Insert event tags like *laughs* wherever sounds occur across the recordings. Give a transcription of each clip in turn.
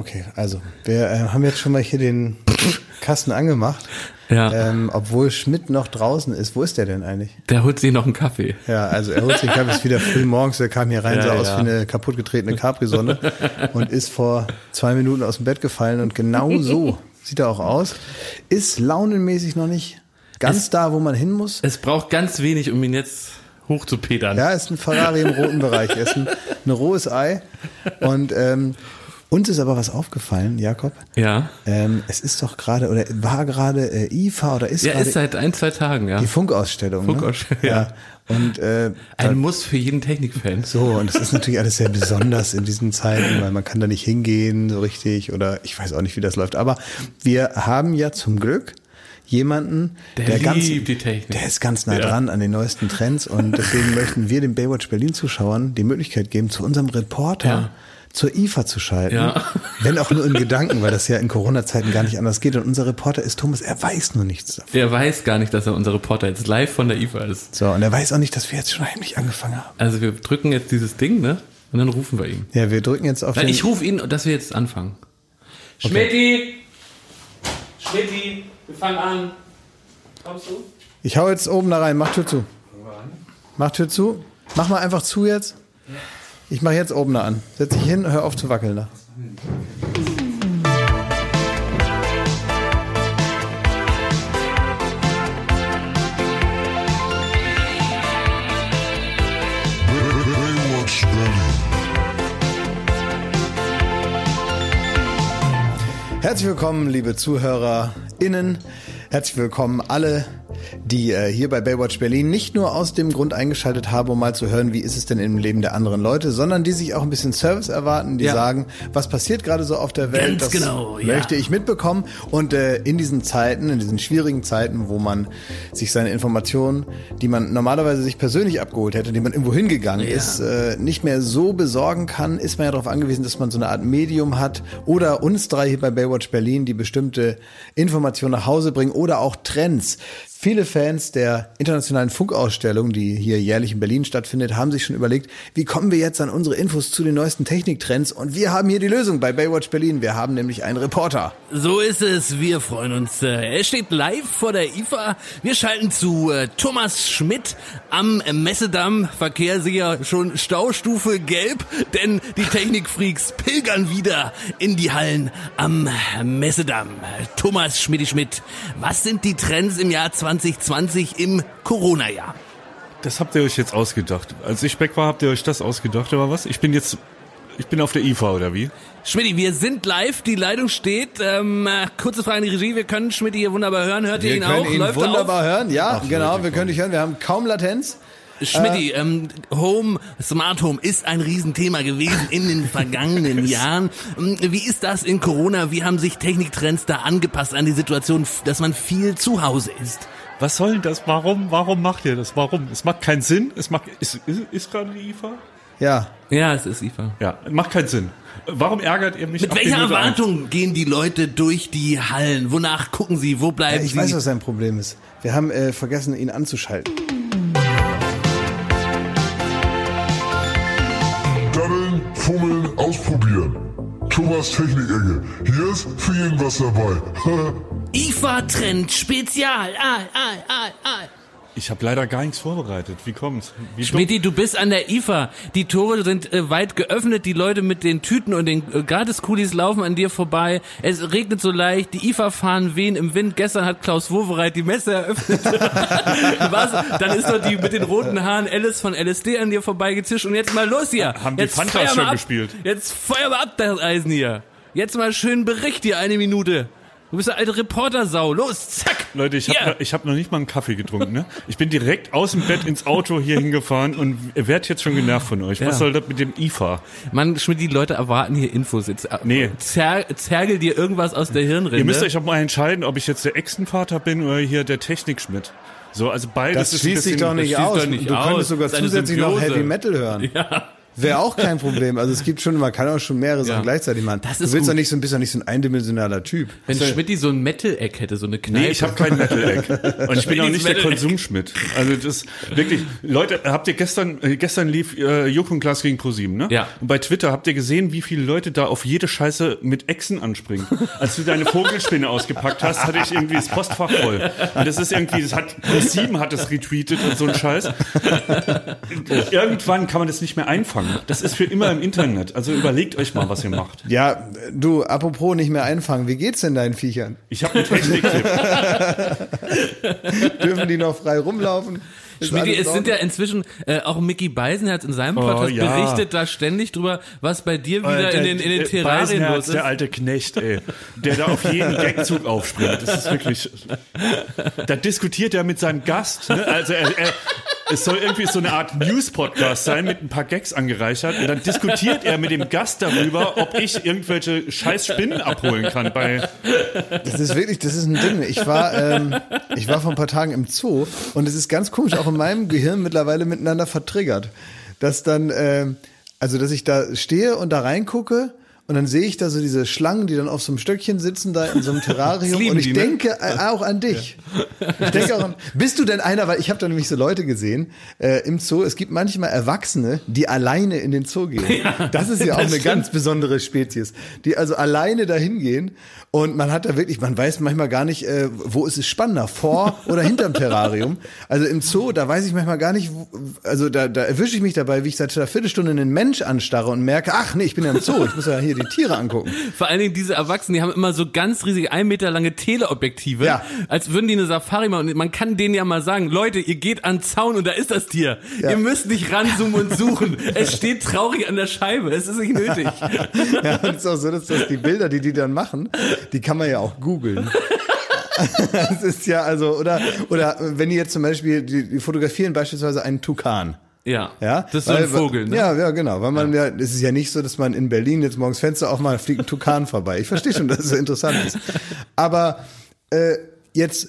Okay, also wir äh, haben jetzt schon mal hier den Kasten angemacht. Ja. Ähm, obwohl Schmidt noch draußen ist. Wo ist der denn eigentlich? Der holt sich noch einen Kaffee. Ja, also er holt sich Kaffee, ist wieder früh morgens, der kam hier rein, Ja, sah aus ja. wie eine kaputtgetretene Capri-Sonne und ist vor zwei Minuten aus dem Bett gefallen und genau so sieht er auch aus. Ist launenmäßig noch nicht ganz da, wo man hin muss. Es braucht ganz wenig, um ihn jetzt hochzupedern. Ja, ist ein Ferrari im roten Bereich. Er ist ein, ein rohes Ei. Und ähm, uns ist aber was aufgefallen, Jakob. Ja. Ähm, es ist doch gerade, oder war gerade äh, IFA oder ist Ja, gerade ist seit ein, zwei Tagen, ja. die Funkausstellung. Funkausstellung, ne? ja. Und äh, Ein Muss für jeden Technikfan. so, und das ist natürlich alles sehr besonders in diesen Zeiten, weil man kann da nicht hingehen so richtig oder ich weiß auch nicht, wie das läuft. Aber wir haben ja zum Glück jemanden, Der der, ganz, liebt die Technik. der ist ganz nah Ja. dran an den neuesten Trends und deswegen *laughs* möchten wir den Baywatch Berlin Zuschauern die Möglichkeit geben, zu unserem Reporter Ja. Zur IFA zu schalten. Ja. Wenn auch nur in Gedanken, weil das ja in Corona-Zeiten gar nicht anders geht. Und unser Reporter ist Thomas, er weiß nur nichts davon. Der weiß gar nicht, dass er unser Reporter jetzt live von der IFA ist. So, und er weiß auch nicht, dass wir jetzt schon heimlich angefangen haben. Also wir drücken jetzt dieses Ding, ne? Und dann rufen wir ihn. Ja, wir drücken jetzt auf Nein, den... ich rufe ihn, dass wir jetzt anfangen. Schmidti! Schmidti, wir fangen an. Kommst du? Ich hau jetzt oben da rein, mach Tür zu. Mach Tür zu. Mach mal einfach zu jetzt. Ich mach jetzt oben an. Setz dich hin, hör auf zu wackeln da. Herzlich willkommen, liebe ZuhörerInnen. Herzlich willkommen alle, die äh, hier bei Baywatch Berlin nicht nur aus dem Grund eingeschaltet haben, um mal zu hören, wie ist es denn im Leben der anderen Leute, sondern die sich auch ein bisschen Service erwarten, die Ja. sagen, was passiert gerade so auf der Welt, Ganz das genau, ja. möchte ich mitbekommen. Und äh, in diesen Zeiten, in diesen schwierigen Zeiten, wo man sich seine Informationen, die man normalerweise sich persönlich abgeholt hätte, die man irgendwo hingegangen Ja. ist, äh, nicht mehr so besorgen kann, ist man ja darauf angewiesen, dass man so eine Art Medium hat oder uns drei hier bei Baywatch Berlin, die bestimmte Informationen nach Hause bringen oder auch Trends. Viele Fans der internationalen Funkausstellung, die hier jährlich in Berlin stattfindet, haben sich schon überlegt, wie kommen wir jetzt an unsere Infos zu den neuesten Techniktrends? Und wir haben hier die Lösung bei Baywatch Berlin. Wir haben nämlich einen Reporter. So ist es, wir freuen uns. Äh, Er steht live vor der IFA. Wir schalten zu äh, Thomas Schmidt am Messedamm. Verkehr sicher schon Staustufe gelb, denn die Technikfreaks pilgern wieder in die Hallen am Messedamm. Thomas Schmidti Schmidt, was sind die Trends im Jahr 2020 im Corona-Jahr? Das habt ihr euch jetzt ausgedacht. Als ich weg war, habt ihr euch das ausgedacht, oder was? Ich bin jetzt, ich bin auf der IFA, oder wie? Schmidti, wir sind live, die Leitung steht. Ähm, äh, kurze Frage an die Regie, wir können Schmidti hier wunderbar hören. Hört ihr Wir ihn können auch? ihn Läuft er wunderbar hören. Ja, Ach, genau, Leute, wir können dich hören. Wir haben kaum Latenz. Schmidti, ähm, Home, Smart Home ist ein Riesenthema gewesen in den vergangenen *laughs* Jahren. Ähm, Wie ist das in Corona? Wie haben sich Techniktrends da angepasst an die Situation, dass man viel zu Hause ist? Was soll denn das? Warum, warum macht ihr das? Warum? Es macht keinen Sinn. Es macht, ist, ist, ist gerade die IFA? Ja, Ja, es ist IFA. Ja, macht keinen Sinn. Warum ärgert ihr mich? Mit welcher? Erwartung gehen die Leute durch die Hallen? Wonach gucken sie? Wo Ja, bleiben ich sie? weiß, was sein Problem ist. Wir haben äh, vergessen, ihn anzuschalten. Daddeln, fummeln, ausprobieren. Thomas Technik-Ecke. Hier ist für jeden was dabei. *laughs* IFA Trend Spezial. Ah, ah, ah, ah. Ich habe leider gar nichts vorbereitet. Wie kommt's? Wie? Schmidti, du bist an der IFA. Die Tore sind äh, weit geöffnet. Die Leute mit den Tüten und den äh, Gratis-Kulis laufen an dir vorbei. Es regnet so leicht. Die IFA-Fahnen wehen im Wind. Gestern hat Klaus Wowereit die Messe eröffnet. *laughs* Was? Dann ist doch die mit den roten Haaren Alice von LSD an dir vorbeigezischt. Und jetzt mal los hier. Haben die jetzt Fantas schon ab. gespielt? Jetzt feuer mal ab, das Eisen hier. Jetzt mal schön Bericht hier, eine Minute. Du bist eine alte Reportersau. Los, zack. Leute, ich habe ich hab noch nicht mal einen Kaffee getrunken. Ne? Ich bin direkt aus dem Bett ins Auto hier hingefahren und werd jetzt schon genervt von euch. Ja. Was soll das mit dem IFA? Mann, Schmidt, die Leute erwarten hier Infos. Jetzt äh, Nee. zer zergel dir irgendwas aus der Hirnrinde. Ihr müsst euch auch mal entscheiden, ob ich jetzt der Echsenvater bin oder hier der Technikschmidt. So, also beides Das ist schließt sich doch nicht aus. doch nicht du aus. könntest sogar zusätzlich noch Symbiose. Heavy Metal hören. Ja. Wäre auch kein Problem. Also es gibt schon, man kann auch schon mehrere Sachen Ja. gleichzeitig machen. Das du ist willst doch gut. nicht so ein bisschen nicht so ein eindimensionaler Typ. Wenn Schmidt so ein Metal-Eck hätte, so eine Kneipe. Nee, ich habe kein Metal-Eck. *laughs* Und ich bin auch nicht der. Konsumschmidt. Also das wirklich, Leute, habt ihr gestern, äh, gestern lief äh, Joko und Klaas gegen ProSieben, ne? Ja. Und bei Twitter habt ihr gesehen, wie viele Leute da auf jede Scheiße mit Echsen anspringen. Als du deine Vogelspinne ausgepackt hast, hatte ich irgendwie das Postfach voll. Und das ist irgendwie, das hat ProSieben hat das retweetet und so ein Scheiß. *laughs* Irgendwann kann man das nicht mehr einfangen. Das ist für immer im Internet. Also überlegt euch mal, was ihr macht. Ja, du, apropos nicht mehr einfangen, wie geht's denn deinen Viechern? Ich habe einen Techniktipp. Dürfen die noch frei rumlaufen? Es sind in ja inzwischen, äh, auch Mickey Beisen hat in seinem Podcast ja. berichtet da ständig drüber, was bei dir wieder in den, in den äh, Terrarien los ist. Der alte Knecht, ey, der da auf jeden Gagzug aufspringt. Das ist wirklich. Da diskutiert er mit seinem Gast. Ne? Also er, er, es soll irgendwie so eine Art News-Podcast sein mit ein paar Gags angereichert. Und dann diskutiert er mit dem Gast darüber, ob ich irgendwelche scheiß Spinnen abholen kann bei. Das ist wirklich, das ist ein Ding. Ich war, ähm, ich war vor ein paar Tagen im Zoo und es ist ganz komisch, auch in meinem Gehirn mittlerweile miteinander vertriggert. Dass dann, ähm, also dass ich da stehe und da reingucke und dann sehe ich da so diese Schlangen, die dann auf so einem Stöckchen sitzen, da in so einem *laughs* Terrarium. Und ich die, ne? denke äh, auch an dich. Ich denke auch an, bist du denn einer, weil ich habe da nämlich so Leute gesehen äh, im Zoo, es gibt manchmal Erwachsene, die alleine in den Zoo gehen. *laughs* das ist ja auch eine stimmt. ganz besondere Spezies, die also alleine dahin gehen und man hat da wirklich, man weiß manchmal gar nicht, äh, wo ist es spannender, vor oder hinterm Terrarium. Also im Zoo, da weiß ich manchmal gar nicht, wo, also da, da erwische ich mich dabei, wie ich seit einer Viertelstunde einen Mensch anstarre und merke, ach nee, ich bin ja im Zoo, ich muss ja hier die Tiere angucken. Vor allen Dingen diese Erwachsenen, die haben immer so ganz riesige, ein Meter lange Teleobjektive, Ja. als würden die eine Safari machen. Und man kann denen ja mal sagen, Leute, ihr geht an den Zaun und da ist das Tier. Ja. Ihr müsst nicht ranzoomen und suchen. es steht traurig an der Scheibe. Es ist nicht nötig. *laughs* Ja, und es ist auch so, dass das die Bilder, die die dann machen, die kann man ja auch googeln. *laughs* Das ist ja also, oder, oder wenn die jetzt zum Beispiel, die, die fotografieren beispielsweise einen Tukan. Ja. Ja, Das ist so ein weil- Vogel, ne? Ja, ja, genau. Weil man ja, es ist ja nicht so, dass man in Berlin jetzt morgens Fenster aufmacht, fliegt ein Tukan vorbei. Ich verstehe schon, dass es interessant ist. Aber äh, jetzt,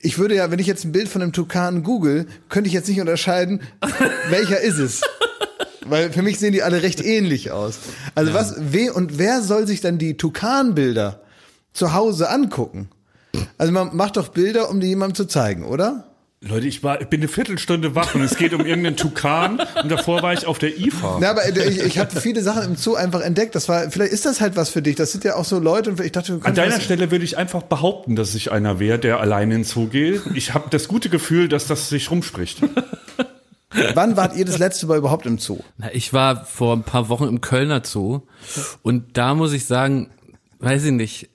ich würde ja, wenn ich jetzt ein Bild von einem Tukan google, könnte ich jetzt nicht unterscheiden, welcher ist es. Weil für mich sehen die alle recht ähnlich aus. Also was, we und wer soll sich dann die Tukan-Bilder zu Hause angucken? Also man macht doch Bilder, um die jemandem zu zeigen, oder? Leute, ich war, ich bin eine Viertelstunde wach und es geht um irgendeinen Tukan und davor war ich auf der IFA. Na, aber ich, ich habe viele Sachen im Zoo einfach entdeckt. Das war, vielleicht ist das halt was für dich. Das sind ja auch so Leute und ich dachte, du An deiner Stelle würde ich einfach behaupten, dass ich einer wäre, der alleine ins Zoo geht. Ich habe das gute Gefühl, dass das sich rumspricht. wann wart ihr das letzte Mal überhaupt im Zoo? Na, ich war vor ein paar Wochen im Kölner Zoo und da muss ich sagen, weiß ich nicht,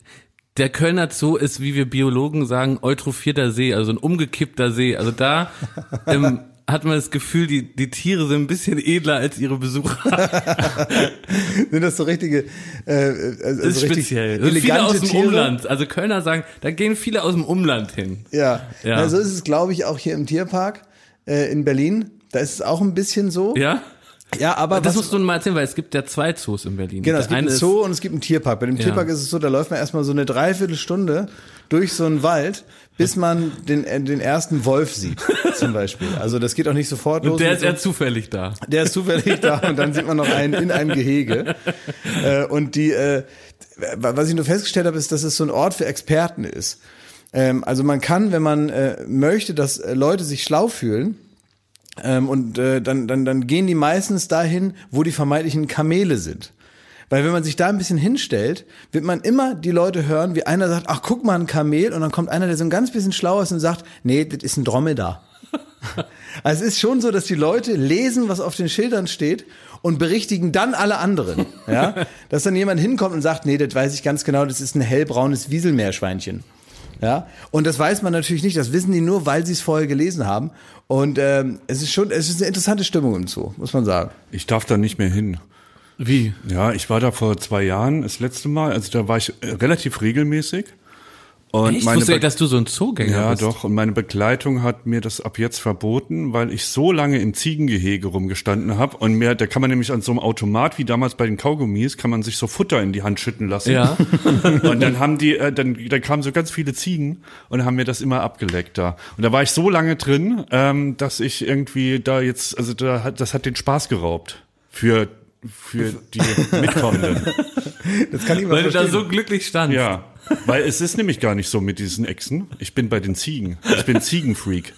der Kölner Zoo ist, wie wir Biologen sagen, eutrophierter See, also ein umgekippter See. Also da *laughs* ähm, hat man das Gefühl, die, die Tiere sind ein bisschen edler als ihre Besucher. *laughs* Sind das so richtige, äh, also Das ist richtig speziell. Sind viele aus dem Tiere? Umland. Also Kölner sagen, da gehen viele aus dem Umland hin. Ja, Ja. Na, so ist es, glaube ich, auch hier im Tierpark äh, in Berlin. Da ist es auch ein bisschen so. Ja? Ja aber Das was, musst du mal erzählen, weil es gibt ja zwei Zoos in Berlin. Genau, Der es gibt eine einen Zoo und es gibt einen Tierpark. Bei dem Ja. Tierpark ist es so, da läuft man erstmal so eine Dreiviertelstunde durch so einen Wald, bis man den, äh, den ersten Wolf sieht, *laughs* zum Beispiel. Also das geht auch nicht sofort los. Und der mit ist so- eher zufällig da. Der ist zufällig da und dann sieht man noch einen in einem Gehege. *laughs* Äh, und die, äh, was ich nur festgestellt habe, ist, dass es so ein Ort für Experten ist. Ähm, also man kann, wenn man möchte, dass Leute sich schlau fühlen, ähm, und äh, dann, dann, dann gehen die meistens dahin, wo die vermeintlichen Kamele sind. Weil wenn man sich da ein bisschen hinstellt, wird man immer die Leute hören, wie einer sagt, ach guck mal, ein Kamel, und dann kommt einer, der so ein ganz bisschen schlau ist und sagt, nee, das ist ein Dromedar. *laughs* Also es ist schon so, dass die Leute lesen, was auf den Schildern steht und berichtigen dann alle anderen. Ja? *laughs* Dass dann jemand hinkommt und sagt, nee, das weiß ich ganz genau, das ist ein hellbraunes Wieselmeerschweinchen. Ja, und das weiß man natürlich nicht, das wissen die nur, weil sie es vorher gelesen haben. Und ähm, es ist schon, es ist eine interessante Stimmung im Zoo, muss man sagen. Ich darf da nicht mehr hin. Wie? Ja, ich war da vor zwei Jahren das letzte Mal. Also da war ich relativ regelmäßig. Und Ich meine wusste, Be- dass du so ein Zoogänger ja, bist. doch. Und meine Begleitung hat mir das ab jetzt verboten, weil ich so lange im Ziegengehege rumgestanden habe. Und mir, da kann man nämlich an so einem Automat, wie damals bei den Kaugummis, kann man sich so Futter in die Hand schütten lassen. Ja. *laughs* Und dann haben die, äh, dann, dann kamen so ganz viele Ziegen und haben mir das immer abgeleckt da. Und da war ich so lange drin, ähm, dass ich irgendwie da jetzt, also da hat, das hat den Spaß geraubt. für, für die Mitkommenden. *laughs* Das kann ich mal Weil du da verstehen. so glücklich standst. Ja, weil es ist nämlich gar nicht so mit diesen Echsen. Ich bin bei den Ziegen. Ich bin Ziegenfreak.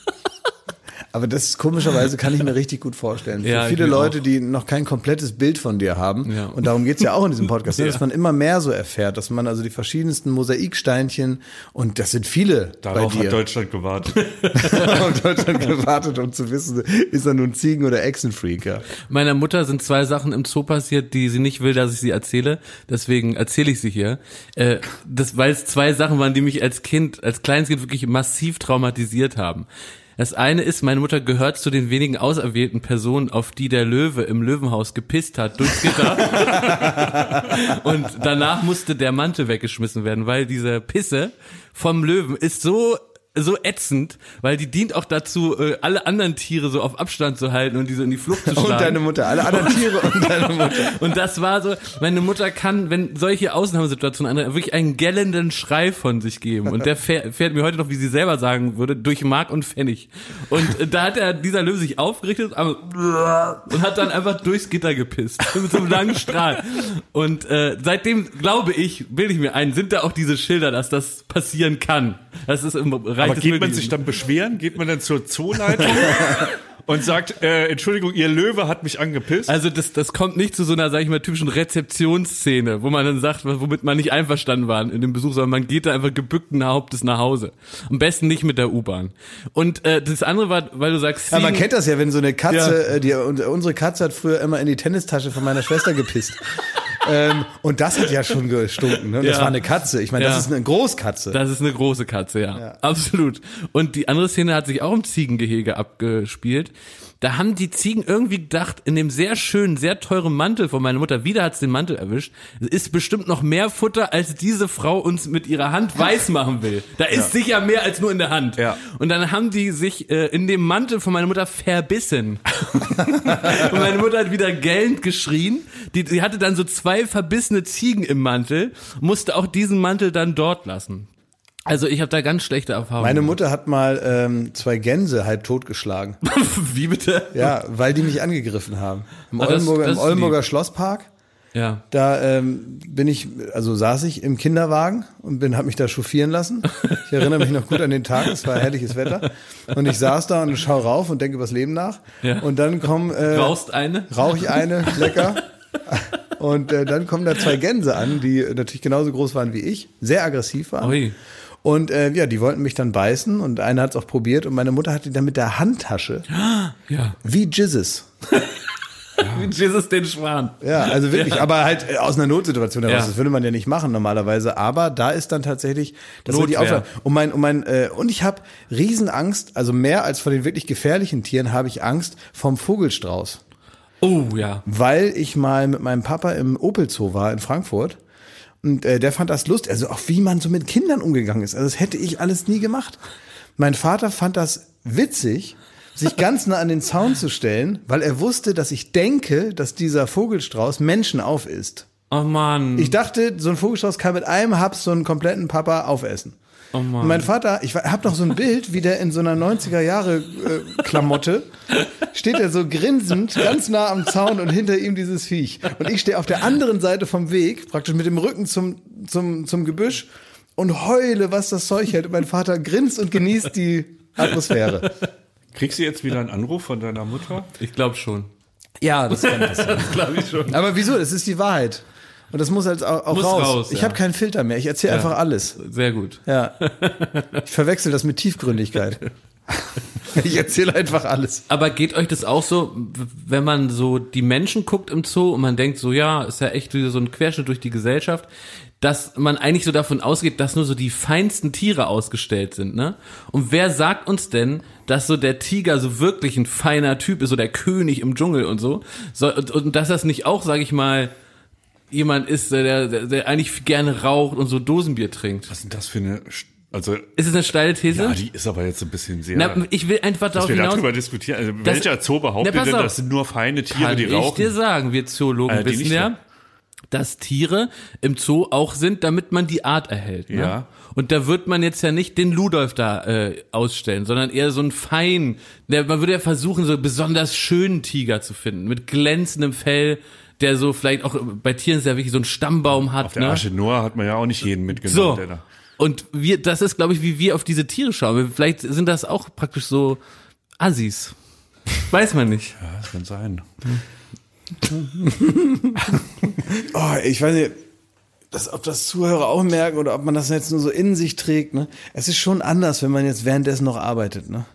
Aber das ist komischerweise kann ich mir richtig gut vorstellen. Für Ja, viele Leute, auch. die noch kein komplettes Bild von dir haben, Ja. und darum geht's ja auch in diesem Podcast, ne, *laughs* dass man immer mehr so erfährt, dass man also die verschiedensten Mosaiksteinchen, und das sind viele Darauf bei hat Deutschland gewartet. *laughs* auf Deutschland gewartet, um zu wissen, ist er nun Ziegen- oder Echsenfreak. Ja. Meiner Mutter sind zwei Sachen im Zoo passiert, die sie nicht will, dass ich sie erzähle. Deswegen erzähle ich sie hier. Äh, das, weil es zwei Sachen waren, die mich als Kind, als kleines Kind wirklich massiv traumatisiert haben. Das eine ist, meine Mutter gehört zu den wenigen auserwählten Personen, auf die der Löwe im Löwenhaus gepisst hat durchs Gitter. *laughs* Und danach musste der Mantel weggeschmissen werden, weil diese Pisse vom Löwen ist so so ätzend, weil die dient auch dazu, äh, alle anderen Tiere so auf Abstand zu halten und die so in die Flucht zu *laughs* schlagen. Und deine Mutter, alle anderen Tiere und *laughs* deine Mutter. Und das war so, meine Mutter kann, wenn solche Ausnahmesituationen antreten, wirklich einen gellenden Schrei von sich geben. Und der fährt, fährt mir heute noch, wie sie selber sagen würde, durch Mark und Pfennig. Und äh, da hat er, dieser Löwe sich aufgerichtet *laughs* und hat dann einfach durchs Gitter gepisst. Mit so einem langen Strahl. Und äh, seitdem glaube ich, bilde ich mir ein, sind da auch diese Schilder, dass das passieren kann. Das ist im Bereich Aber geht man sich dann beschweren? Geht man dann zur Zooleitung *laughs* und sagt, äh, Entschuldigung, ihr Löwe hat mich angepisst? Also das, das kommt nicht zu so einer, sag ich mal, typischen Rezeptionsszene, wo man dann sagt, womit man nicht einverstanden war in dem Besuch, sondern man geht da einfach gebückten Hauptes nach Hause. Am besten nicht mit der U-Bahn. Und äh, das andere war, weil du sagst, Ja, man kennt das ja, wenn so eine Katze, äh, die, unsere Katze hat früher immer in die Tennistasche von meiner Schwester gepisst. *laughs* ähm, und das hat ja schon gestunken. Ne? Das Ja. war eine Katze. Ich meine, Ja. das ist eine Großkatze. Das ist eine große Katze, ja. Absolut. Und die andere Szene hat sich auch im Ziegengehege abgespielt. Da haben die Ziegen irgendwie gedacht, in dem sehr schönen, sehr teuren Mantel von meiner Mutter, wieder hat's den Mantel erwischt, ist bestimmt noch mehr Futter, als diese Frau uns mit ihrer Hand weiß machen will. Da ist sicher mehr als nur in der Hand. Ja. Und dann haben die sich äh, in dem Mantel von meiner Mutter verbissen. *laughs* Und meine Mutter hat wieder gellend geschrien. Die, die hatte dann so zwei verbissene Ziegen im Mantel, musste auch diesen Mantel dann dort lassen. Also ich habe da ganz schlechte Erfahrungen. Meine Mutter hat mal ähm, zwei Gänse halb totgeschlagen. *laughs* Wie bitte? Ja, weil die mich angegriffen haben. Im das- Oldenburger, das im Oldenburger Schlosspark. Ja. Da ähm, bin ich, also saß ich im Kinderwagen und bin, habe mich da chauffieren lassen. Ich erinnere mich noch gut an den Tag, es war herrliches Wetter. Und ich saß da und schaue rauf und denke über das Leben nach. Ja. Und dann kommen äh, Raust eine? rauche ich eine, lecker. Und äh, dann kommen da zwei Gänse an, die natürlich genauso groß waren wie ich, sehr aggressiv waren. Ui. Und äh, ja, die wollten mich dann beißen und einer hat es auch probiert und meine Mutter hat die dann mit der Handtasche, *gasps* Ja. wie Jesus. *laughs* Wie Jesus den Schwan. Ja, also wirklich, aber halt äh, aus einer Notsituation heraus. Ja. Das würde man ja nicht machen normalerweise. Aber da ist dann tatsächlich das war die Notwehr. Aufgabe. Und mein, und mein, äh, und ich habe Riesenangst, also mehr als vor den wirklich gefährlichen Tieren habe ich Angst vom Vogelstrauß. Oh ja. Weil ich mal mit meinem Papa im Opel Zoo war in Frankfurt. Und äh, der fand das lustig, also auch wie man so mit Kindern umgegangen ist. Also das hätte ich alles nie gemacht. Mein Vater fand das witzig, sich ganz nah an den Zaun zu stellen, weil er wusste, dass ich denke, dass dieser Vogelstrauß Menschen aufisst. Oh Mann. Ich dachte, so ein Vogelstrauß kann mit einem Haps so einen kompletten Papa aufessen. Oh Mann. Und mein Vater, ich habe noch so ein Bild, wie der in so einer 90er Jahre äh, Klamotte steht er so grinsend ganz nah am Zaun und hinter ihm dieses Viech. Und ich stehe auf der anderen Seite vom Weg, praktisch mit dem Rücken zum, zum, zum Gebüsch und heule, was das Zeug hält. Und mein Vater grinst und genießt die Atmosphäre. Kriegst du jetzt wieder einen Anruf von deiner Mutter? ich glaube schon. Ja, das kann passieren. *laughs* Glaube ich schon. Aber wieso? Das ist die Wahrheit. Und das muss halt auch, auch Muss raus. raus, Ich ja. habe keinen Filter mehr. Ich erzähle einfach alles. Sehr gut. Ja. Ich verwechsel das mit Tiefgründigkeit. *laughs* Ich erzähle einfach alles. Aber geht euch das auch so, wenn man so die Menschen guckt im Zoo und man denkt so, ja, ist ja echt wieder so ein Querschnitt durch die Gesellschaft, dass man eigentlich so davon ausgeht, dass nur so die feinsten Tiere ausgestellt sind, ne? Und wer sagt uns denn, dass so der Tiger so wirklich ein feiner Typ ist, so der König im Dschungel und so, so und, und dass das nicht auch, sag ich mal, jemand ist, der, der, der eigentlich gerne raucht und so Dosenbier trinkt. Was ist denn das für eine, also, Ist es eine steile These? ja, die ist aber jetzt ein bisschen sehr, Na, ich will einfach darauf wir hinaus. darüber diskutieren. Also, Das- welcher Zoo behauptet Na, denn, auf. das sind nur feine Tiere, Kann die ich rauchen? dir sagen, wir Zoologen Äh, wissen ja, dass Tiere im Zoo auch sind, damit man die Art erhält. Ne? Ja. Und da wird man jetzt ja nicht den Ludolf da äh, ausstellen, sondern eher so einen fein. Der, man würde ja versuchen, so besonders schönen Tiger zu finden, mit glänzendem Fell, der so vielleicht auch bei Tieren ist ja wirklich so einen Stammbaum hat. Auf der ne? Arche Noah hat man ja auch nicht jeden mitgenommen. So. Und wir, das ist, glaube ich, wie wir auf diese Tiere schauen. Vielleicht sind das auch praktisch so Assis. Weiß man nicht. Ja, das kann sein. *laughs* Oh, ich weiß nicht, dass, ob das Zuhörer auch merken oder ob man das jetzt nur so in sich trägt. Ne? Es ist schon anders, wenn man jetzt währenddessen noch arbeitet. Ne?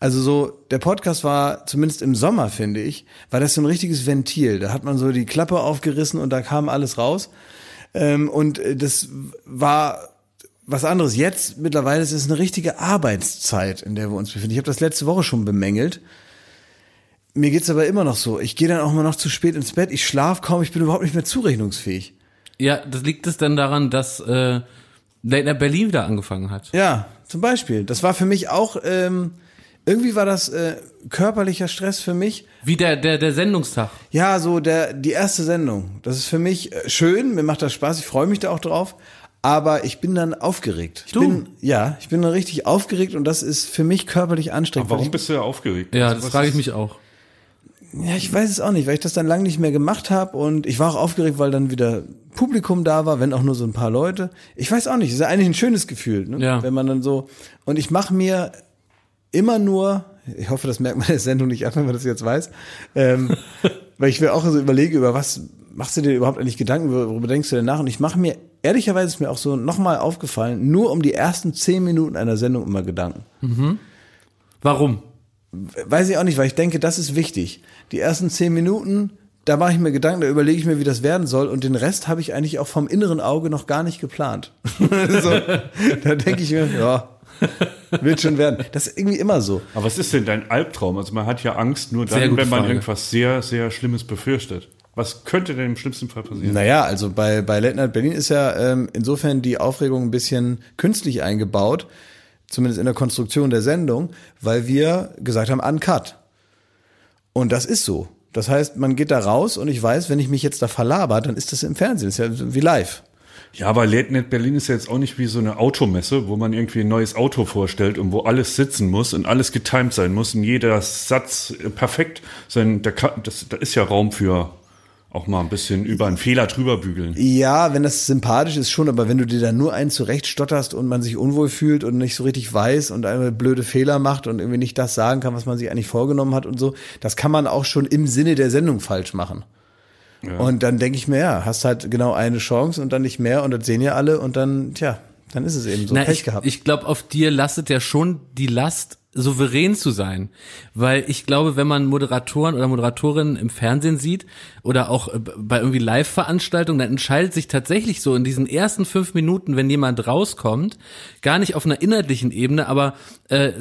Also so, der Podcast war, zumindest im Sommer, finde ich, war das so ein richtiges Ventil. Da hat man so die Klappe aufgerissen und da kam alles raus. Ähm, und äh, das war was anderes. Jetzt mittlerweile ist es eine richtige Arbeitszeit, in der wir uns befinden. Ich habe das letzte Woche schon bemängelt. Mir geht's aber immer noch so. Ich gehe dann auch immer noch zu spät ins Bett. Ich schlafe kaum. Ich bin überhaupt nicht mehr zurechnungsfähig. Ja, das liegt es dann daran, dass äh, Late Night Berlin wieder angefangen hat. Ja, zum Beispiel. Das war für mich auch, ähm, irgendwie war das äh, körperlicher Stress für mich. Wie der, der, der Sendungstag. Ja, so der, die erste Sendung. Das ist für mich äh, schön, mir macht das Spaß, ich freue mich da auch drauf. Aber ich bin dann aufgeregt. Ich Du? bin, ja, ich bin dann richtig aufgeregt und das ist für mich körperlich anstrengend. Aber warum weil bist du ja aufgeregt? Ja, Also, das frage ich mich auch. ich, ja, ich weiß es auch nicht, weil ich das dann lange nicht mehr gemacht habe und ich war auch aufgeregt, weil dann wieder Publikum da war, wenn auch nur so ein paar Leute. Ich weiß auch nicht, es ist ja eigentlich ein schönes Gefühl, ne? Ja. wenn man dann so und ich mache mir immer nur, ich hoffe, das merkt man der Sendung nicht an, wenn man das jetzt weiß, ähm, *laughs* weil ich mir auch so überlege, über was machst du dir überhaupt eigentlich Gedanken, worüber denkst du denn nach? Und ich mache mir, ehrlicherweise ist mir auch so nochmal aufgefallen, nur um die ersten zehn Minuten einer Sendung immer Gedanken. Warum? Weiß ich auch nicht, weil ich denke, das ist wichtig. Die ersten zehn Minuten, da mache ich mir Gedanken, da überlege ich mir, wie das werden soll. Und den Rest habe ich eigentlich auch vom inneren Auge noch gar nicht geplant. *laughs* so, da denke ich mir, ja, *laughs* wird schon werden. Das ist irgendwie immer so. Aber was ist denn dein Albtraum? Also man hat ja Angst nur dann, wenn man Frage. irgendwas sehr, sehr Schlimmes befürchtet. Was könnte denn im schlimmsten Fall passieren? Naja, also bei, bei Late Night Berlin ist ja ähm, insofern die Aufregung ein bisschen künstlich eingebaut, zumindest in der Konstruktion der Sendung, weil wir gesagt haben, uncut. Und das ist so. Das heißt, man geht da raus und ich weiß, wenn ich mich jetzt da verlaber, dann ist das im Fernsehen. Das ist ja wie live. Ja, aber Late Night Berlin ist ja jetzt auch nicht wie so eine Automesse, wo man irgendwie ein neues Auto vorstellt und wo alles sitzen muss und alles getimed sein muss und jeder Satz äh, perfekt sein. Da, kann, das, da ist ja Raum für auch mal ein bisschen über einen Fehler drüber bügeln. Ja, wenn das sympathisch ist schon, aber wenn du dir da nur einen zurechtstotterst und man sich unwohl fühlt und nicht so richtig weiß und einmal blöde Fehler macht und irgendwie nicht das sagen kann, was man sich eigentlich vorgenommen hat und so, das kann man auch schon im Sinne der Sendung falsch machen. Und dann denke ich mir, ja, hast halt genau eine Chance und dann nicht mehr und das sehen ja alle und dann, tja, dann ist es eben so. Na, Pech ich gehabt. ich glaube, auf dir lastet ja schon die Last, souverän zu sein. Weil ich glaube, wenn man Moderatoren oder Moderatorinnen im Fernsehen sieht oder auch äh, bei irgendwie Live-Veranstaltungen, dann entscheidet sich tatsächlich so in diesen ersten fünf Minuten, wenn jemand rauskommt, gar nicht auf einer inhaltlichen Ebene, aber äh,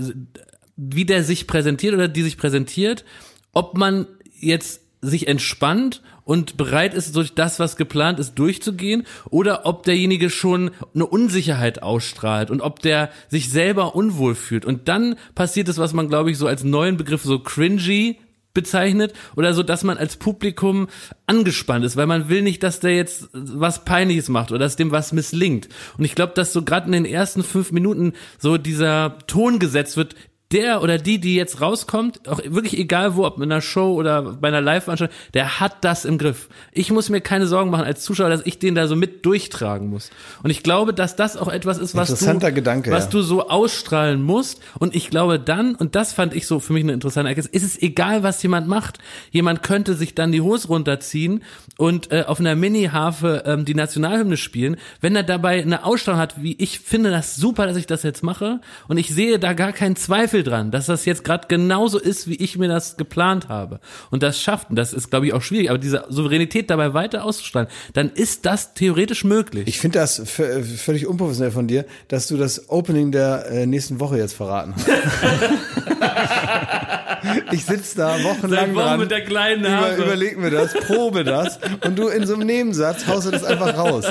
wie der sich präsentiert oder die sich präsentiert, ob man jetzt sich entspannt und bereit ist, durch das, was geplant ist, durchzugehen, oder ob derjenige schon eine Unsicherheit ausstrahlt und ob der sich selber unwohl fühlt. Und dann passiert es, was man, glaube ich, so als neuen Begriff so cringy bezeichnet oder so, dass man als Publikum angespannt ist, weil man will nicht, dass der jetzt was Peinliches macht oder dass dem was misslingt. Und ich glaube, dass so gerade in den ersten fünf Minuten so dieser Ton gesetzt wird, der oder die, die jetzt rauskommt, auch wirklich egal wo, ob in einer Show oder bei einer Live-Veranstaltung, der hat das im Griff. Ich muss mir keine Sorgen machen als Zuschauer, dass ich den da so mit durchtragen muss. Und ich glaube, dass das auch etwas ist, was du, Gedanke, was ja. du so ausstrahlen musst. Und ich glaube dann, und das fand ich so für mich eine interessante Erkenntnis, ist es egal, was jemand macht. Jemand könnte sich dann die Hose runterziehen und äh, auf einer Mini-Harfe ähm, die Nationalhymne spielen, wenn er dabei eine Ausstrahlung hat, wie ich finde das super, dass ich das jetzt mache. Und ich sehe da gar keinen Zweifel dran, dass das jetzt gerade genauso ist, wie ich mir das geplant habe. Und das schafft, und das ist, glaube ich, auch schwierig, aber diese Souveränität dabei weiter auszustrahlen, dann ist das theoretisch möglich. Ich finde das v- völlig unprofessionell von dir, dass du das Opening der äh, nächsten Woche jetzt verraten hast. *laughs* *laughs* Ich sitze da Seit wochenlang Wochen dran. mit der kleinen Über, Nase. überleg mir das, probe das und du in so einem Nebensatz haust du das einfach raus.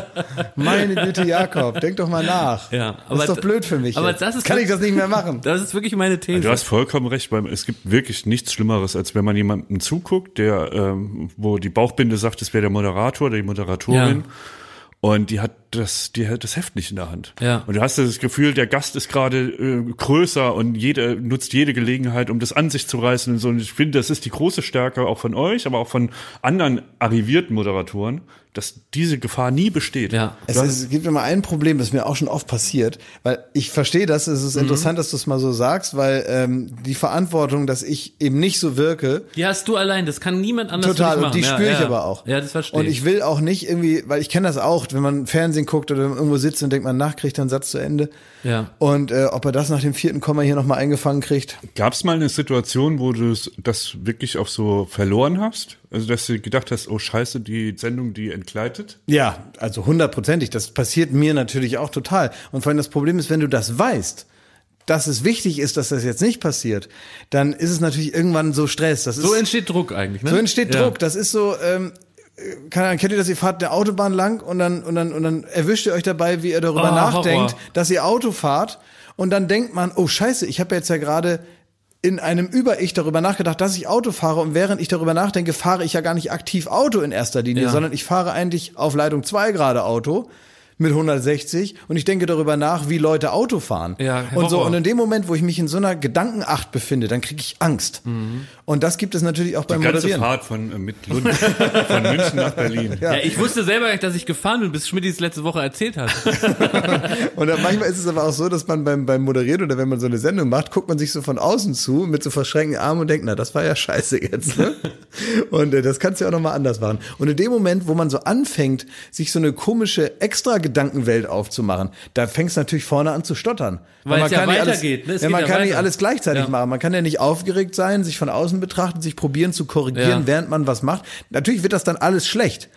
Meine Güte, Jakob, denk doch mal nach. Ja, das aber ist doch blöd für mich. aber jetzt. das ist Kann ich das nicht mehr machen? Das ist wirklich meine These. Du hast vollkommen recht, weil es gibt wirklich nichts Schlimmeres, als wenn man jemandem zuguckt, der, ähm, wo die Bauchbinde sagt, es wäre der Moderator oder die Moderatorin. Ja. Und die hat das, die das Heft nicht in der Hand. Ja. Und du hast das Gefühl, der Gast ist gerade äh, größer und jede nutzt jede Gelegenheit, um das an sich zu reißen und so. Und ich finde, das ist die große Stärke auch von euch, aber auch von anderen arrivierten Moderatoren, dass diese Gefahr nie besteht. ja. Es, ist, es gibt immer ein Problem, das mir auch schon oft passiert, weil ich verstehe das, es Mhm. ist interessant, dass du es mal so sagst, weil ähm, die Verantwortung, dass ich eben nicht so wirke, Die hast du allein, das kann niemand anders Total, und die ja, spüre ich ja. aber auch. Ja, das verstehe Und ich will auch nicht irgendwie, weil ich kenne das auch, wenn man Fernsehen guckt oder irgendwo sitzt und denkt man nach, kriegt er einen Satz zu Ende. Ja. Und äh, ob er das nach dem vierten Komma hier nochmal eingefangen kriegt. Gab es mal eine Situation, wo du das wirklich auch so verloren hast? Also, dass du gedacht hast, oh scheiße, die Sendung, die entgleitet? Ja, also hundertprozentig. Das passiert mir natürlich auch total. Und vor allem das Problem ist, wenn du das weißt, dass es wichtig ist, dass das jetzt nicht passiert, dann ist es natürlich irgendwann so Stress. Das ist, So entsteht Druck eigentlich, ne? So entsteht Ja. Druck. Das ist so, ähm, keine Ahnung, kennt ihr das? Ihr fahrt eine Autobahn lang und dann, und dann, und dann erwischt ihr euch dabei, wie ihr darüber Oh, nachdenkt, Horror. dass ihr Auto fahrt und dann denkt man, oh Scheiße, ich habe jetzt ja gerade in einem Über-Ich darüber nachgedacht, dass ich Auto fahre und während ich darüber nachdenke, fahre ich ja gar nicht aktiv Auto in erster Linie, Ja. sondern ich fahre eigentlich auf Leitung 2 gerade Auto mit 160 und ich denke darüber nach, wie Leute Auto fahren. Ja, und so und in dem Moment, wo ich mich in so einer Gedankenacht befinde, dann kriege ich Angst. Und das gibt es natürlich auch beim Die ganze Moderieren. Fahrt von äh, mit Lund, *laughs* von München nach Berlin. Ja, ich wusste selber nicht, dass ich gefahren bin, bis Schmidt es letzte Woche erzählt hat. *laughs* Und dann manchmal ist es aber auch so, dass man beim, beim Moderieren oder wenn man so eine Sendung macht, guckt man sich so von außen zu mit so verschränkten Armen und denkt, na, das war ja scheiße jetzt. Ne? *laughs* Und äh, das kannst du ja auch nochmal anders machen. Und in dem Moment, wo man so anfängt, sich so eine komische Extra-Gedankenwelt aufzumachen, da fängst du natürlich vorne an zu stottern. Weil man es kann nicht weitergeht, ne? Es ja, geht man ja kann nicht weiter. alles gleichzeitig Ja. machen. Man kann ja nicht aufgeregt sein, sich von außen betrachten, sich probieren zu korrigieren, während man was macht. Natürlich wird das dann alles schlecht.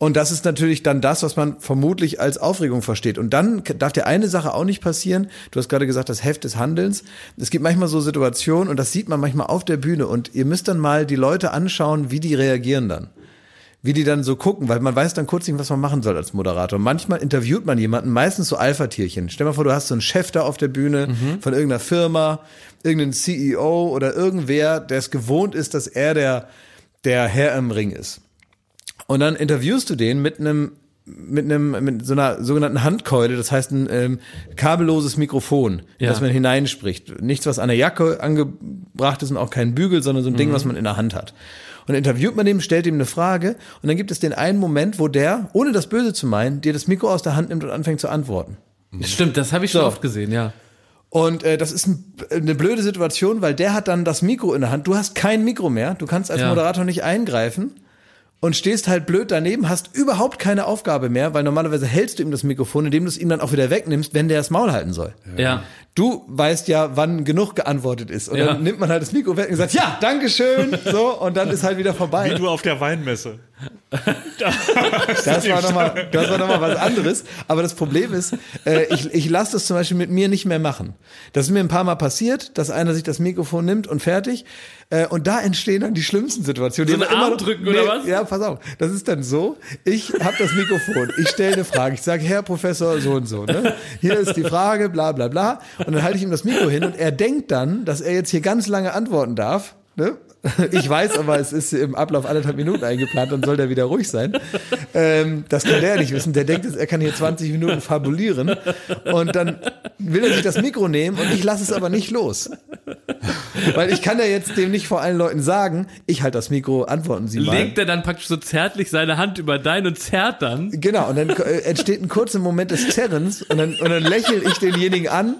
Und das ist natürlich dann das, was man vermutlich als Aufregung versteht. Und dann darf dir eine Sache auch nicht passieren. Du hast gerade gesagt, das Heft des Handelns. Es gibt manchmal so Situationen, und das sieht man manchmal auf der Bühne. Und ihr müsst dann mal die Leute anschauen, wie die reagieren dann. Wie die dann so gucken, weil man weiß dann kurz nicht, was man machen soll als Moderator. Manchmal interviewt man jemanden, meistens so Alpha-Tierchen. Stell dir mal vor, du hast so einen Chef da auf der Bühne von irgendeiner Firma, irgendeinen CEO oder irgendwer, der es gewohnt ist, dass er der, der Herr im Ring ist. Und dann interviewst du den mit einem mit einem mit so einer sogenannten Handkeule, das heißt ein ähm, kabelloses Mikrofon, Ja. das man hineinspricht. Nichts, was an der Jacke angebracht ist und auch kein Bügel, sondern so ein Mhm. Ding, was man in der Hand hat. Und dann interviewt man dem, stellt ihm eine Frage und dann gibt es den einen Moment, wo der, ohne das Böse zu meinen, dir das Mikro aus der Hand nimmt und anfängt zu antworten. Stimmt, das habe ich schon So. oft gesehen, ja. Und äh, das ist ein, eine blöde Situation, weil der hat dann das Mikro in der Hand. Du hast kein Mikro mehr, du kannst als Ja. Moderator nicht eingreifen und stehst halt blöd daneben, hast überhaupt keine Aufgabe mehr, weil normalerweise hältst du ihm das Mikrofon, indem du es ihm dann auch wieder wegnimmst, wenn der das Maul halten soll. Ja. Du weißt ja, wann genug geantwortet ist. Und Ja. dann nimmt man halt das Mikro weg und sagt, ja, Dankeschön, so, und dann ist halt wieder vorbei. Wie du auf der Weinmesse. Das war nochmal, noch mal was anderes. Aber das Problem ist, äh, ich, ich lasse das zum Beispiel mit mir nicht mehr machen. Das ist mir ein paar Mal passiert, dass einer sich das Mikrofon nimmt und fertig. Äh, und da entstehen dann die schlimmsten Situationen. So einen immer Arm noch- drücken oder was? Ja, pass auf. Das ist dann so, ich habe das Mikrofon, ich stelle eine Frage, ich sage, Herr Professor so und so. Ne? Hier ist die Frage, bla bla bla. Und dann halte ich ihm das Mikro hin und er denkt dann, dass er jetzt hier ganz lange antworten darf. Ne? Ich weiß aber, es ist im Ablauf anderthalb Minuten eingeplant, dann soll der wieder ruhig sein. Ähm, das kann der ja nicht wissen. Der denkt, er kann hier 20 Minuten fabulieren. Und dann will er sich das Mikro nehmen und ich lasse es aber nicht los. Weil ich kann ja jetzt dem nicht vor allen Leuten sagen, ich halte das Mikro, antworten Sie mal. Legt er dann praktisch so zärtlich seine Hand über dein und zerrt dann. Genau, und dann äh, entsteht ein kurzer Moment des Zerrens und dann, und dann lächle ich denjenigen an,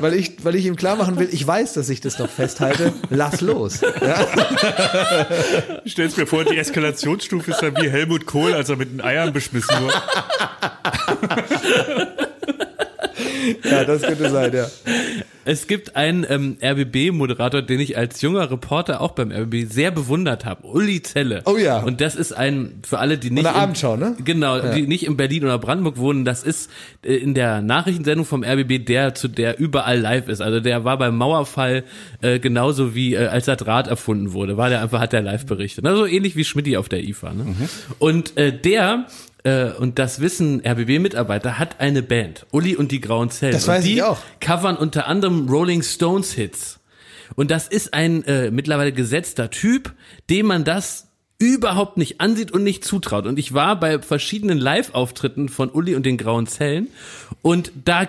weil ich, weil ich ihm klar machen will, ich weiß, dass ich das noch festhalte, lass los. Ja? Stell's mir vor, die Eskalationsstufe ist dann wie Helmut Kohl, als er mit den Eiern beschmissen wurde. *laughs* ja, das könnte sein, ja. Es gibt einen ähm, RBB-Moderator, den ich als junger Reporter auch beim RBB sehr bewundert habe. Uli Zelle. Oh ja. Und das ist ein, für alle, die nicht. der in- Abendschau, ne? Genau, die nicht in Berlin oder Brandenburg wohnen, das ist äh, in der Nachrichtensendung vom RBB der, zu der überall live ist. Also der war beim Mauerfall äh, genauso wie äh, als das Rad erfunden wurde, war der einfach, hat der live berichtet. Also ähnlich wie Schmidti auf der IFA. Ne? Mhm. Und äh, der äh, und das wissen RBB-Mitarbeiter, hat eine Band, Uli und die Grauen Zellen. Das weiß und die ich auch. covern unter anderem Rolling Stones Hits. Und das ist ein äh, mittlerweile gesetzter Typ, dem man das überhaupt nicht ansieht und nicht zutraut. Und ich war bei verschiedenen Live-Auftritten von Uli und den Grauen Zellen und da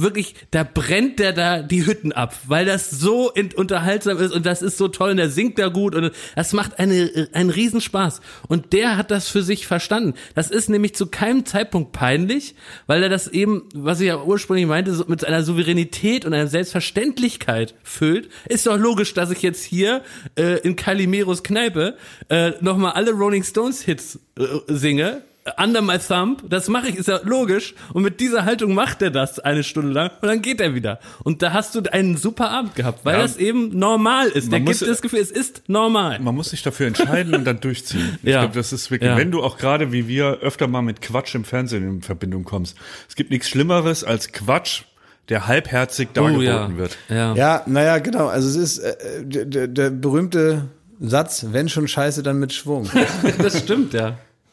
wirklich, da brennt der da die Hütten ab, weil das so unterhaltsam ist und das ist so toll und der singt da gut und das macht eine, einen Riesenspaß. Und der hat das für sich verstanden. Das ist nämlich zu keinem Zeitpunkt peinlich, weil er das eben, was ich ja ursprünglich meinte, mit einer Souveränität und einer Selbstverständlichkeit füllt. Ist doch logisch, dass ich jetzt hier äh, in Calimeros Kneipe äh, nochmal alle Rolling Stones Hits äh, singe under my thumb, das mache ich, ist ja logisch. Und mit dieser Haltung macht er das eine Stunde lang und dann geht er wieder. Und da hast du einen super Abend gehabt, weil Ja. das eben normal ist. Der Man gibt muss- das Gefühl, es ist normal. Man muss sich dafür entscheiden und dann durchziehen. Ich *laughs* Ja. glaube, das ist wirklich, Ja. wenn du auch gerade wie wir öfter mal mit Quatsch im Fernsehen in Verbindung kommst. Es gibt nichts Schlimmeres als Quatsch, der halbherzig dargeboten Oh ja. wird. ja. Ja, naja, genau. Also es ist äh, der, der, der berühmte Satz, wenn schon Scheiße, dann mit Schwung. *laughs* das stimmt, ja.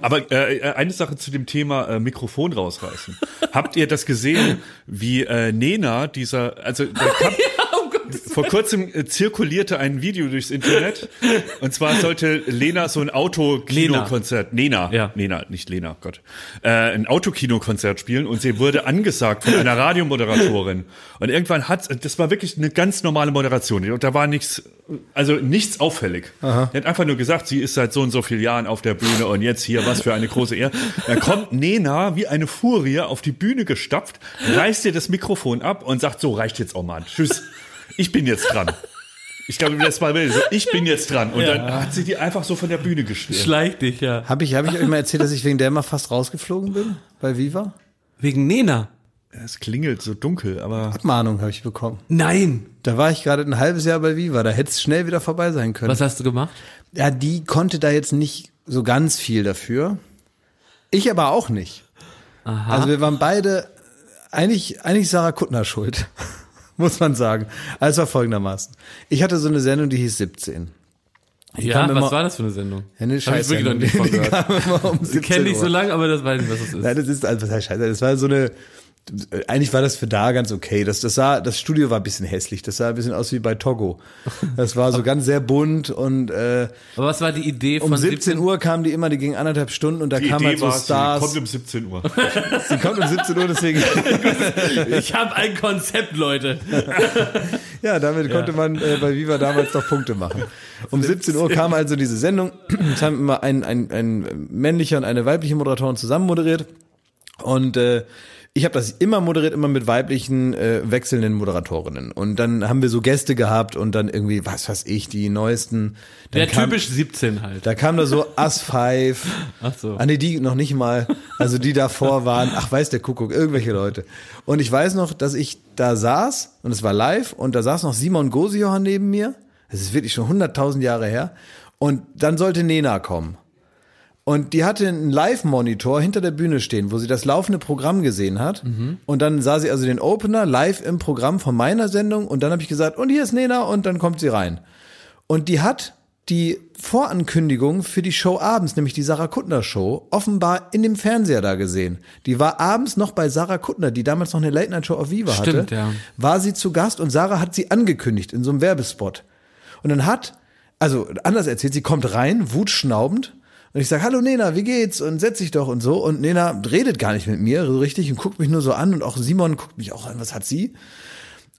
Aber äh, äh, eine Sache zu dem Thema äh, Mikrofon rausreißen. Habt ihr das gesehen, wie äh, Nena, dieser, also der Gott, *laughs* *laughs* vor kurzem äh, zirkulierte ein Video durchs Internet. Und zwar sollte Lena so ein Autokinokonzert, Nena, Ja. Nena, nicht Lena, Gott, äh, ein Autokinokonzert spielen und sie wurde angesagt von einer Radiomoderatorin. Und irgendwann hat, das war wirklich eine ganz normale Moderation. Und da war nichts, also nichts auffällig. Die hat einfach nur gesagt, sie ist seit so und so vielen Jahren auf der Bühne und jetzt hier, was für eine große Ehre. Dann kommt Nena wie eine Furie auf die Bühne gestapft, reißt ihr das Mikrofon ab und sagt, so reicht jetzt auch mal. Tschüss. Ich bin jetzt dran. Ich glaube, das war so, ich bin jetzt dran. Und dann hat sie die einfach so von der Bühne gestellt. Schleich dich, ja. Habe ich, hab ich euch mal erzählt, dass ich wegen der mal fast rausgeflogen bin? Bei Viva? Wegen Nena. Es klingelt so dunkel, aber Abmahnung habe ich bekommen. Nein. Da war ich gerade ein halbes Jahr bei Viva, da hätte es schnell wieder vorbei sein können. Was hast du gemacht? Ja, die konnte da jetzt nicht so ganz viel dafür. Ich aber auch nicht. Aha. Also wir waren beide eigentlich, eigentlich Sarah Kuttner schuld, *laughs* muss man sagen. Also war folgendermaßen. Ich hatte so eine Sendung, die hieß 17. ja, kam was immer- war das für eine Sendung? Ja, eine Hab ich wirklich noch nicht von Die gehört. um Ich 17 kenne dich Uhr. so lange, aber das weiß ich, was das ist. Nein, das ist, also was heißt scheiße, das war so eine, eigentlich war das für da ganz okay. Das, das sah, das Studio war ein bisschen hässlich. Das sah ein bisschen aus wie bei Togo. Das war so *laughs* ganz sehr bunt und äh, Aber was war die Idee um von 17 Uhr kamen die immer, die gingen anderthalb Stunden und da die kamen Idee halt so war, sie Stars. kommt um 17 Uhr. *laughs* Sie kommt um 17 Uhr, deswegen. *laughs* Ich habe ein Konzept, Leute. Ja, damit konnte man äh, bei Viva damals noch Punkte machen. Um 17 Uhr kam also diese Sendung. *clears throat* Es haben immer ein, ein, ein männlicher und eine weibliche Moderatorin zusammen moderiert. Und äh, ich habe das immer moderiert, immer mit weiblichen äh, wechselnden Moderatorinnen. Und dann haben wir so Gäste gehabt und dann irgendwie, was weiß ich, die neuesten. Dann Der kam, typisch 17 halt. Da kam da so Us Five. *laughs* Ach so. Ah, nee, die noch nicht mal. Also die davor waren, ach weiß der Kuckuck, irgendwelche Leute. Und ich weiß noch, dass ich da saß und es war live und da saß noch Simon Gosiohan neben mir. Das ist wirklich schon 100.000 Jahre her. Und dann sollte Nena kommen. Und die hatte einen Live-Monitor hinter der Bühne stehen, wo sie das laufende Programm gesehen hat. Und dann sah sie also den Opener live im Programm von meiner Sendung. Und dann habe ich gesagt, und hier ist Nena und dann kommt sie rein. Und die hat die Vorankündigung für die Show abends, nämlich die Sarah Kuttner Show, offenbar in dem Fernseher da gesehen. Die war abends noch bei Sarah Kuttner, die damals noch eine Late Night Show auf Viva Stimmt, hatte. ja. War sie zu Gast und Sarah hat sie angekündigt in so einem Werbespot. Und dann hat, also anders erzählt, sie kommt rein, wutschnaubend. Und ich sage, hallo Nena, wie geht's? Und setz dich doch und so. Und Nena redet gar nicht mit mir so richtig und guckt mich nur so an. Und auch Simon guckt mich auch an, was hat sie?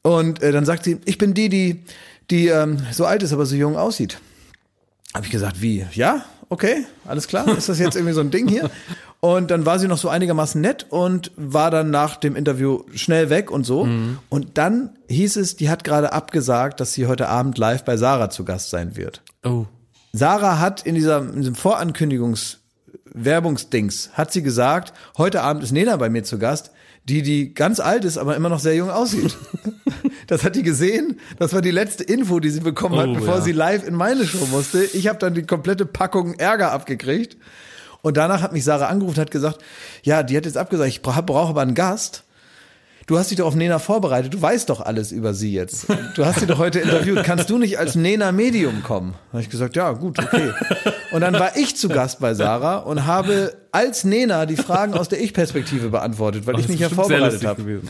Und äh, dann sagt sie, ich bin die, die, die ähm, so alt ist, aber so jung aussieht. Habe ich gesagt, wie? Ja, okay, alles klar. Ist das jetzt irgendwie so ein Ding hier? *laughs* Und dann war sie noch so einigermaßen nett und war dann nach dem Interview schnell weg und so. Und dann hieß es, die hat gerade abgesagt, dass sie heute Abend live bei Sarah zu Gast sein wird. Oh. Sarah hat in, dieser, in diesem Vorankündigungs Werbungsdings hat sie gesagt, heute Abend ist Nena bei mir zu Gast, die die ganz alt ist, aber immer noch sehr jung aussieht. *laughs* das hat die gesehen. Das war die letzte Info, die sie bekommen hat, Oh, bevor ja. sie live in meine Show musste. Ich habe dann die komplette Packung Ärger abgekriegt. Und danach hat mich Sarah angerufen und hat gesagt, ja, die hat jetzt abgesagt, ich brauche brauch aber einen Gast. Du hast dich doch auf Nena vorbereitet, du weißt doch alles über sie jetzt. Du hast sie doch heute interviewt. Kannst du nicht als Nena Medium kommen? Habe ich gesagt, ja, gut, okay. Und dann war ich zu Gast bei Sarah und habe als Nena die Fragen aus der Ich-Perspektive beantwortet, weil ich das mich ja vorbereitet habe.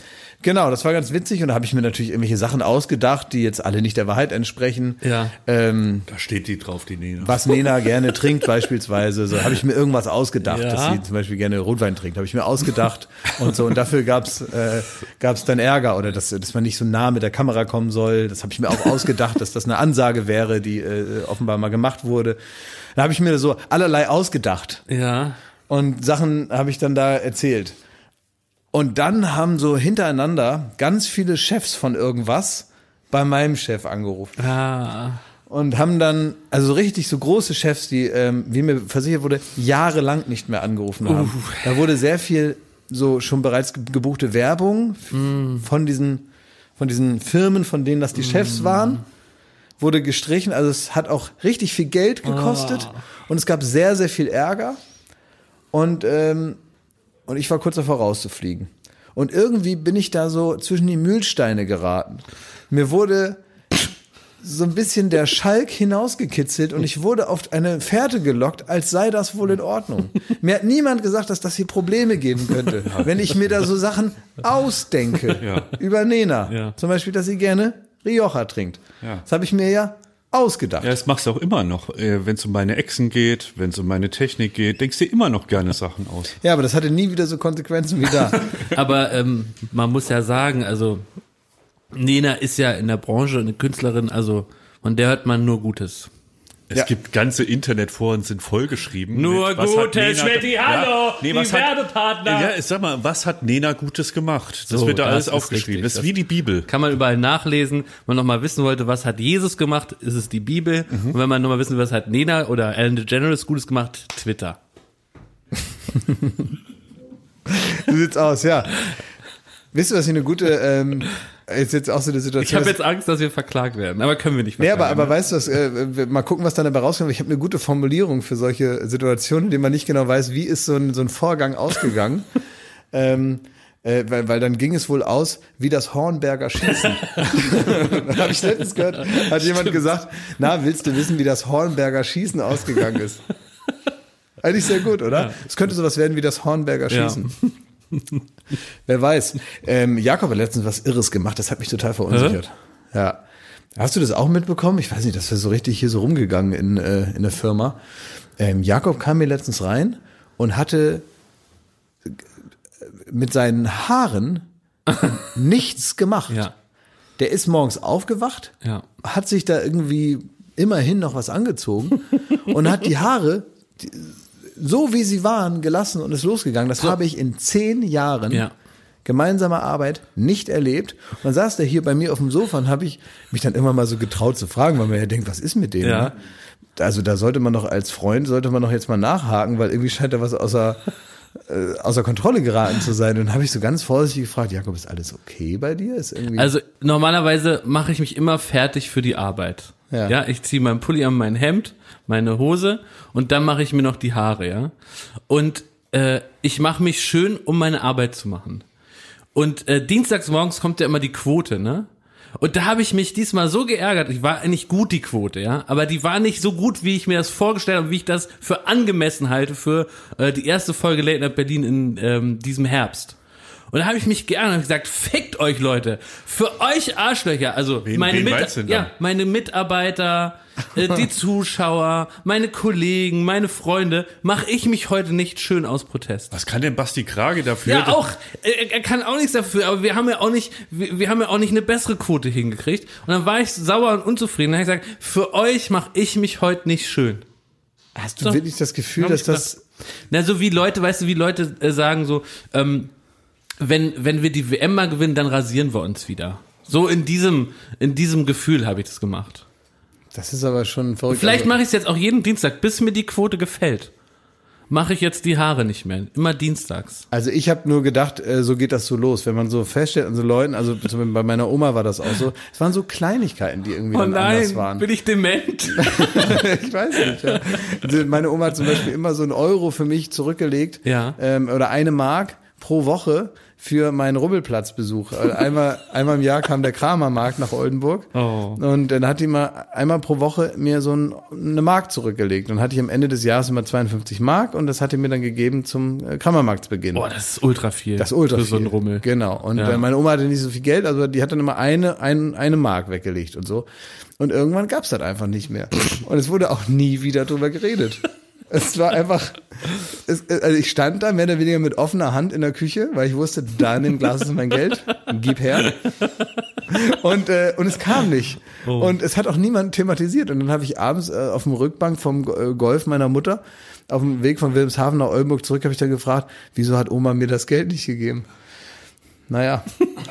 Genau, das war ganz witzig und da habe ich mir natürlich irgendwelche Sachen ausgedacht, die jetzt alle nicht der Wahrheit entsprechen. Ja. Ähm, Da steht die drauf, die Nena. was Nena gerne trinkt beispielsweise. So habe ich mir irgendwas ausgedacht, Ja. dass sie zum Beispiel gerne Rotwein trinkt. Habe ich mir ausgedacht und so. Und dafür gab's äh, gab's dann Ärger oder dass, dass man nicht so nah mit der Kamera kommen soll. Das habe ich mir auch ausgedacht, dass das eine Ansage wäre, die äh, offenbar mal gemacht wurde. Da habe ich mir so allerlei ausgedacht Ja. und Sachen habe ich dann da erzählt. Und dann haben so hintereinander ganz viele Chefs von irgendwas bei meinem Chef angerufen Ah. und haben dann, also richtig so große Chefs, die, ähm, wie mir versichert wurde, jahrelang nicht mehr angerufen haben. Da wurde sehr viel so schon bereits ge- gebuchte Werbung f- von diesen, von diesen Firmen, von denen das die Chefs waren, wurde gestrichen. Also es hat auch richtig viel Geld gekostet und es gab sehr, sehr viel Ärger. Und, ähm, und ich war kurz davor rauszufliegen. Und irgendwie bin ich da so zwischen die Mühlsteine geraten. Mir wurde so ein bisschen der Schalk hinausgekitzelt und ich wurde auf eine Fährte gelockt, als sei das wohl in Ordnung. Mir hat niemand gesagt, dass das hier Probleme geben könnte, wenn ich mir da so Sachen ausdenke Ja. über Nena. Ja. Zum Beispiel, dass sie gerne Rioja trinkt. Ja. Das habe ich mir ja ausgedacht. Ja, das machst du auch immer noch. Wenn es um meine Echsen geht, wenn es um meine Technik geht, denkst du dir immer noch gerne Sachen aus. Ja, aber das hatte nie wieder so Konsequenzen wie da. *laughs* Aber ähm, man muss ja sagen, also Nena ist ja in der Branche eine Künstlerin, also von der hört man nur Gutes. Es Ja. gibt ganze Internetforen sind vollgeschrieben. Nur mit, Nena- Schmetti, hallo, die was hat- Werbepartner. Ja, ich sag mal, was hat Nena Gutes gemacht? Das So, wird da das alles ist aufgeschrieben. richtig. Das ist wie die Bibel. Kann man überall nachlesen. Wenn man nochmal wissen wollte, was hat Jesus gemacht, ist es die Bibel. Und wenn man nochmal wissen will, was hat Nena oder Ellen DeGeneres Gutes gemacht, Twitter. *laughs* So sieht's aus, ja. Wisst ihr, was hier eine gute, ähm, ist jetzt auch so eine Situation. Ich habe jetzt Angst, dass wir verklagt werden, aber können wir nicht Nee, verklagen. aber, aber weißt du was, äh, mal gucken, was dann dabei rauskommt. Ich habe eine gute Formulierung für solche Situationen, in denen man nicht genau weiß, wie ist so ein, so ein Vorgang ausgegangen. *laughs* ähm, äh, weil, weil dann ging es wohl aus wie das Hornberger Schießen. *laughs* habe ich letztens gehört, hat jemand gesagt, na, willst du wissen, wie das Hornberger Schießen ausgegangen ist? Eigentlich sehr gut, oder? Es könnte sowas werden wie das Hornberger Ja. *laughs* Wer weiß. Ähm, Jakob hat letztens was Irres gemacht, das hat mich total verunsichert. Ja. Hast du das auch mitbekommen? Ich weiß nicht, das wäre so richtig hier so rumgegangen in, äh, in der Firma. Ähm, Jakob kam mir letztens rein und hatte mit seinen Haaren *laughs* nichts gemacht. Ja, Der ist morgens aufgewacht, ja. hat sich da irgendwie immerhin noch was angezogen *laughs* und hat die Haare die, so wie sie waren gelassen und ist losgegangen. Das habe ich in zehn Jahren Ja. gemeinsamer Arbeit nicht erlebt. Und dann saß der hier bei mir auf dem Sofa und habe ich mich dann immer mal so getraut zu fragen, weil man ja denkt, was ist mit dem? Ja. ne? Also da sollte man doch als Freund, sollte man doch jetzt mal nachhaken, weil irgendwie scheint da was außer, äh, außer Kontrolle geraten zu sein. Und dann habe ich so ganz vorsichtig gefragt, Jakob, ist alles okay bei dir? Ist irgendwie Also normalerweise mache ich mich immer fertig für die Arbeit. Ja. Ja, ich ziehe mein Pulli an, mein Hemd, meine Hose und dann mache ich mir noch die Haare, ja. Und äh, ich mache mich schön, um meine Arbeit zu machen. Und äh, dienstags morgens kommt ja immer die Quote, ne? Und da habe ich mich diesmal so geärgert. Ich war eigentlich gut die Quote, ja, aber die war nicht so gut, wie ich mir das vorgestellt habe, wie ich das für angemessen halte für äh, die erste Folge Late Night Berlin in ähm, diesem Herbst. Und da habe ich mich geärgert und gesagt, fickt euch Leute, für euch Arschlöcher, also Wen- meine wen Mit ja, meine Mitarbeiter, äh, die *laughs* Zuschauer, meine Kollegen, meine Freunde, mache ich mich heute nicht schön aus Protest. Was kann denn Basti Krage dafür? Ja, auch. Er, er kann auch nichts dafür, aber wir haben ja auch nicht, wir, wir haben ja auch nicht eine bessere Quote hingekriegt. Und dann war ich sauer und unzufrieden. Dann habe ich gesagt, für euch mache ich mich heute nicht schön. Hast du So. wirklich das Gefühl, dass das Na, so wie Leute, weißt du, wie Leute äh, sagen so, ähm, wenn, wenn wir die WM mal gewinnen, dann rasieren wir uns wieder. So in diesem, in diesem Gefühl habe ich das gemacht. Das ist aber schon verrückt. Vielleicht mache ich es jetzt auch jeden Dienstag, bis mir die Quote gefällt. Mache ich jetzt die Haare nicht mehr. Immer dienstags. also ich habe nur gedacht, äh, so geht das so los, wenn man so feststellt an so Leuten, also zum Beispiel bei meiner Oma war das auch so. Es waren so Kleinigkeiten, die irgendwie Oh dann anders nein, waren. bin ich dement? *laughs* ich weiß nicht. Ja. Also meine Oma hat zum Beispiel immer so einen Euro für mich zurückgelegt Ja. ähm, oder eine Mark pro Woche für meinen Rubbelplatzbesuch. Also Einmal, einmal im Jahr kam der Kramermarkt nach Oldenburg Oh. und dann hat die mal einmal pro Woche mir so ein, eine Mark zurückgelegt. Und hatte ich am Ende des Jahres immer 52 Mark und das hat die mir dann gegeben zum äh, Kramermarktsbeginn. Boah, das ist ultra viel. Das ist ultra Für viel. so einen Rummel. Genau. Und Ja. äh, meine Oma hatte nicht so viel Geld, also die hat dann immer eine, ein, eine Mark weggelegt und so. Und irgendwann gab's das einfach nicht mehr. Und es wurde auch nie wieder drüber geredet. *laughs* Es war einfach, es, also ich stand da mehr oder weniger mit offener Hand in der Küche, weil ich wusste, da in dem Glas ist mein Geld, gib her. Und, äh, und es kam nicht. Oh. Und es hat auch niemand thematisiert. Und dann habe ich abends äh, auf dem Rückbank vom äh, Golf meiner Mutter, auf dem Weg von Wilhelmshaven nach Oldenburg zurück, habe ich dann gefragt, wieso hat Oma mir das Geld nicht gegeben? Naja,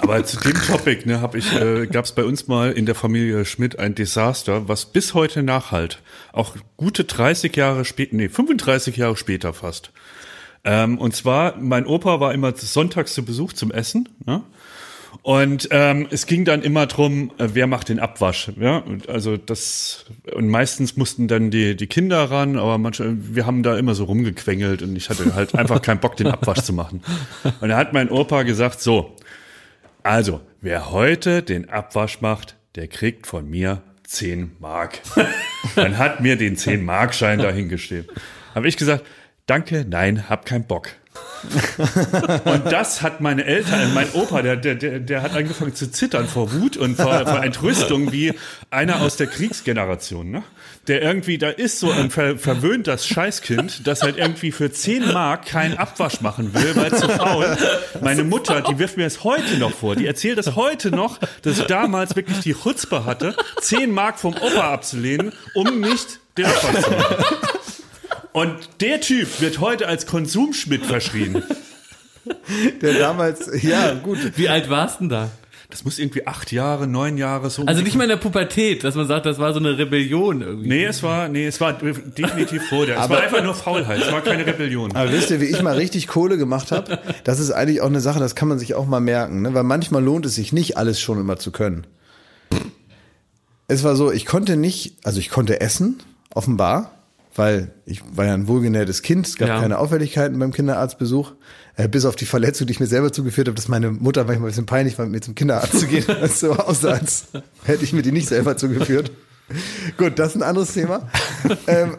Aber zu dem Topic ne, hab ich, äh, gab es bei uns mal in der Familie Schmidt ein Desaster, was bis heute nachhalt. Auch gute 30 Jahre später, nee, 35 Jahre später fast. Ähm, und zwar, mein Opa war immer sonntags zu Besuch zum Essen. Ne? Und ähm, es ging dann immer drum, äh, wer macht den Abwasch. Ja? Und also das und meistens mussten dann die die Kinder ran, aber manche, wir haben da immer so rumgequengelt und ich hatte halt einfach keinen Bock, den Abwasch zu machen. Und da hat mein Opa gesagt, so, also wer heute den Abwasch macht, der kriegt von mir 10 Mark. Dann hat mir den 10 Mark Schein dahingestellt. Habe ich gesagt, danke, nein, hab keinen Bock. Und das hat meine Eltern, mein Opa, der, der, der, hat angefangen zu zittern vor Wut und vor, vor Entrüstung wie einer aus der Kriegsgeneration, ne? Der irgendwie, da ist so ein ver, verwöhntes Scheißkind, das halt irgendwie für 10 Mark keinen Abwasch machen will, weil zu faul. Meine Mutter, die wirft mir das heute noch vor, die erzählt das heute noch, dass ich damals wirklich die Chutzpe hatte, 10 Mark vom Opa abzulehnen, um nicht den Abwasch zu machen. Und der Typ wird heute als Konsumschmidt verschrien. *laughs* Der damals, ja, gut. Wie alt warst denn da? Das muss irgendwie acht Jahre, neun Jahre so. Also nicht mal in der Pubertät, dass man sagt, das war so eine Rebellion irgendwie. Nee, es war, nee, es war definitiv vor der. Es Aber- war einfach nur Faulheit. Es war keine Rebellion. Aber wisst ihr, wie ich mal richtig Kohle gemacht habe? Das ist eigentlich auch eine Sache, das kann man sich auch mal merken, ne? weil manchmal lohnt es sich nicht, alles schon immer zu können. Es war so, ich konnte nicht, also ich konnte essen, offenbar, weil ich war ja ein wohlgenährtes Kind, es gab Ja. keine Auffälligkeiten beim Kinderarztbesuch, äh, bis auf die Verletzung, die ich mir selber zugeführt habe, dass meine Mutter manchmal ein bisschen peinlich war, mit mir zum Kinderarzt zu gehen, *laughs* so aussah, als hätte ich mir die nicht selber zugeführt. Gut, das ist ein anderes Thema. ähm,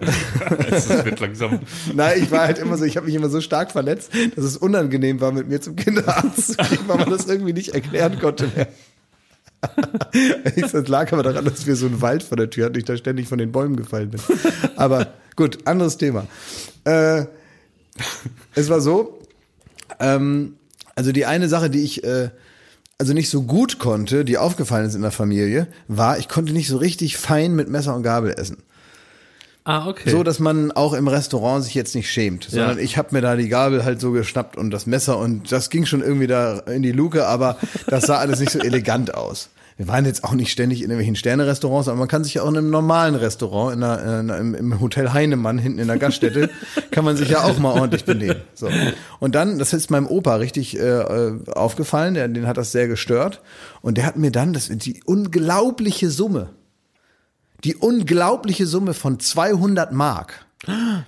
Es wird langsam. *laughs* Nein, ich war halt immer so, ich habe mich immer so stark verletzt, dass es unangenehm war, mit mir zum Kinderarzt zu gehen, weil man das irgendwie nicht erklären konnte mehr. Das lag aber daran, dass wir so einen Wald vor der Tür hatten, ich da ständig von den Bäumen gefallen bin. Aber gut, anderes Thema. Äh, es war so, ähm, also die eine Sache, die ich äh, also nicht so gut konnte, die aufgefallen ist in der Familie, war, ich konnte nicht so richtig fein mit Messer und Gabel essen. Ah, okay. So, dass man auch im Restaurant sich jetzt nicht schämt, sondern ich habe mir da die Gabel halt so geschnappt und das Messer und das ging schon irgendwie da in die Luke, aber das sah alles nicht so elegant aus. Wir waren jetzt auch nicht ständig in irgendwelchen Sterne-Restaurants, aber man kann sich ja auch in einem normalen Restaurant, in einer, in einer, im, Hotel Heinemann hinten in der Gaststätte, *laughs* kann man sich ja auch mal ordentlich benehmen. So. Und dann, das ist meinem Opa richtig äh, äh, aufgefallen, der, den hat das sehr gestört. Und der hat mir dann das, die unglaubliche Summe, die unglaubliche Summe von 200 Mark.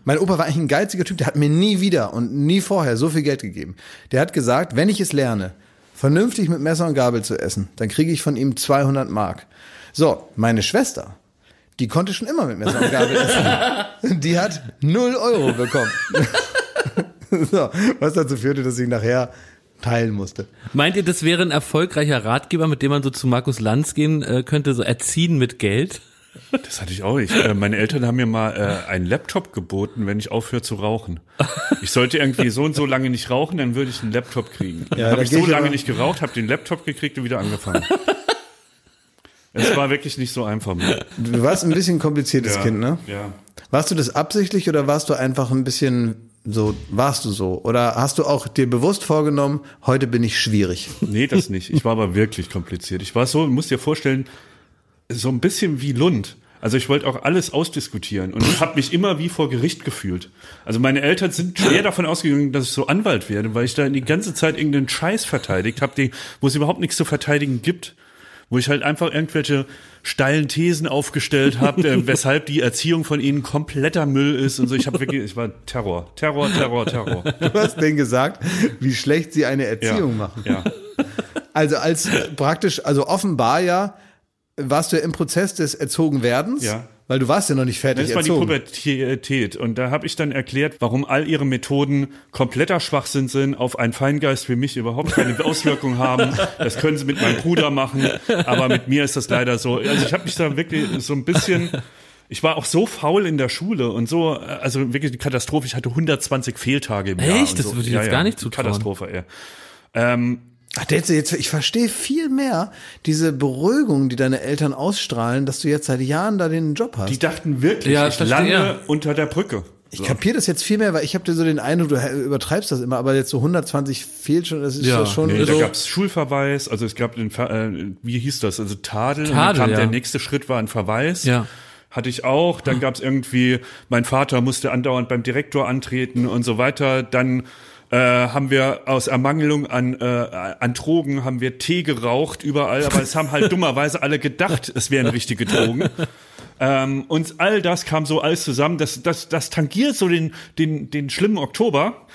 Mein Opa war eigentlich ein geiziger Typ, der hat mir nie wieder und nie vorher so viel Geld gegeben. Der hat gesagt, wenn ich es lerne, vernünftig mit Messer und Gabel zu essen, dann kriege ich von ihm 200 Mark. So, meine Schwester, die konnte schon immer mit Messer und Gabel essen. *laughs* Die hat 0 Euro bekommen. *laughs* so, was dazu führte, dass ich nachher teilen musste. Meint ihr, das wäre ein erfolgreicher Ratgeber, mit dem man so zu Markus Lanz gehen äh, könnte, so erziehen mit Geld? Das hatte ich auch. Ich, äh, meine Eltern haben mir mal äh, einen Laptop geboten, wenn ich aufhöre zu rauchen. Ich sollte irgendwie so und so lange nicht rauchen, dann würde ich einen Laptop kriegen. Ja, habe ich so ich lange nicht geraucht, habe den Laptop gekriegt und wieder angefangen. Es war wirklich nicht so einfach. Mehr. Du warst ein bisschen kompliziertes Ja, Kind, ne? Ja. Warst du das absichtlich oder warst du einfach ein bisschen so, warst du so? Oder hast du auch dir bewusst vorgenommen, heute bin ich schwierig? Nee, das nicht. Ich war aber wirklich kompliziert. Ich war so, musst dir vorstellen, so ein bisschen wie Lund. Also ich wollte auch alles ausdiskutieren und habe mich immer wie vor Gericht gefühlt. Also meine Eltern sind schwer davon ausgegangen, dass ich so Anwalt werde, weil ich da die ganze Zeit irgendeinen Scheiß verteidigt habe, wo es überhaupt nichts zu verteidigen gibt. Wo ich halt einfach irgendwelche steilen Thesen aufgestellt habe, äh, *laughs* weshalb die Erziehung von ihnen kompletter Müll ist und so. Ich habe wirklich, ich war Terror, Terror, Terror, Terror. Du hast denen gesagt, wie schlecht sie eine Ja, Erziehung machen. ja. Also als praktisch, also offenbar ja, warst du ja im Prozess des Erzogenwerdens, Ja. weil du warst ja noch nicht fertig Das war die erzogen. Pubertät. Und da habe ich dann erklärt, warum all ihre Methoden kompletter Schwachsinn sind, auf einen Feingeist wie mich überhaupt keine *laughs* Auswirkung haben. Das können sie mit meinem Bruder machen, aber mit mir ist das leider so. Also ich habe mich da wirklich so ein bisschen. Ich war auch so faul in der Schule und so, also wirklich eine Katastrophe. Ich hatte 120 Fehltage im Jahr. Echt? Das so. würde ich jetzt gar nicht zutrauen. Katastrophe, ey. Ähm, Ach, jetzt, jetzt, ich verstehe viel mehr diese Beruhigung, die deine Eltern ausstrahlen, dass du jetzt seit Jahren da den Job hast. die dachten wirklich, Ja, ich verstehe, lande ja. unter der Brücke. ich kapiere das jetzt viel mehr, weil ich habe dir so den Eindruck, du übertreibst das immer, aber jetzt so 120 fehlt schon, das ist Ja, schon Nee, da so. gab's Schulverweis, also es gab den, Ver- äh, wie hieß das, also Tadel, und dann Tadel, kam ja. der nächste Schritt war ein Verweis. Ja. Hatte ich auch, dann gab's irgendwie, mein Vater musste andauernd beim Direktor antreten und so weiter, dann äh, haben wir aus Ermangelung an, äh, an Drogen haben wir Tee geraucht überall, aber es haben halt *laughs* dummerweise alle gedacht, es wären richtige Drogen. Ähm, und all das kam so alles zusammen. Das, das, das tangiert so den, den, den schlimmen Oktober.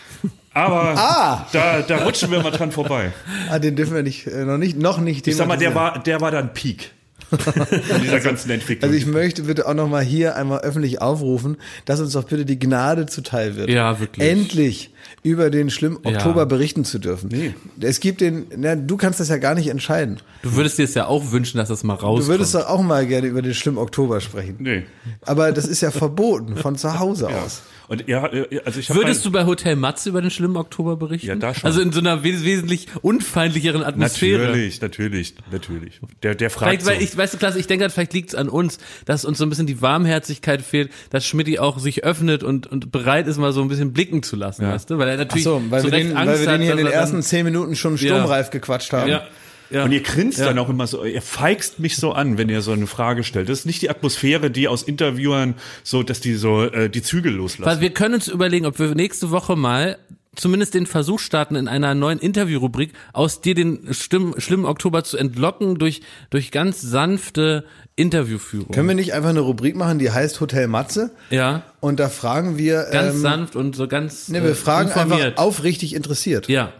Aber *laughs* Ah! da, da rutschen wir mal dran vorbei. Ah, den dürfen wir nicht, äh, noch nicht, noch nicht. Ich sag mal, der war, der war dann Peak. in dieser ganzen Entwicklung. Also ich möchte bitte auch nochmal hier einmal öffentlich aufrufen, dass uns doch bitte die Gnade zuteil wird. Ja, wirklich. Endlich über den schlimmen Ja. Oktober berichten zu dürfen. Nee. Es gibt den, na, du kannst das ja gar nicht entscheiden. Du würdest dir es ja auch wünschen, dass das mal rauskommt. Du würdest doch auch mal gerne über den schlimmen Oktober sprechen. nee. Aber das ist ja verboten von zu Hause aus. Und ja, also ich Würdest du bei Hotel Matze über den schlimmen Oktober berichten? Ja, da schon. Also in so einer wes wesentlich unfeindlicheren Atmosphäre. Natürlich, natürlich, natürlich. Der, der fragt Vielleicht, weil so. ich, weißt du, Klasse, ich denke, halt, vielleicht liegt es an uns, dass uns so ein bisschen die Warmherzigkeit fehlt, dass Schmidti auch sich öffnet und, und bereit ist, mal so ein bisschen blicken zu lassen, weißt du? Weil er Ach natürlich so, weil, so wir den, Angst weil wir den hier hat, in den er ersten zehn Minuten schon sturmreif gequatscht haben. ja, ja. Und ihr grinst Ja. dann auch immer so, ihr feigst mich so an, wenn ihr so eine Frage stellt. Das ist nicht die Atmosphäre, die aus Interviewern so, dass die so äh, die Zügel loslassen. Weil wir können uns überlegen, ob wir nächste Woche mal zumindest den Versuch starten, in einer neuen Interviewrubrik aus dir den stimm, schlimmen Oktober zu entlocken durch, durch ganz sanfte Interviewführung. Können wir nicht einfach eine Rubrik machen, die heißt Hotel Matze? ja, Und da fragen wir, ganz ähm, sanft und so ganz ne, wir äh, fragen informiert. einfach aufrichtig interessiert. Ja.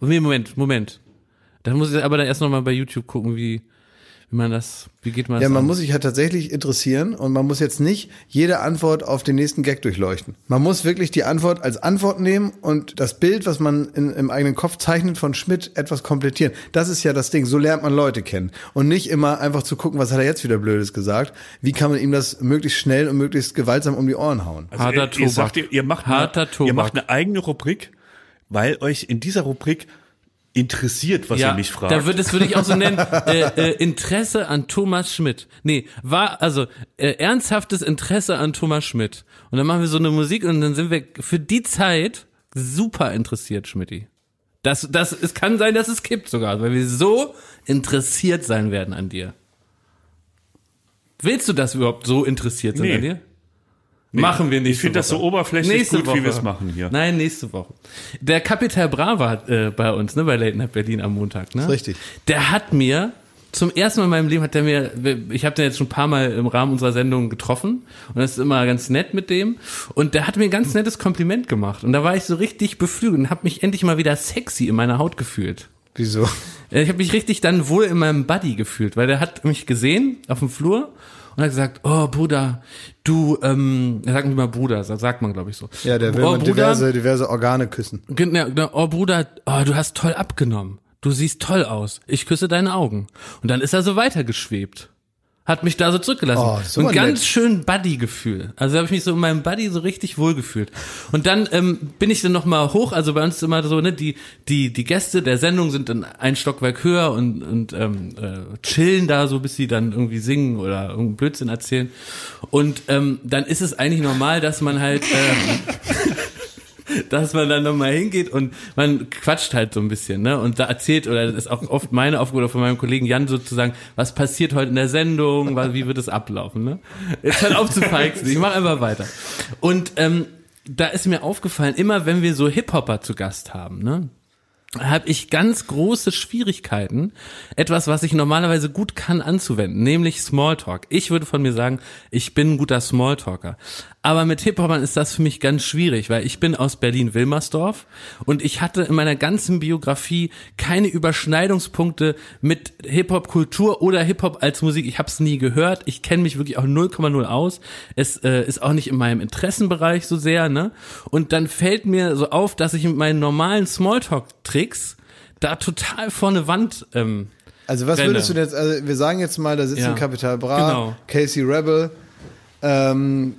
Nee, Moment, Moment. Dann muss ich aber dann erst noch mal bei YouTube gucken, wie, wie man das, wie geht man das Ja, man an? muss sich halt tatsächlich interessieren und man muss jetzt nicht jede Antwort auf den nächsten Gag durchleuchten. Man muss wirklich die Antwort als Antwort nehmen und das Bild, was man in, im eigenen Kopf zeichnet von Schmidt, etwas komplettieren. Das ist ja das Ding. So lernt man Leute kennen. Und nicht immer einfach zu gucken, was hat er jetzt wieder Blödes gesagt. Wie kann man ihm das möglichst schnell und möglichst gewaltsam um die Ohren hauen? Also Harter ihr, ihr sagt, ihr, ihr, macht Harter eine, Tobak. ihr macht eine eigene Rubrik, weil euch in dieser Rubrik interessiert, was ihr mich fragt. Da wird, das würde ich auch so nennen, *laughs* äh, äh, Interesse an Thomas Schmidt. Nee, war, also, äh, ernsthaftes Interesse an Thomas Schmidt. Und dann machen wir so eine Musik und dann sind wir für die Zeit super interessiert, Schmidti. Das, das, es kann sein, dass es kippt sogar, weil wir so interessiert sein werden an dir. Willst du das überhaupt so interessiert sein Nee. an dir? Machen wir nicht. Ich finde das so oberflächlich gut, wie wir es machen hier. Nein, nächste Woche. Der Kapital Bra war äh, bei uns, ne, bei Late Night Berlin am Montag, ne? Ist richtig. Der hat mir zum ersten Mal in meinem Leben hat der mir, ich habe den jetzt schon ein paar Mal im Rahmen unserer Sendung getroffen und das ist immer ganz nett mit dem und der hat mir ein ganz nettes Kompliment gemacht und da war ich so richtig beflügelt und habe mich endlich mal wieder sexy in meiner Haut gefühlt. Wieso? Äh, Ich habe mich richtig dann wohl in meinem Buddy gefühlt, weil der hat mich gesehen auf dem Flur und hat gesagt, oh Bruder, du, ähm, er sagt nicht mal Bruder, das sagt man glaube ich so. Ja, der will oh, Bruder, diverse, diverse Organe küssen. Genau. oh Bruder, oh, du hast toll abgenommen. Du siehst toll aus. Ich küsse deine Augen. Und dann ist er so weitergeschwebt. Hat mich da so zurückgelassen. Oh, so ein ganz nett. schön Buddy-Gefühl. Also habe ich mich so in meinem Buddy so richtig wohl gefühlt. Und dann ähm, bin ich dann noch mal hoch. Also bei uns ist immer so, ne, die die die Gäste der Sendung sind dann ein Stockwerk höher und und ähm, äh, chillen da so, bis sie dann irgendwie singen oder irgendeinen Blödsinn erzählen. Und ähm, dann ist es eigentlich normal, dass man halt ähm, *laughs* *laughs* *laughs* dass man dann nochmal hingeht und man quatscht halt so ein bisschen, ne? Und da erzählt, oder das ist auch oft meine Aufgabe von meinem Kollegen Jan sozusagen, was passiert heute in der Sendung, wie wird es ablaufen, ne? Jetzt hört auf zu feixen, ich mache einfach weiter. Und ähm, da ist mir aufgefallen, immer wenn wir so Hip-Hopper zu Gast haben, ne? habe ich ganz große Schwierigkeiten, etwas, was ich normalerweise gut kann, anzuwenden, nämlich Smalltalk. Ich würde von mir sagen, ich bin ein guter Smalltalker. Aber mit Hip-Hopern ist das für mich ganz schwierig, weil ich bin aus Berlin-Wilmersdorf und ich hatte in meiner ganzen Biografie keine Überschneidungspunkte mit Hip-Hop-Kultur oder Hip-Hop als Musik. Ich habe es nie gehört. Ich kenne mich wirklich auch 0,0 aus. Es äh, ist auch nicht in meinem Interessenbereich so sehr. Ne? Und dann fällt mir so auf, dass ich mit meinen normalen Smalltalk-Tricks da total vor eine Wand ähm, Also was Renne. würdest du denn jetzt, also wir sagen jetzt mal, da sitzen Ja. Capital Bra, Genau. Casey Rebel, ähm,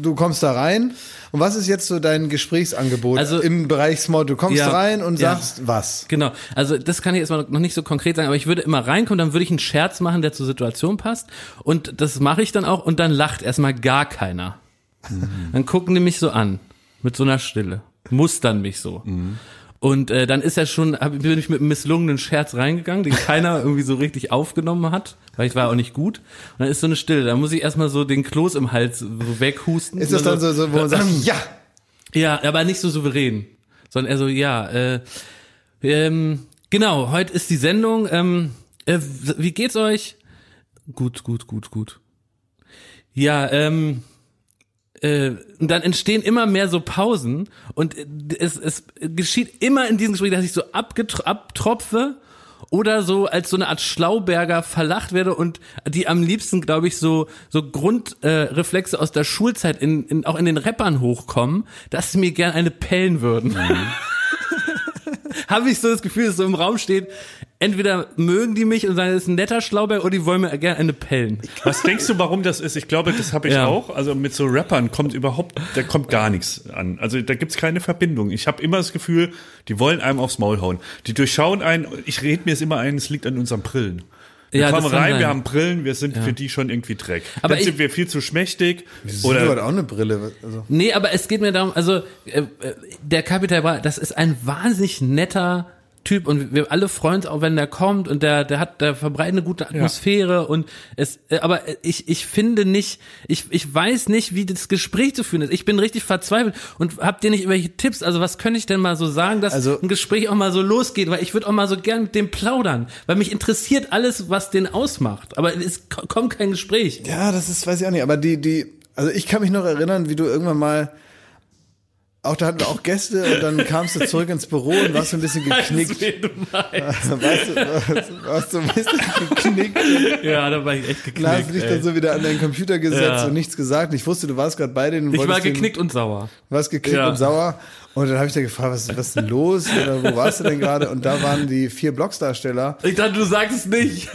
du kommst da rein und was ist jetzt so dein Gesprächsangebot Also- im Bereich Small? Du kommst Ja. rein und Ja. sagst was? Genau, also das kann ich jetzt mal noch nicht so konkret sagen, aber ich würde immer reinkommen, dann würde ich einen Scherz machen, der zur Situation passt und das mache ich dann auch und dann lacht erstmal gar keiner. Dann gucken die mich so an, mit so einer Stille, mustern mich so. Und äh, dann ist er schon, hab, bin ich mit einem misslungenen Scherz reingegangen, den keiner *laughs* irgendwie so richtig aufgenommen hat, weil ich war auch nicht gut. Und dann ist so eine Stille, da muss ich erstmal so den Kloß im Hals so weghusten. Ist das dann so, so wo man sagt, *laughs* ja, Ja, aber nicht so souverän, sondern eher so, ja, äh, ähm, genau, heute ist die Sendung, ähm, äh, wie geht's euch? Gut, gut, gut, gut. Ja, ähm, äh, und dann entstehen immer mehr so Pausen und es, es geschieht immer in diesem Gespräch, dass ich so abtropfe oder so als so eine Art Schlauberger verlacht werde und die am liebsten, glaube ich, so so Grundreflexe äh, aus der Schulzeit in, in auch in den Rappern hochkommen, dass sie mir gern eine pellen würden. Habe ich so das Gefühl, dass so im Raum steht, entweder mögen die mich und sagen, das ist ein netter Schlauberg oder die wollen mir gerne eine pellen. Was denkst du, warum das ist? Ich glaube, das habe ich Ja. auch. Also mit so Rappern kommt überhaupt, da kommt gar nichts an. Also da gibt's keine Verbindung. Ich habe immer das Gefühl, die wollen einem aufs Maul hauen. Die durchschauen einen. Ich rede mir es immer ein, es liegt an unseren Brillen. Wir Ja, kommen rein, sein. wir haben Brillen, wir sind für die schon irgendwie Dreck. Aber Dann ich- sind wir viel zu schmächtig. Du hat Oder auch eine Brille. Also. Nee, aber es geht mir darum, also äh, äh, der Kapital das ist ein wahnsinnig netter Typ und wir alle freuen uns auch, wenn der kommt und der der hat der verbreitet eine gute Atmosphäre und es äh, aber ich ich finde nicht ich ich weiß nicht, wie das Gespräch zu führen ist. Ich bin richtig verzweifelt und habt ihr nicht irgendwelche Tipps? Also was könnte ich denn mal so sagen, dass Also- ein Gespräch auch mal so losgeht, weil ich würde auch mal so gern mit dem plaudern, weil mich interessiert alles, was den ausmacht, aber es ko- kommt kein Gespräch. Ja, das ist, weiß ich auch nicht. Aber die, die, also ich kann mich noch erinnern, wie du irgendwann mal, auch da hatten wir auch Gäste und dann kamst du zurück ins Büro und warst so ein bisschen geknickt. Du meinst. *laughs* Weißt du, warst, warst so ein bisschen geknickt. Ja, da war ich echt geknickt. Dann hast du dich ey. dann so wieder an deinen Computer gesetzt Ja. und nichts gesagt. Ich wusste, du warst gerade bei denen. Ich war geknickt und sauer. warst geknickt Ja. und sauer. Und dann habe ich dir gefragt, was, was ist denn los? Oder wo warst du denn gerade? Und da waren die vier Blocksdarsteller. Ich dachte, du sagst es nicht.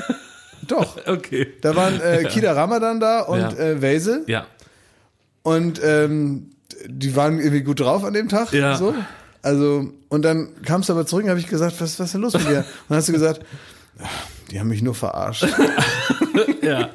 Doch. *laughs* Okay. Da waren äh, Kida Ramadan da und Ja. äh, Wesel. Ja. Und ähm, die waren irgendwie gut drauf an dem Tag. Ja. So. Also, und dann kamst du aber zurück und habe ich gesagt, was, was ist denn los mit dir? Und dann hast du gesagt, "Ach, die haben mich nur verarscht. *laughs* Ja.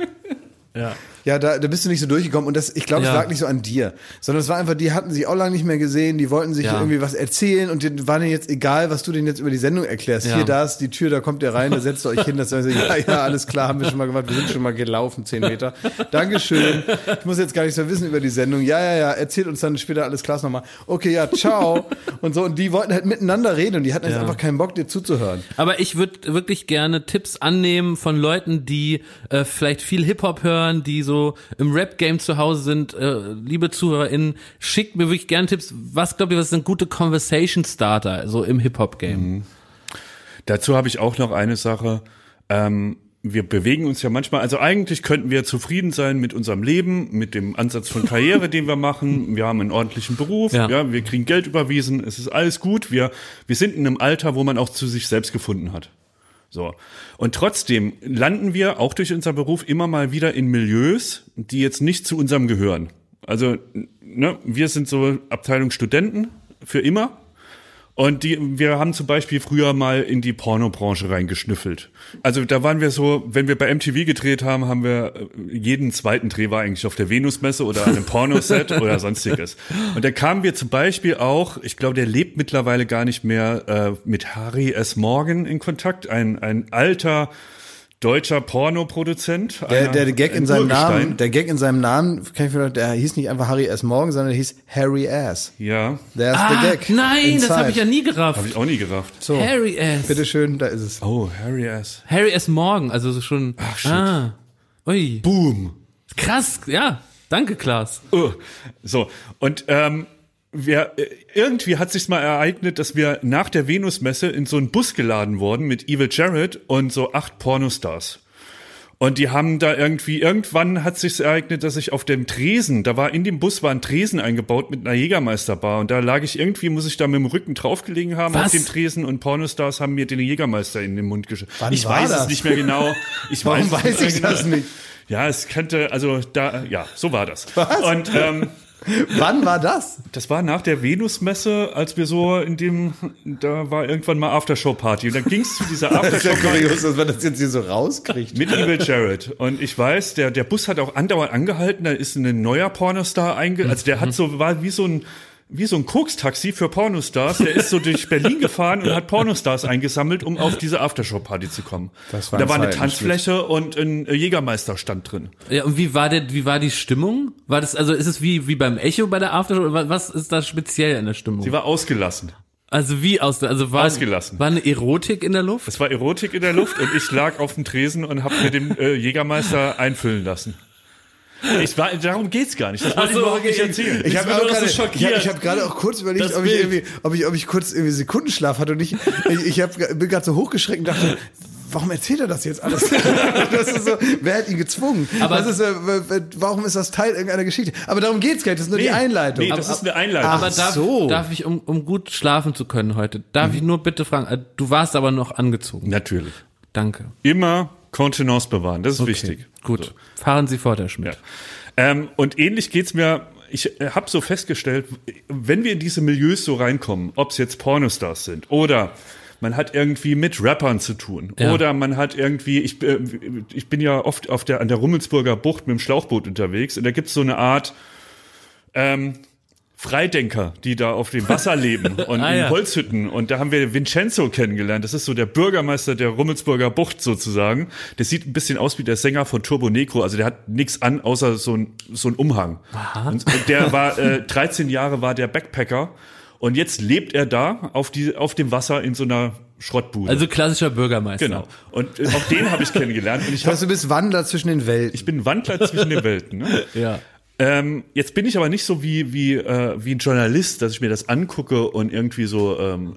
Ja. Ja, da, da bist du nicht so durchgekommen und das, ich glaube, es Ja. lag nicht so an dir, sondern es war einfach, die hatten sich auch lange nicht mehr gesehen, die wollten sich Ja. irgendwie was erzählen und denen war denen jetzt egal, was du denen jetzt über die Sendung erklärst. Ja. Hier, da ist die Tür, da kommt ihr rein, da setzt ihr euch hin, das sagen sie, ja, ja, alles klar, haben wir schon mal gemacht, wir sind schon mal gelaufen, zehn Meter. Dankeschön. Ich muss jetzt gar nichts mehr wissen über die Sendung. Ja, ja, ja, erzählt uns dann später alles klar nochmal. Okay, ja, ciao. Und so, und die wollten halt miteinander reden und die hatten jetzt einfach keinen Bock, dir zuzuhören. Aber ich würde wirklich gerne Tipps annehmen von Leuten, die äh, vielleicht viel Hip-Hop hören, die so im Rap-Game zu Hause sind. Äh, liebe ZuhörerInnen, schickt mir wirklich gerne Tipps. Was glaubt ihr, was sind gute Conversation-Starter so im Hip-Hop-Game? Dazu habe ich auch noch eine Sache. Ähm, wir bewegen uns ja manchmal, also eigentlich könnten wir zufrieden sein mit unserem Leben, mit dem Ansatz von Karriere, *laughs* den wir machen. Wir haben einen ordentlichen Beruf, Ja. ja. wir kriegen Geld überwiesen, es ist alles gut. Wir, wir sind in einem Alter, wo man auch zu sich selbst gefunden hat. So. Und trotzdem landen wir auch durch unseren Beruf immer mal wieder in Milieus, die jetzt nicht zu unserem gehören. Also, ne, wir sind so Abteilung Studenten für immer. Und die, wir haben zum Beispiel früher mal in die Pornobranche reingeschnüffelt. Also da waren wir so, wenn wir bei MTV gedreht haben, haben wir äh, jeden zweiten Dreh war eigentlich auf der Venusmesse oder einem Pornoset *laughs* oder sonstiges. Und da kamen wir zum Beispiel auch, ich glaube, der lebt mittlerweile gar nicht mehr, äh, mit Harry S. Morgan in Kontakt, ein, ein alter deutscher Pornoproduzent. Der, der, der Gag in seinem Urgestein. Namen, der Gag in seinem Namen, kann ich mir, der hieß nicht einfach Harry S. Morgan, sondern der hieß Harry Ass. Ja, There's Ah, the Gag. nein, das Inside. habe ich ja nie gerafft. habe ich auch nie gerafft. So, Harry S. bitteschön, da ist es. Oh, Harry S. Harry S. Morgan, also so schon. Ach, shit. Ah. Ui. Boom. Krass, ja. Danke, Klaas. Oh. So, und ähm, wir, äh, irgendwie hat sich mal ereignet, dass wir nach der Venusmesse in so einen Bus geladen wurden mit Evil Jared und so acht Pornostars. Und die haben da irgendwie, irgendwann hat sich ereignet, dass ich auf dem Tresen, da war in dem Bus war ein Tresen eingebaut mit einer Jägermeisterbar und da lag ich irgendwie, muss ich da mit dem Rücken draufgelegen haben Was? auf dem Tresen und Pornostars haben mir den Jägermeister in den Mund. Wann Ich weiß das? es nicht mehr genau. Ich *laughs* Warum weiß, es weiß ich das genau. nicht? Ja, es könnte, also da, ja, so war das. Und ähm, Wann war das? das war nach der Venusmesse, als wir so in dem, da war irgendwann mal Aftershow-Party. Und dann ging es zu dieser *laughs* Das ist ja Aftershow-Party kurios, dass man das jetzt hier so rauskriegt. mit Evil Jared. Und ich weiß, der, der Bus hat auch andauernd angehalten, da ist ein neuer Pornostar einge, also der hat so, war wie so ein, wie so ein Koks-Taxi für Pornostars. Der ist so durch *laughs* Berlin gefahren und hat Pornostars eingesammelt, um auf diese Aftershow-Party zu kommen. Das und da war eine Tanzfläche und ein Jägermeister stand drin. Ja, und wie war der, wie war die Stimmung? War das, also ist es wie, wie beim Echo bei der Aftershow? oder Was ist da speziell in der Stimmung? Sie war ausgelassen. also wie aus, also war, Ausgelassen. war eine Erotik in der Luft? Es war Erotik in der Luft und ich lag auf dem Tresen und habe mir den äh, Jägermeister einfüllen lassen. Ich war, darum geht's gar nicht. Das wollte so, ich überhaupt nicht erzählen. Ich habe auch nur gerade, so ich hab, ich hab gerade auch kurz überlegt, Das ob ich, irgendwie, ob ich, ob ich kurz irgendwie Sekundenschlaf hatte und ich, ich, ich hab, bin gerade so hochgeschreckt und dachte, warum erzählt er das jetzt alles? *laughs* das ist so, wer hat ihn gezwungen? Aber- ist, äh, warum ist das Teil irgendeiner Geschichte? Aber darum geht's gar nicht, das ist nur die Einleitung. Nee, das ist eine Einleitung. Aber darf, so. darf ich, um, um gut schlafen zu können heute, darf Mhm. ich nur bitte fragen, äh, du warst aber noch angezogen. Natürlich. Danke. Immer Kontenance bewahren, das ist wichtig. Gut. Fahren Sie fort, Herr Schmidt. Ja. Ähm, und ähnlich geht's mir. Ich habe so festgestellt, wenn wir in diese Milieus so reinkommen, ob es jetzt Pornostars sind oder man hat irgendwie mit Rappern zu tun Ja. oder man hat irgendwie, ich, äh, ich bin ja oft auf der, an der Rummelsburger Bucht mit dem Schlauchboot unterwegs und da gibt's so eine Art ähm, Freidenker, die da auf dem Wasser leben *laughs* und Ah, in ja. Holzhütten. Und da haben wir Vincenzo kennengelernt. Das ist so der Bürgermeister der Rummelsburger Bucht sozusagen. Der sieht ein bisschen aus wie der Sänger von Turbo Negro. Also der hat nichts an, außer so ein, so ein Umhang. Und der war, äh, *laughs* 13 Jahre war der Backpacker. Und jetzt lebt er da auf, die, auf dem Wasser in so einer Schrottbude. Also klassischer Bürgermeister. genau. Und äh, auch den habe ich kennengelernt. Und ich, hab, du bist Wandler zwischen den Welten. ich bin ein Wandler zwischen den *laughs* Welten. Ne? Ja. Ähm, jetzt bin ich aber nicht so wie wie äh, wie ein Journalist, dass ich mir das angucke und irgendwie so, ähm,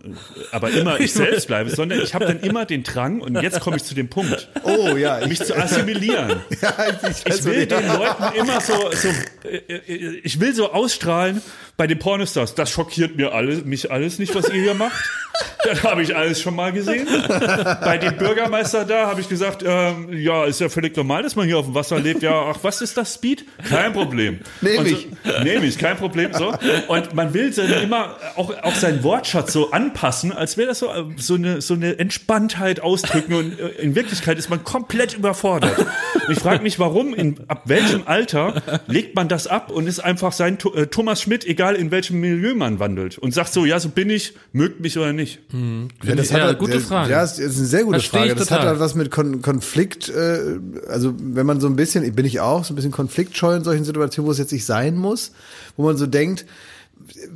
aber immer ich *laughs* selbst bleibe, sondern ich habe dann immer den Drang und jetzt komme ich zu dem Punkt, Oh ja, mich zu assimilieren. *laughs* ja, ich, Ich will den Leuten immer so, so äh, äh, ich will so ausstrahlen bei den Pornostars. Das schockiert mir alles, mich alles nicht, was ihr hier macht. Das habe ich alles schon mal gesehen. Bei dem Bürgermeister da habe ich gesagt, ähm, ja, ist ja völlig normal, dass man hier auf dem Wasser lebt. Ja, ach, was ist das Speed? Kein Problem. Nehm Und ich. *laughs* So, Nehm ich, kein Problem. So. Und man will dann immer auch, auch seinen Wortschatz so anpassen, als wäre das so, so, eine, so eine Entspanntheit ausdrücken. Und äh, in Wirklichkeit ist man komplett überfordert. Und ich frage mich, warum, in, ab welchem Alter legt man das ab und ist einfach sein äh, Thomas Schmidt, egal in welchem Milieu man wandelt. Und sagt so, ja, so bin ich, mögt mich oder nicht. Ja, das Ja, halt- gute Frage. Ja, das ist eine sehr gute Versteh ich Frage. Das hat halt was mit Kon Konflikt, äh, also wenn man so ein bisschen, bin ich auch, so ein bisschen konfliktscheu in solchen Situationen, wo es jetzt nicht sein muss, wo man so denkt,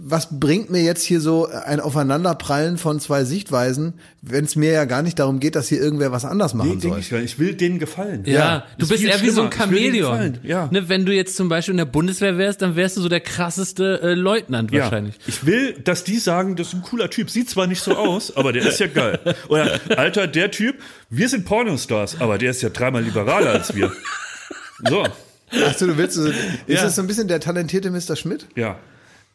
was bringt mir jetzt hier so ein Aufeinanderprallen von zwei Sichtweisen, wenn es mir ja gar nicht darum geht, dass hier irgendwer was anders machen Nee, soll. ich, ich will denen gefallen. Ja, du ist bist eher wie so ein Chamäleon. Ja. Ne, wenn du jetzt zum Beispiel in der Bundeswehr wärst, dann wärst du so der krasseste äh, Leutnant Ja. wahrscheinlich. Ich will, dass die sagen, das ist ein cooler Typ. Sieht zwar nicht so aus, *laughs* aber der ist ja geil. Oder, Alter, der Typ, wir sind Pornostars, aber der ist ja dreimal liberaler als wir. So, Achso, du willst, so- ist Ja. das so ein bisschen der talentierte Mr. Schmidt? ja.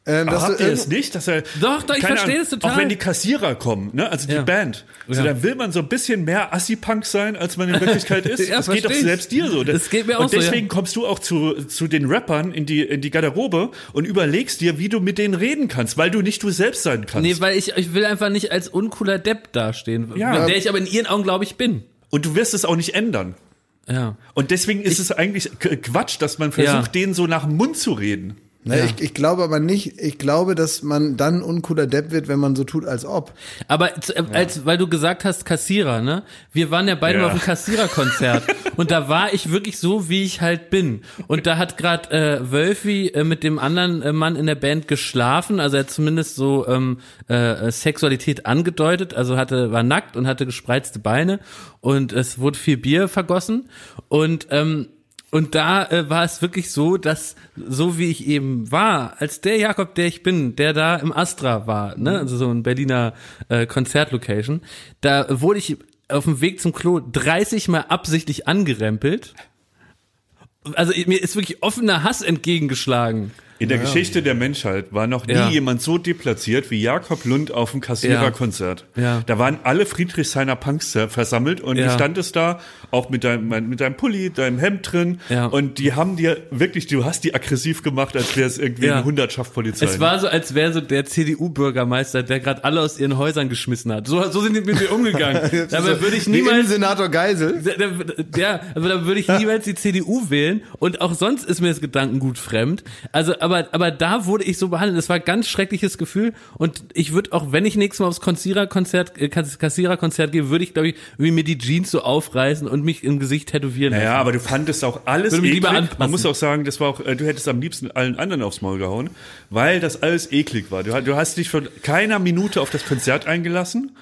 Ähm, dass habt du ihr es nicht, dass er Doch, doch, ich verstehe das total. Auch wenn die Kassierer kommen, ne, also die Ja. Band, also Ja. da will man so ein bisschen mehr Assi-Punk sein, als man in Wirklichkeit *laughs* ist. Ja, das geht doch selbst dir so. Das geht mir auch und so, ja. deswegen kommst du auch zu zu den Rappern in die in die Garderobe und überlegst dir, wie du mit denen reden kannst, weil du nicht du selbst sein kannst. Nee, weil ich, ich will einfach nicht als uncooler Depp dastehen, Ja. der ich aber in ihren Augen, glaube ich, bin. und du wirst es auch nicht ändern. Ja. Und deswegen ist es eigentlich Quatsch, dass man versucht, Ja. denen so nach dem Mund zu reden. Ne, ich, ich glaube aber nicht, ich glaube, dass man dann uncooler Depp wird, wenn man so tut, als ob. Aber äh, als, weil du gesagt hast, Kassierer, ne? Wir waren ja beide Ja. mal auf einem Kassiererkonzert *laughs* und da war ich wirklich so, wie ich halt bin. Und da hat gerade äh, Wölfi äh, mit dem anderen äh, Mann in der Band geschlafen, also er hat zumindest so ähm, äh, Sexualität angedeutet, also hatte war nackt und hatte gespreizte Beine und es wurde viel Bier vergossen und ähm, und da äh, war es wirklich so, dass so wie ich eben war, als der Jakob, der ich bin, der da im Astra war, ne, also so ein Berliner äh, Konzertlocation, da wurde ich auf dem Weg zum Klo 30 mal absichtlich angerempelt. Also mir ist wirklich offener Hass entgegengeschlagen. In der Geschichte der Menschheit war noch nie Ja. jemand so deplatziert wie Jakob Lund auf dem Kassiererkonzert. Ja. Da waren alle Friedrichshainer Punks versammelt und Ja. du standest da auch mit deinem, mit deinem Pulli, deinem Hemd drin Ja. und die haben dir wirklich, du hast die aggressiv gemacht, als wäre es irgendwie Ja. eine Hundertschaft Polizei. Es war so, als wäre so der CDU-Bürgermeister, der gerade alle aus ihren Häusern geschmissen hat. So, so sind die mit mir umgegangen. *laughs* Dabei würde ich niemals Senator Geisel. Ja, also da würde ich niemals die CDU wählen und auch sonst ist mir das Gedankengut fremd. Also, aber, aber da wurde ich so behandelt. Das war ein ganz schreckliches Gefühl und ich würde auch, wenn ich nächstes Mal aufs Kassiererkonzert, äh, Kassiererkonzert gehe, würde ich, glaube ich, irgendwie mir die Jeans so aufreißen und mich im Gesicht tätowieren lassen. Naja, aber du fandest auch alles Würde mich eklig. lieber anpassen. Man muss auch sagen, das war auch, äh, du hättest am liebsten allen anderen aufs Maul gehauen, weil das alles eklig war. Du, du hast dich von keiner Minute auf das Konzert eingelassen.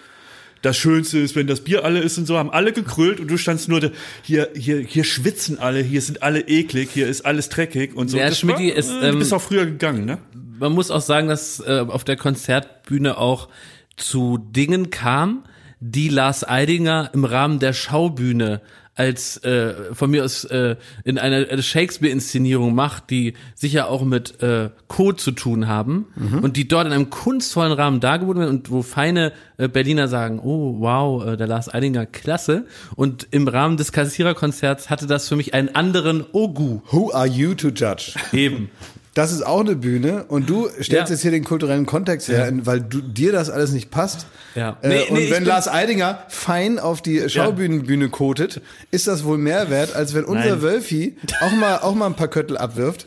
Das Schönste ist, wenn das Bier alle ist und so, haben alle gekrölt und du standst nur da, hier, hier, hier schwitzen alle, hier sind alle eklig, hier ist alles dreckig und so. Ja, war, ist, äh, du ähm, bist auch früher gegangen, ne? man muss auch sagen, dass äh, auf der Konzertbühne auch zu Dingen kam, die Lars Eidinger im Rahmen der Schaubühne als äh, von mir aus äh, in einer Shakespeare-Inszenierung macht, die sicher auch mit äh, Code zu tun haben und die dort in einem kunstvollen Rahmen dargeboten werden und wo feine äh, Berliner sagen, oh wow, äh, der Lars Eidinger, klasse. Und im Rahmen des Kassiererkonzerts hatte das für mich einen anderen Ogu. Who are you to judge? Eben. Das ist auch eine Bühne und du stellst Ja. jetzt hier den kulturellen Kontext her, weil du, dir das alles nicht passt. Ja. Äh, Nee, und nee, wenn Lars Eidinger fein auf die Schaubühnenbühne kotet, ist das wohl mehr wert, als wenn unser Nein. Wölfi auch mal, auch mal ein paar Köttel abwirft.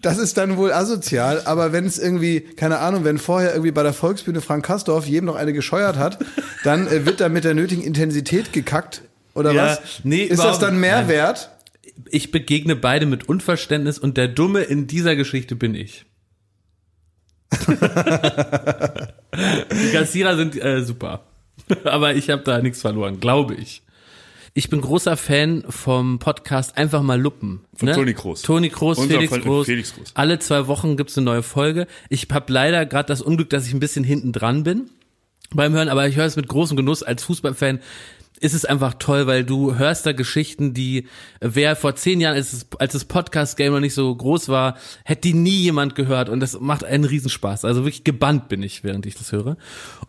Das ist dann wohl asozial, aber wenn es irgendwie, keine Ahnung, wenn vorher irgendwie bei der Volksbühne Frank Kastorf jedem noch eine gescheuert hat, dann äh, wird da mit der nötigen Intensität gekackt. Oder Ja, was? nee, ist das dann mehr nein. wert? Ich begegne beide mit Unverständnis und der Dumme in dieser Geschichte bin ich. Die Kassierer sind äh, super. *laughs* Aber ich habe da nichts verloren, glaube ich. Ich bin großer Fan vom Podcast Einfach mal Luppen. Von Toni Kroos. Toni Kroos, Unser Felix Groß. Felix Groß. Alle zwei Wochen gibt's eine neue Folge. Ich habe leider gerade das Unglück, dass ich ein bisschen hinten dran bin beim Hören, aber ich höre es mit großem Genuss als Fußballfan. Ist es einfach toll, weil du hörst da Geschichten, die wer vor zehn Jahren, als, es, als das Podcast-Game noch nicht so groß war, hätte die nie jemand gehört und das macht einen Riesenspaß. Also wirklich gebannt bin ich, während ich das höre.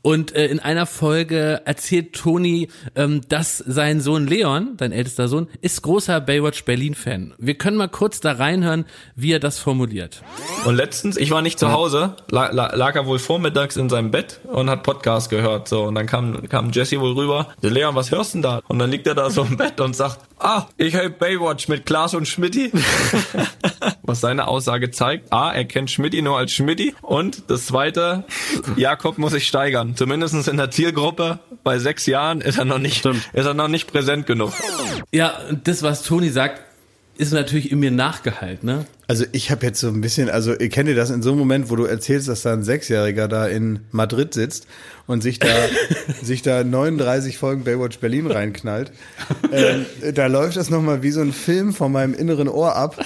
Und äh, in einer Folge erzählt Toni, ähm, dass sein Sohn Leon, dein ältester Sohn, ist großer Baywatch Berlin-Fan. Wir können mal kurz da reinhören, wie er das formuliert. Und letztens, ich war nicht zu Hause, lag, lag er wohl vormittags in seinem Bett und hat Podcast gehört. So, und dann kam, kam Jesse wohl rüber. Leon, was hörst du denn da? Und dann liegt er da so im Bett und sagt, ah, ich höre Baywatch mit Klaas und Schmidti. *laughs* was seine Aussage zeigt, A, er kennt Schmidti nur als Schmidti. Und das zweite, Jakob muss sich steigern. Zumindest in der Zielgruppe. Bei sechs Jahren ist er noch nicht, ist er noch nicht präsent genug. Ja, das, was Toni sagt, ist natürlich in mir nachgehalt, ne? Also ich habe jetzt so ein bisschen, also ihr kennt ihr das in so einem Moment, wo du erzählst, dass da ein Sechsjähriger da in Madrid sitzt und sich da *laughs* sich da 39 Folgen Baywatch Berlin reinknallt. Ähm, da läuft das nochmal wie so ein Film von meinem inneren Ohr ab,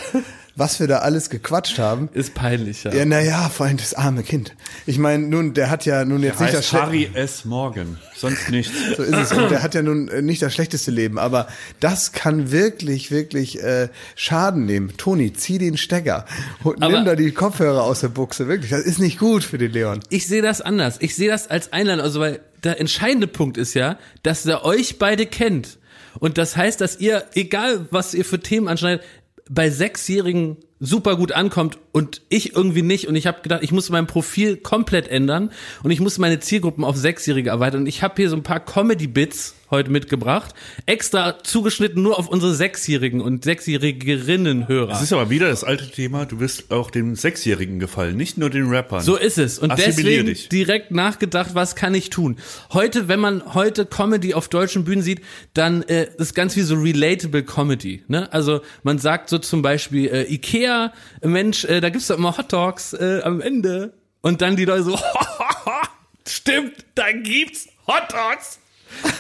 was wir da alles gequatscht haben. Ist peinlich, ja. Ja, naja, vor allem das arme Kind. Ich meine, nun, der hat ja nun jetzt nicht das Harry S. Morgan. Sonst nichts. *laughs* so ist es. Und der hat ja nun äh, nicht das schlechteste Leben, aber das kann wirklich, wirklich äh, Schaden nehmen. Toni, zieh den Stecker. Und Aber- nimm da die Kopfhörer aus der Buchse. Wirklich, das ist nicht gut für den Leon. Ich sehe das anders. Ich sehe das als Einladung, also weil der entscheidende Punkt ist ja, dass er euch beide kennt. Und das heißt, dass ihr, egal was ihr für Themen anschneidet, bei Sechsjährigen super gut ankommt und ich irgendwie nicht. Und ich habe gedacht, ich muss mein Profil komplett ändern und ich muss meine Zielgruppen auf Sechsjährige erweitern. Und ich habe hier so ein paar Comedy-Bits heute mitgebracht, extra zugeschnitten nur auf unsere Sechsjährigen und Sechsjährigerinnen-Hörer. Das ist aber wieder das alte Thema, du wirst auch den Sechsjährigen gefallen, nicht nur den Rappern. So ist es. Und Assimilier deswegen dich. direkt nachgedacht, was kann ich tun? Heute, wenn man heute Comedy auf deutschen Bühnen sieht, dann äh, ist ganz wie so relatable Comedy. Ne? Also man sagt so zum Beispiel äh, Ikea, Mensch, äh, da gibt's doch immer Hot Dogs äh, am Ende. Und dann die Leute so, *laughs* stimmt, da gibt's Hot Dogs.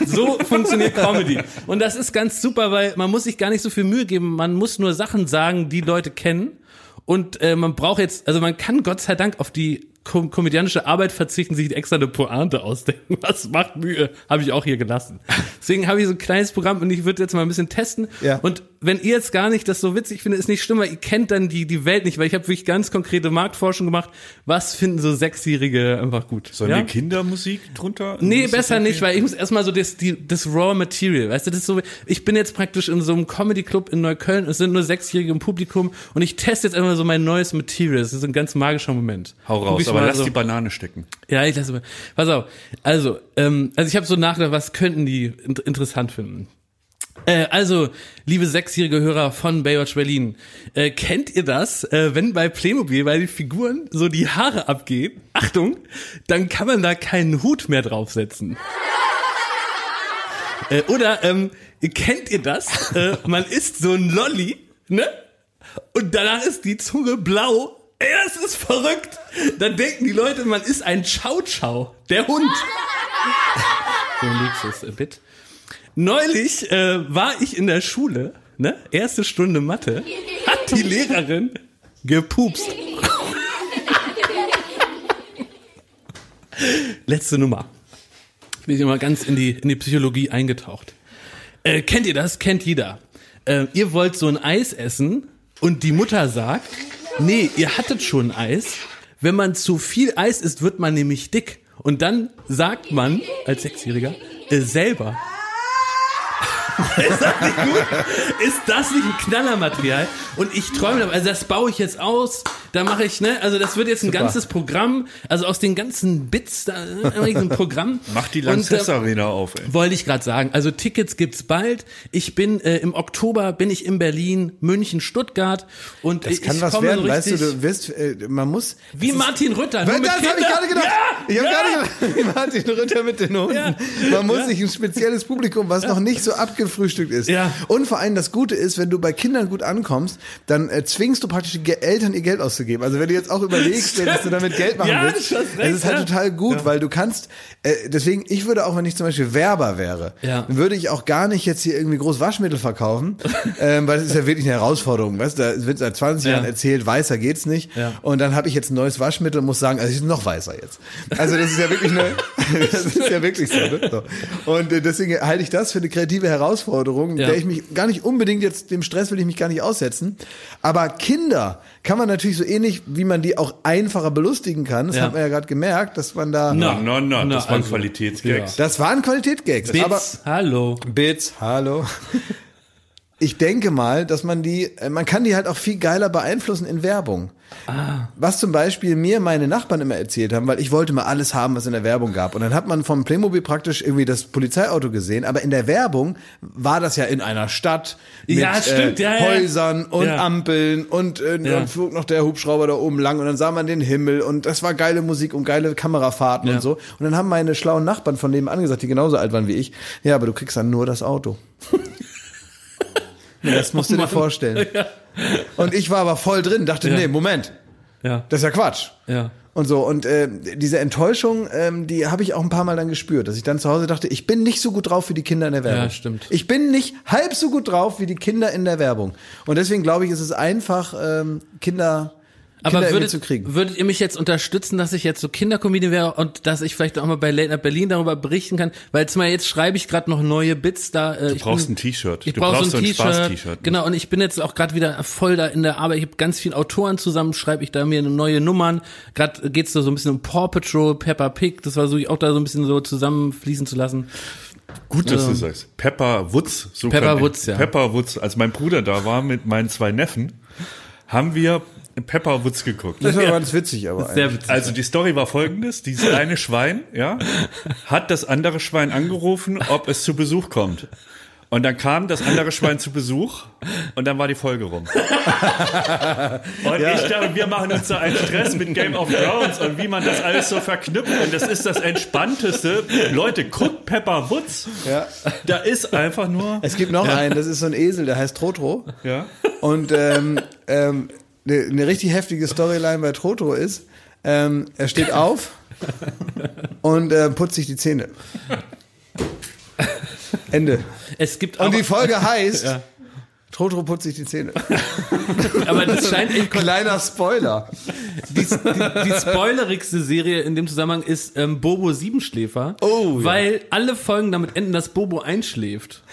So *laughs* funktioniert Comedy. Und das ist ganz super, weil man muss sich gar nicht so viel Mühe geben. Man muss nur Sachen sagen, die Leute kennen. Und äh, man braucht jetzt, also man kann Gott sei Dank auf die kom komödiantische Arbeit verzichten, sich extra eine Pointe ausdenken. *laughs* Was macht Mühe? Habe ich auch hier gelassen. Deswegen habe ich so ein kleines Programm und ich würde jetzt mal ein bisschen testen. Ja. Und wenn ihr jetzt gar nicht das so witzig findet, ist nicht schlimm, weil ihr kennt dann die, die Welt nicht, weil ich habe wirklich ganz konkrete Marktforschung gemacht. Was finden so Sechsjährige einfach gut? Sollen ja? wir Kindermusik drunter? Nee, besser nicht, weil ich muss erstmal so das, die, das Raw Material, weißt du, das ist so, ich bin jetzt praktisch in so einem Comedy Club in Neukölln, es sind nur Sechsjährige im Publikum und ich teste jetzt einfach so mein neues Material. Das ist ein ganz magischer Moment. Hau raus, aber lass so. die Banane stecken. Ja, ich lasse mal. Pass auf. Also, ähm, also ich habe so nachgedacht, was könnten die in interessant finden? Äh, also, liebe sechsjährige Hörer von Baywatch Berlin, äh, kennt ihr das, äh, wenn bei Playmobil bei den Figuren so die Haare abgehen? Achtung, dann kann man da keinen Hut mehr draufsetzen. Äh, oder ähm, kennt ihr das? Äh, man isst so ein Lolli, ne? Und danach ist die Zunge blau. Ey, das ist verrückt. Dann denken die Leute, man ist ein Chow-Chow, der Hund. So ein Luxus-Bit. Neulich äh, war ich in der Schule, ne? Erste Stunde Mathe, hat die Lehrerin gepupst. Letzte Nummer. bin ich immer ganz in die, in die Psychologie eingetaucht. Äh, kennt ihr das? Kennt jeder. Äh, ihr wollt so ein Eis essen und die Mutter sagt, nee, ihr hattet schon Eis. Wenn man zu viel Eis isst, wird man nämlich dick. Und dann sagt man als Sechsjähriger äh, selber, ist das nicht gut? Ist das nicht ein Knallermaterial? Und ich träume, also das baue ich jetzt aus, da mache ich, ne, also das wird jetzt ein ganzes Programm, also aus den ganzen Bits, da äh, ein Programm. *laughs* Mach die Lanxess äh, Arena auf, ey. wollte ich gerade sagen. Also Tickets gibt's bald. Ich bin äh, im Oktober bin ich in Berlin, München, Stuttgart und Das ich, kann ich was komme werden, so weißt du, du wirst, äh, man muss. wie Martin Rütter, nur mit das habe ich gerade gedacht. Ja, ich habe ja. gerade gedacht, *laughs* wie Martin Rütter mit den Hunden. Ja. Man muss sich ein spezielles Publikum, was noch nicht so abgefrühstückt ist. Ja. Und vor allem das Gute ist, wenn du bei Kindern gut ankommst, dann äh, zwingst du praktisch die Ge- Eltern ihr Geld auszugeben. Also wenn du jetzt auch überlegst, *laughs* dass du damit Geld machen Ja, willst, recht, es ist halt ja. total gut, weil du kannst, äh, deswegen, ich würde auch, wenn ich zum Beispiel Werber wäre, Ja. dann würde ich auch gar nicht jetzt hier irgendwie groß Waschmittel verkaufen, *laughs* ähm, weil das ist ja wirklich eine Herausforderung, weißt du, da wird seit 20 Ja. Jahren erzählt, weißer geht's nicht. Ja. Und dann habe ich jetzt ein neues Waschmittel und muss sagen, also ich bin noch weißer jetzt. Also das ist ja wirklich eine, *laughs* das ist ja wirklich so. Ne? so. Und äh, deswegen halte ich das für eine kreative Herausforderung, Ja. der ich mich gar nicht unbedingt jetzt, dem Stress will ich mich gar nicht aussetzen. Aber Kinder kann man natürlich so ähnlich, wie man die auch einfacher belustigen kann, das Ja. hat man ja gerade gemerkt, dass man da, Na. No, no, Na, das waren also, Qualitätsgags. das waren Qualitätgags. Aber Bits, hallo. Bits, hallo. *laughs* Ich denke mal, dass man die, äh, man kann die halt auch viel geiler beeinflussen in Werbung. Was zum Beispiel mir meine Nachbarn immer erzählt haben, weil ich wollte mal alles haben, was in der Werbung gab. Und dann hat man vom Playmobil praktisch irgendwie das Polizeiauto gesehen, aber in der Werbung war das ja in einer Stadt mit Ja, stimmt, äh, ja, ja. Häusern und. Ampeln und äh, dann flog noch der Hubschrauber da oben lang und dann sah man den Himmel und das war geile Musik und geile Kamerafahrten und so. Und dann haben meine schlauen Nachbarn von dem angesagt, die genauso alt waren wie ich, ja, aber du kriegst dann nur das Auto. *laughs* Das musst du dir *laughs* vorstellen. *laughs* Und ich war aber voll drin, dachte, Ja. nee, Moment, Ja, das ist ja Quatsch. ja. Und so, und äh, diese Enttäuschung, ähm, die habe ich auch ein paar Mal dann gespürt, dass ich dann zu Hause dachte, ich bin nicht so gut drauf wie die Kinder in der Werbung. Ja, stimmt. Ich bin nicht halb so gut drauf wie die Kinder in der Werbung. Und deswegen glaube ich, ist es einfach, ähm, Kinder, Kinder Aber würdet, zu kriegen. würdet ihr mich jetzt unterstützen, dass ich jetzt so Kindercomedian wäre und dass ich vielleicht auch mal bei Late Night Berlin darüber berichten kann? Weil jetzt mal jetzt schreibe ich gerade noch neue Bits da. Äh, Du brauchst ein T-Shirt. Ich brauche brauchst so ein so T-Shirt. Spaß-T-Shirt. Genau, und ich bin jetzt auch gerade wieder voll da in der Arbeit. Ich habe ganz viele Autoren zusammen, schreibe ich da mir neue Nummern. Gerade geht's da so ein bisschen um Paw Patrol, Peppa Pig. Das versuche ich auch da so ein bisschen so zusammenfließen zu lassen. Gut, dass du sagst. Pepper Woods. So Pepper Woods, ja. Pepper Woods. Als mein Bruder da war mit meinen zwei Neffen, haben wir Pepper Woods geguckt. Das war ganz witzig, aber Sehr eigentlich. witzig. Also die Story war folgendes: Dieses *laughs* kleine Schwein, ja, hat das andere Schwein angerufen, ob es zu Besuch kommt. Und dann kam das andere Schwein zu Besuch und dann war die Folge rum. Und ich dachte, wir machen uns da einen Stress mit Game of Thrones und wie man das alles so verknüpft. Und das ist das Entspannteste. Leute, guckt Pepper Woods. Ja. Da ist einfach nur. Es gibt noch einen, das ist so ein Esel, der heißt Trotro. Ja. Und ähm, ähm, eine ne richtig heftige Storyline bei Trotro ist, ähm, er steht auf und äh, putzt sich die Zähne. Ende. Es gibt auch, Und die Folge heißt, Ja. Trotro putzt sich die Zähne. *laughs* aber das scheint echt Kleiner Spoiler. die, die, die spoilerigste Serie in dem Zusammenhang ist ähm, Bobo Siebenschläfer. Oh, ja. Weil alle Folgen damit enden, dass Bobo einschläft.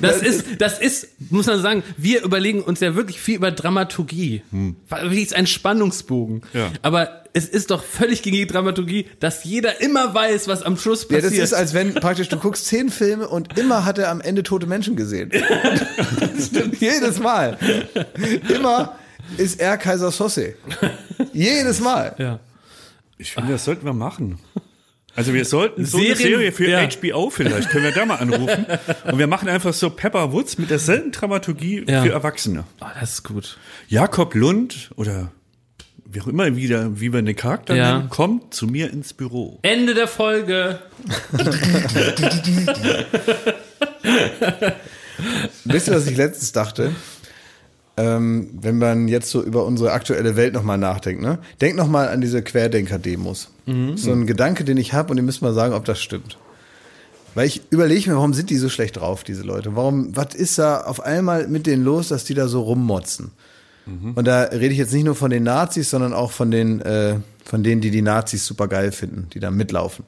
Das ist, das ist, muss man sagen, wir überlegen uns ja wirklich viel über Dramaturgie. Weil Wie ist ein Spannungsbogen. Ja. Aber es ist doch völlig gegen die Dramaturgie, dass jeder immer weiß, was am Schluss Ja, passiert. das ist, als wenn praktisch du guckst zehn Filme und immer hat er am Ende tote Menschen gesehen. *laughs* Stimmt. Jedes Mal. Immer ist er Kaiser Sosse. Jedes Mal. ja. Ich finde, das sollten wir machen. Also wir sollten so eine Serien- Serie für ja. HBO vielleicht, können wir da mal anrufen. Und wir machen einfach so Pepper Woods mit derselben Dramaturgie Ja. für Erwachsene. Oh, das ist gut. Jakob Lund oder wie auch immer wieder, wie wir den Charakter Ja. nennen, kommt zu mir ins Büro. Ende der Folge. *laughs* Wisst ihr, was ich letztens dachte? Ähm, wenn man jetzt so über unsere aktuelle Welt nochmal nachdenkt, ne? Denk nochmal an diese Querdenker-Demos. So ein Gedanke, den ich habe und ihr müsst mal sagen, ob das stimmt. Weil ich überlege mir, warum sind die so schlecht drauf, diese Leute? Warum, was ist da auf einmal mit denen los, dass die da so rummotzen? Und da rede ich jetzt nicht nur von den Nazis, sondern auch von den, äh, von denen, die die Nazis super geil finden, die da mitlaufen.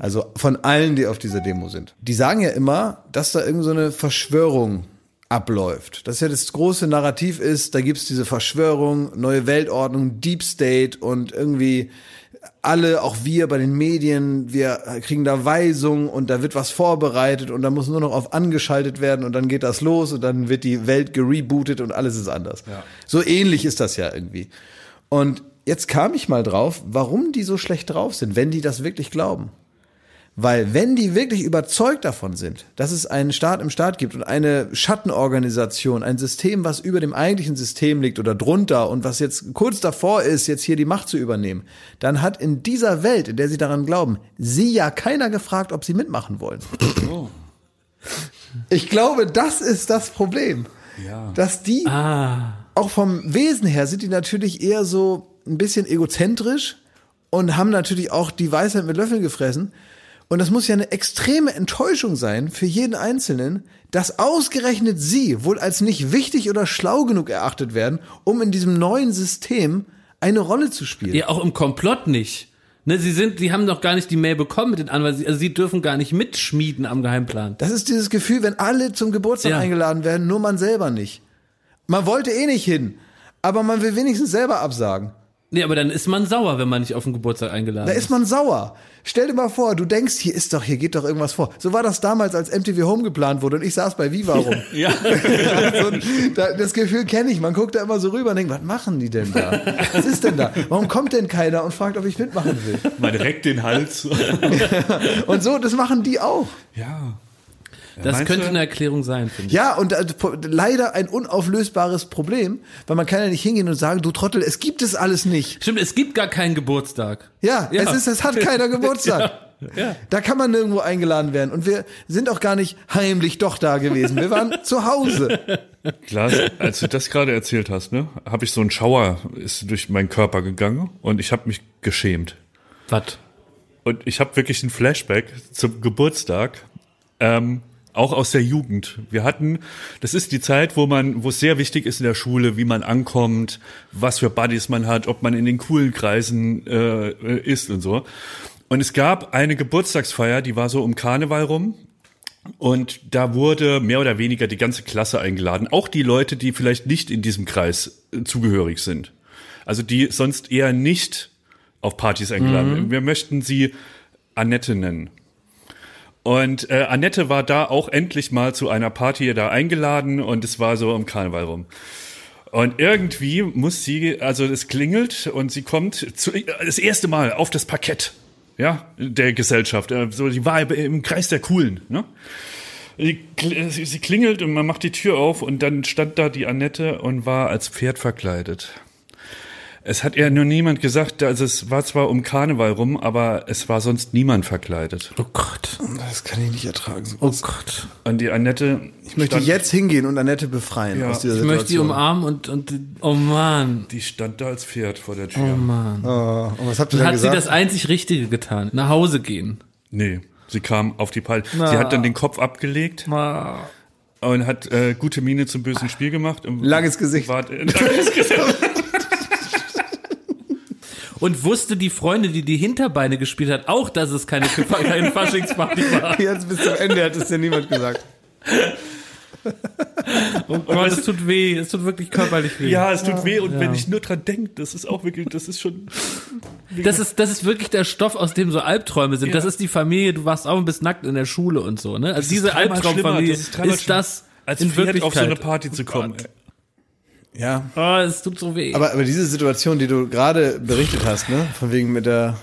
Also von allen, die auf dieser Demo sind. Die sagen ja immer, dass da irgend so eine Verschwörung abläuft. Dass ja das große Narrativ ist, da gibt's diese Verschwörung, neue Weltordnung, Deep State und irgendwie alle, auch wir bei den Medien, wir kriegen da Weisungen und da wird was vorbereitet und da muss nur noch auf angeschaltet werden und dann geht das los und dann wird die Welt gerebootet und alles ist anders. So ähnlich ist das ja irgendwie. Und jetzt kam ich mal drauf, warum die so schlecht drauf sind, wenn die das wirklich glauben. Weil wenn die wirklich überzeugt davon sind, dass es einen Staat im Staat gibt und eine Schattenorganisation, ein System, was über dem eigentlichen System liegt oder drunter und was jetzt kurz davor ist, jetzt hier die Macht zu übernehmen, dann hat in dieser Welt, in der sie daran glauben, sie ja keiner gefragt, ob sie mitmachen wollen. Ich glaube, das ist das Problem. Dass die auch vom Wesen her sind die natürlich eher so ein bisschen egozentrisch und haben natürlich auch die Weisheit mit Löffeln gefressen. Und das muss ja eine extreme Enttäuschung sein für jeden Einzelnen, dass ausgerechnet sie wohl als nicht wichtig oder schlau genug erachtet werden, um in diesem neuen System eine Rolle zu spielen. Ja, auch im Komplott nicht. Ne, sie sind, die haben noch gar nicht die Mail bekommen mit den Anweisungen, also sie dürfen gar nicht mitschmieden am Geheimplan. Das ist dieses Gefühl, wenn alle zum Geburtstag Ja. eingeladen werden, nur man selber nicht. Man wollte eh nicht hin, aber man will wenigstens selber absagen. Nee, aber dann ist man sauer, wenn man nicht auf den Geburtstag eingeladen Da ist man sauer. Stell dir mal vor, du denkst, hier ist doch, hier geht doch irgendwas vor. So war das damals, als MTV Home geplant wurde und ich saß bei Viva rum. *laughs* Ja. *laughs* so, ein- da, das Gefühl kenne ich. Man guckt da immer so rüber und denkt, was machen die denn da? Was ist denn da? Warum kommt denn keiner und fragt, ob ich mitmachen will? Man reckt den Hals. *laughs* Und so, das machen die auch. ja. Das Meinst könnte du? eine Erklärung sein, finde ich. Ja, und äh, leider ein unauflösbares Problem, weil man kann ja nicht hingehen und sagen, du Trottel, es gibt es alles nicht. Stimmt, es gibt gar keinen Geburtstag. Ja, Ja. es ist, es hat keiner *laughs* Geburtstag. Ja. Da kann man nirgendwo eingeladen werden. Und wir sind auch gar nicht heimlich doch da gewesen. Wir waren zu Hause. *laughs* Klaas, als du das gerade erzählt hast, ne, habe ich so ein Schauer ist durch meinen Körper gegangen und ich habe mich geschämt. Was? Und ich habe wirklich ein Flashback zum Geburtstag, ähm, auch aus der Jugend. Wir hatten, das ist die Zeit, wo man, wo es sehr wichtig ist in der Schule, wie man ankommt, was für Buddies man hat, ob man in den coolen Kreisen äh, ist und so. Und es gab eine Geburtstagsfeier, die war so um Karneval rum. Und da wurde mehr oder weniger die ganze Klasse eingeladen. Auch die Leute, die vielleicht nicht in diesem Kreis äh, zugehörig sind. Also die sonst eher nicht auf Partys eingeladen werden. Wir möchten sie Annette nennen. Und äh, Annette war da auch endlich mal zu einer Party da eingeladen und es war so um Karneval rum. Und irgendwie muss sie, also es klingelt und sie kommt zu, das erste Mal auf das Parkett, ja, der Gesellschaft. Äh, So, die war im Kreis der Coolen, ne? Sie klingelt und man macht die Tür auf und dann stand da die Annette und war als Pferd verkleidet. Es hat ja nur niemand gesagt, also es war zwar um Karneval rum, aber es war sonst niemand verkleidet. Oh Gott. Das kann ich nicht ertragen. Oh Gott. Und die Annette. Ich möchte jetzt hingehen und Annette befreien Ja. aus dieser Ich Situation. möchte die umarmen und, und, oh Mann. Die stand da als Pferd vor der Tür. Oh Mann. Oh, und was habt ihr Dann dann hat sie gesagt? das einzig Richtige getan. Nach Hause gehen. Nee, sie kam auf die Palme. Sie hat dann den Kopf abgelegt und hat äh, gute Miene zum bösen Spiel gemacht. Und Langes Gesicht. War, *laughs* langes Gesicht. Und wusste die Freundin, die die Hinterbeine gespielt hat, auch, dass es keine, keine *laughs* Faschingsparty war. Jetzt bis zum Ende hat es dir niemand gesagt. Oh Gott, es tut weh. Es tut wirklich körperlich weh. ja, es tut weh und Ja. wenn ich nur dran denke, das ist auch wirklich, das ist schon. Das ist, das ist wirklich der Stoff, aus dem so Albträume sind. Das ist die Familie, du warst auch und bist nackt in der Schule und so, ne? Also diese Albtraumfamilie ist ist das Als in Pferd Wirklichkeit. auf so eine Party zu kommen. Ja. Oh, es tut so weh. Aber, aber diese Situation, die du gerade berichtet hast, ne, von wegen mit der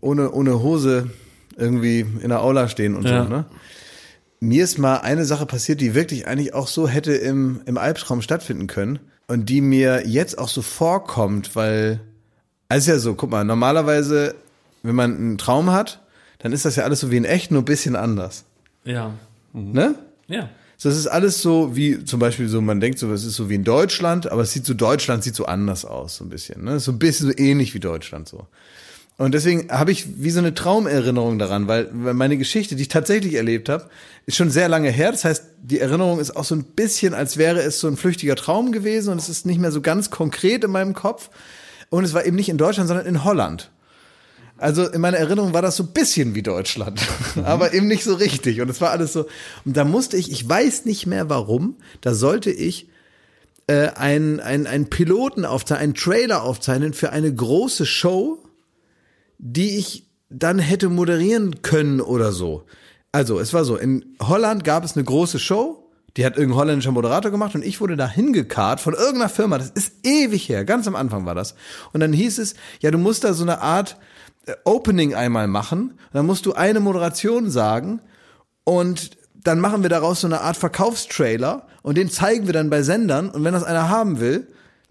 ohne, ohne Hose irgendwie in der Aula stehen und Ja. so, ne? Mir ist mal eine Sache passiert, die wirklich eigentlich auch so hätte im, im Albtraum stattfinden können und die mir jetzt auch so vorkommt, weil, also ja so, guck mal, normalerweise, wenn man einen Traum hat, dann ist das ja alles so wie in echt, nur ein bisschen anders, ja. ne? Ja. So, es ist alles so wie zum Beispiel so, man denkt so, es ist so wie in Deutschland, aber es sieht so, Deutschland sieht so anders aus, so ein bisschen. Ne? So ein bisschen so ähnlich wie Deutschland so. Und deswegen habe ich wie so eine Traumerinnerung daran, weil, weil meine Geschichte, die ich tatsächlich erlebt habe, ist schon sehr lange her. Das heißt, die Erinnerung ist auch so ein bisschen, als wäre es so ein flüchtiger Traum gewesen und es ist nicht mehr so ganz konkret in meinem Kopf. Und es war eben nicht in Deutschland, sondern in Holland. Also in meiner Erinnerung war das so ein bisschen wie Deutschland, *laughs* aber eben nicht so richtig. Und es war alles so. Und da musste ich, ich weiß nicht mehr warum, da sollte ich äh, einen, einen, einen Piloten aufzeichnen, einen Trailer aufzeichnen für eine große Show, die ich dann hätte moderieren können oder so. Also es war so, in Holland gab es eine große Show, die hat irgendein holländischer Moderator gemacht und ich wurde da hingekarrt von irgendeiner Firma. Das ist ewig her, ganz am Anfang war das. Und dann hieß es, ja, du musst da so eine Art Opening einmal machen. Dann musst du eine Moderation sagen und dann machen wir daraus so eine Art Verkaufstrailer und den zeigen wir dann bei Sendern und wenn das einer haben will,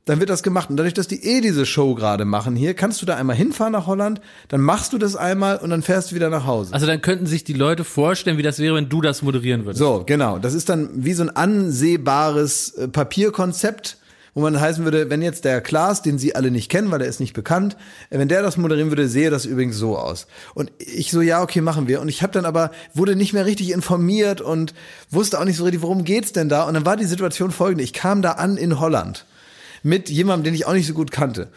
dann wird das gemacht. Und dadurch, dass die eh diese Show gerade machen hier, kannst du da einmal hinfahren nach Holland, dann machst du das einmal und dann fährst du wieder nach Hause. Also dann könnten sich die Leute vorstellen, wie das wäre, wenn du das moderieren würdest. So, genau. Das ist dann wie so ein ansehbares äh, Papierkonzept, wo man heißen würde, wenn jetzt der Klaas, den Sie alle nicht kennen, weil er ist nicht bekannt, äh, wenn der das moderieren würde, sehe das übrigens so aus. Und ich so, ja, okay, machen wir. Und ich habe dann aber, wurde nicht mehr richtig informiert und wusste auch nicht so richtig, worum geht's denn da. Und dann war die Situation folgende. Ich kam da an in Holland mit jemandem, den ich auch nicht so gut kannte.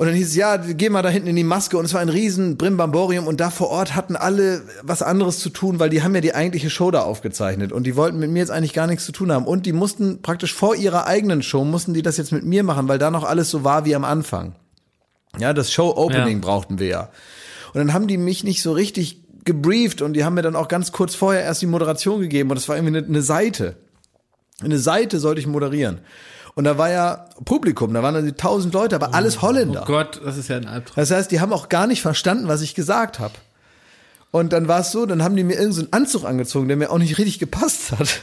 Und dann hieß es, ja, geh mal da hinten in die Maske. Und es war ein riesen Brimbamborium. Und da vor Ort hatten alle was anderes zu tun, weil die haben ja die eigentliche Show da aufgezeichnet. Und die wollten mit mir jetzt eigentlich gar nichts zu tun haben. Und die mussten praktisch vor ihrer eigenen Show, mussten die das jetzt mit mir machen, weil da noch alles so war wie am Anfang. Ja, das Show-Opening Ja. brauchten wir ja. Und dann haben die mich nicht so richtig gebrieft. Und die haben mir dann auch ganz kurz vorher erst die Moderation gegeben. Und das war irgendwie eine, eine Seite. Eine Seite sollte ich moderieren. Und da war ja Publikum, da waren dann die tausend Leute, aber alles Holländer. Oh Gott, das ist ja ein Albtraum. Das heißt, die haben auch gar nicht verstanden, was ich gesagt habe. Und dann war es so, dann haben die mir irgendeinen so Anzug angezogen, der mir auch nicht richtig gepasst hat.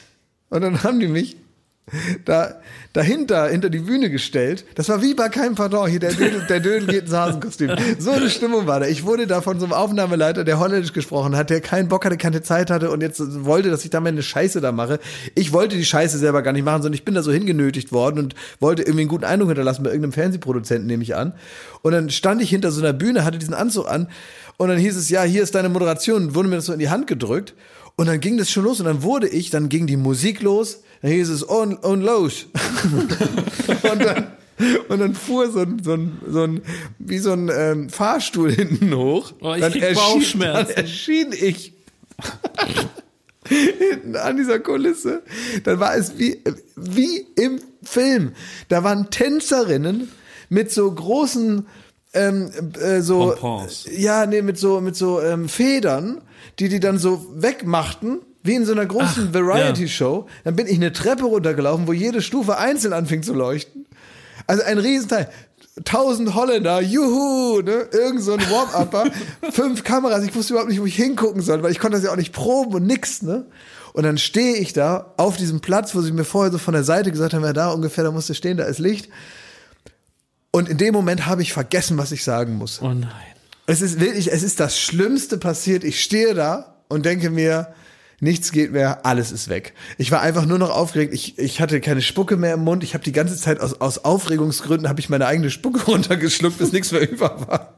Und dann haben die mich da dahinter, hinter die Bühne gestellt. Das war wie bei keinem Pardon. Hier, der Dödel, der Dödel geht ins Hasenkostüm. So eine Stimmung war da. Ich wurde da von so einem Aufnahmeleiter, der Holländisch gesprochen hat, der keinen Bock hatte, keine Zeit hatte und jetzt wollte, dass ich da mal eine Scheiße da mache. Ich wollte die Scheiße selber gar nicht machen, sondern ich bin da so hingenötigt worden und wollte irgendwie einen guten Eindruck hinterlassen bei irgendeinem Fernsehproduzenten, nehme ich an. Und dann stand ich hinter so einer Bühne, hatte diesen Anzug an und dann hieß es, ja, hier ist deine Moderation, wurde mir das so in die Hand gedrückt. Und dann ging das schon los und dann wurde ich, dann ging die Musik los, dann hieß es on, on los. *laughs* und dann, und dann fuhr so ein, so ein, so ein wie so ein ähm, Fahrstuhl hinten hoch. Oh, ich dann krieg erschien, Bauchschmerzen. Dann erschien ich *laughs* hinten an dieser Kulisse. Dann war es wie, wie im Film. Da waren Tänzerinnen mit so großen ähm, äh, so Pompons. ja nee mit so mit so ähm, Federn, die die dann so wegmachten. Wie in so einer großen Variety-Show. Dann bin ich eine Treppe runtergelaufen, wo jede Stufe einzeln anfing zu leuchten. Also ein Riesenteil. Tausend Holländer, juhu, ne? Irgend so ein Warm-Upper, *laughs* fünf Kameras, ich wusste überhaupt nicht, wo ich hingucken soll, weil ich konnte das ja auch nicht proben und nix, ne? Und dann stehe ich da auf diesem Platz, wo sie mir vorher so von der Seite gesagt haben, ja, da ungefähr, da musst du stehen, da ist Licht. Und in dem Moment habe ich vergessen, was ich sagen muss. Oh nein. Es ist wirklich, es ist das Schlimmste passiert. Ich stehe da und denke mir, nichts geht mehr, alles ist weg. Ich war einfach nur noch aufgeregt. Ich, ich hatte keine Spucke mehr im Mund. Ich habe die ganze Zeit aus, aus Aufregungsgründen habe ich meine eigene Spucke *laughs* runtergeschluckt, bis nichts mehr über war.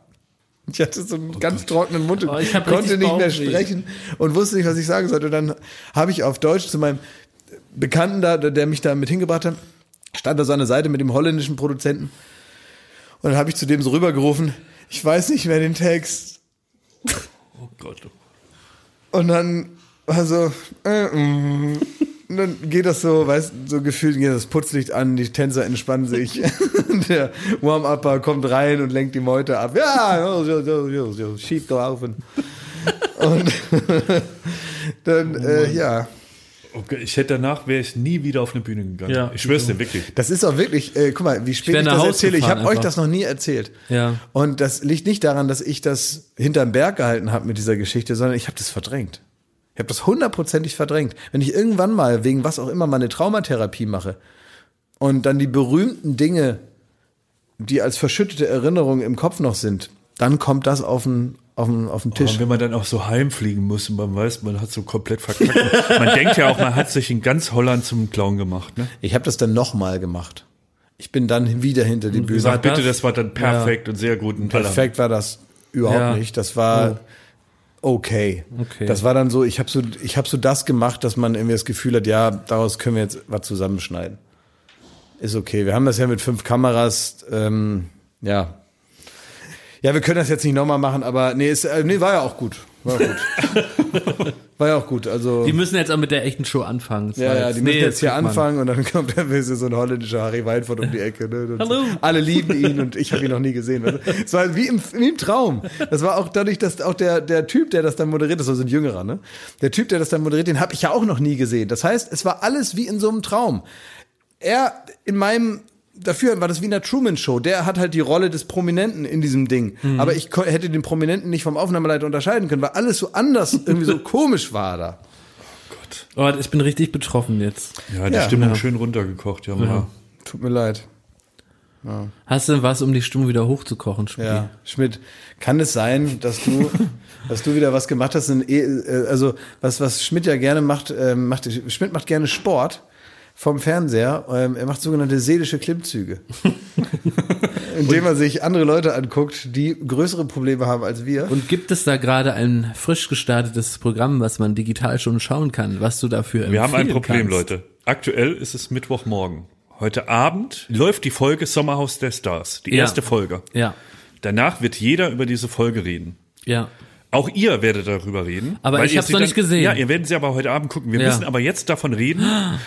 Ich hatte so einen ganz trockenen Mund und Oh, konnte nicht mehr sprechen und wusste nicht, was ich sagen sollte. Und dann habe ich auf Deutsch zu meinem Bekannten da, der mich da mit hingebracht hat, stand da der Seite mit dem holländischen Produzenten. Und dann habe ich zu dem so rübergerufen, ich weiß nicht mehr den Text. Oh Gott. Und dann war so, äh, mm. und dann geht das so, weißt so gefühlt geht das Putzlicht an, die Tänzer entspannen sich. *laughs* Der Warm-Upper kommt rein und lenkt die Meute ab. Ja, schief gelaufen. Und *laughs* dann, äh, ja. Okay, ich hätte danach, wäre ich nie wieder auf eine Bühne gegangen. Ja, ich schwör's dir wirklich. Das ist auch wirklich, äh, guck mal, wie spät ich nach das Haus erzähle. Ich habe euch das noch nie erzählt. Ja. Und das liegt nicht daran, dass ich das hinterm Berg gehalten habe mit dieser Geschichte, sondern ich habe das verdrängt. Ich habe das hundertprozentig verdrängt. Wenn ich irgendwann mal, wegen was auch immer, mal eine Traumatherapie mache und dann die berühmten Dinge, die als verschüttete Erinnerungen im Kopf noch sind, dann kommt das auf den, auf den, auf den Tisch. Und wenn man dann auch so heimfliegen muss und man weiß, man hat so komplett verkackt. man denkt ja auch, man hat sich in ganz Holland zum Clown gemacht. Ne? Ich habe das dann nochmal gemacht. Ich bin dann wieder hinter die Bühne. Sag bitte, das? war dann perfekt und sehr gut. Perfekt war das überhaupt Ja. nicht. Das war okay. Okay. Das war dann so, ich habe so, ich habe so das gemacht, dass man irgendwie das Gefühl hat, ja, daraus können wir jetzt was zusammenschneiden. Ist okay. Wir haben das ja mit fünf Kameras, ähm, ja. Ja, wir können das jetzt nicht nochmal machen, aber nee, ist, äh, nee, war ja auch gut. War gut. *laughs* war ja auch gut. Also, Die müssen jetzt auch mit der echten Show anfangen. Ja, ja, die müssen nee, jetzt hier man. anfangen und dann *laughs* kommt der Wisse so ein holländischer Harry Weinfurt um die Ecke. Ne? Hallo. Alle lieben ihn und ich habe ihn noch nie gesehen. Es war wie im, wie im Traum. Das war auch dadurch, dass auch der, der Typ, der das dann moderiert, das war so ein Jüngerer, ne? Der Typ, der das dann moderiert, den habe ich ja auch noch nie gesehen. Das heißt, es war alles wie in so einem Traum. Er in meinem Dafür war das wie in der Truman Show. Der hat halt die Rolle des Prominenten in diesem Ding. Mhm. Aber ich hätte den Prominenten nicht vom Aufnahmeleiter unterscheiden können, weil alles so anders, *laughs* irgendwie so komisch war da. Oh, ich bin richtig betroffen jetzt. Ja, die Ja. Stimmung schön runtergekocht, ja. ja. Tut mir leid. Hast du was, um die Stimmung wieder hochzukochen, Spiel? Ja, Schmidt, kann es sein, dass du, *laughs* dass du wieder was gemacht hast? In, äh, also was, was Schmidt ja gerne macht, ähm, macht Schmidt macht gerne Sport vom Fernseher. Ähm, er macht sogenannte seelische Klimmzüge, *laughs* indem er sich andere Leute anguckt, die größere Probleme haben als wir. Und gibt es da gerade ein frisch gestartetes Programm, was man digital schon schauen kann, was du dafür Wir haben ein Problem, kannst? Leute. Aktuell ist es Mittwochmorgen. Heute Abend läuft die Folge Sommerhaus der Stars, die Ja. erste Folge. Ja, Danach wird jeder über diese Folge reden. ja. Auch ihr werdet darüber reden. Aber weil ich hab's sie noch nicht gesehen. Ja, ihr werdet sie aber heute Abend gucken. Wir Ja. müssen aber jetzt davon reden. *gasps*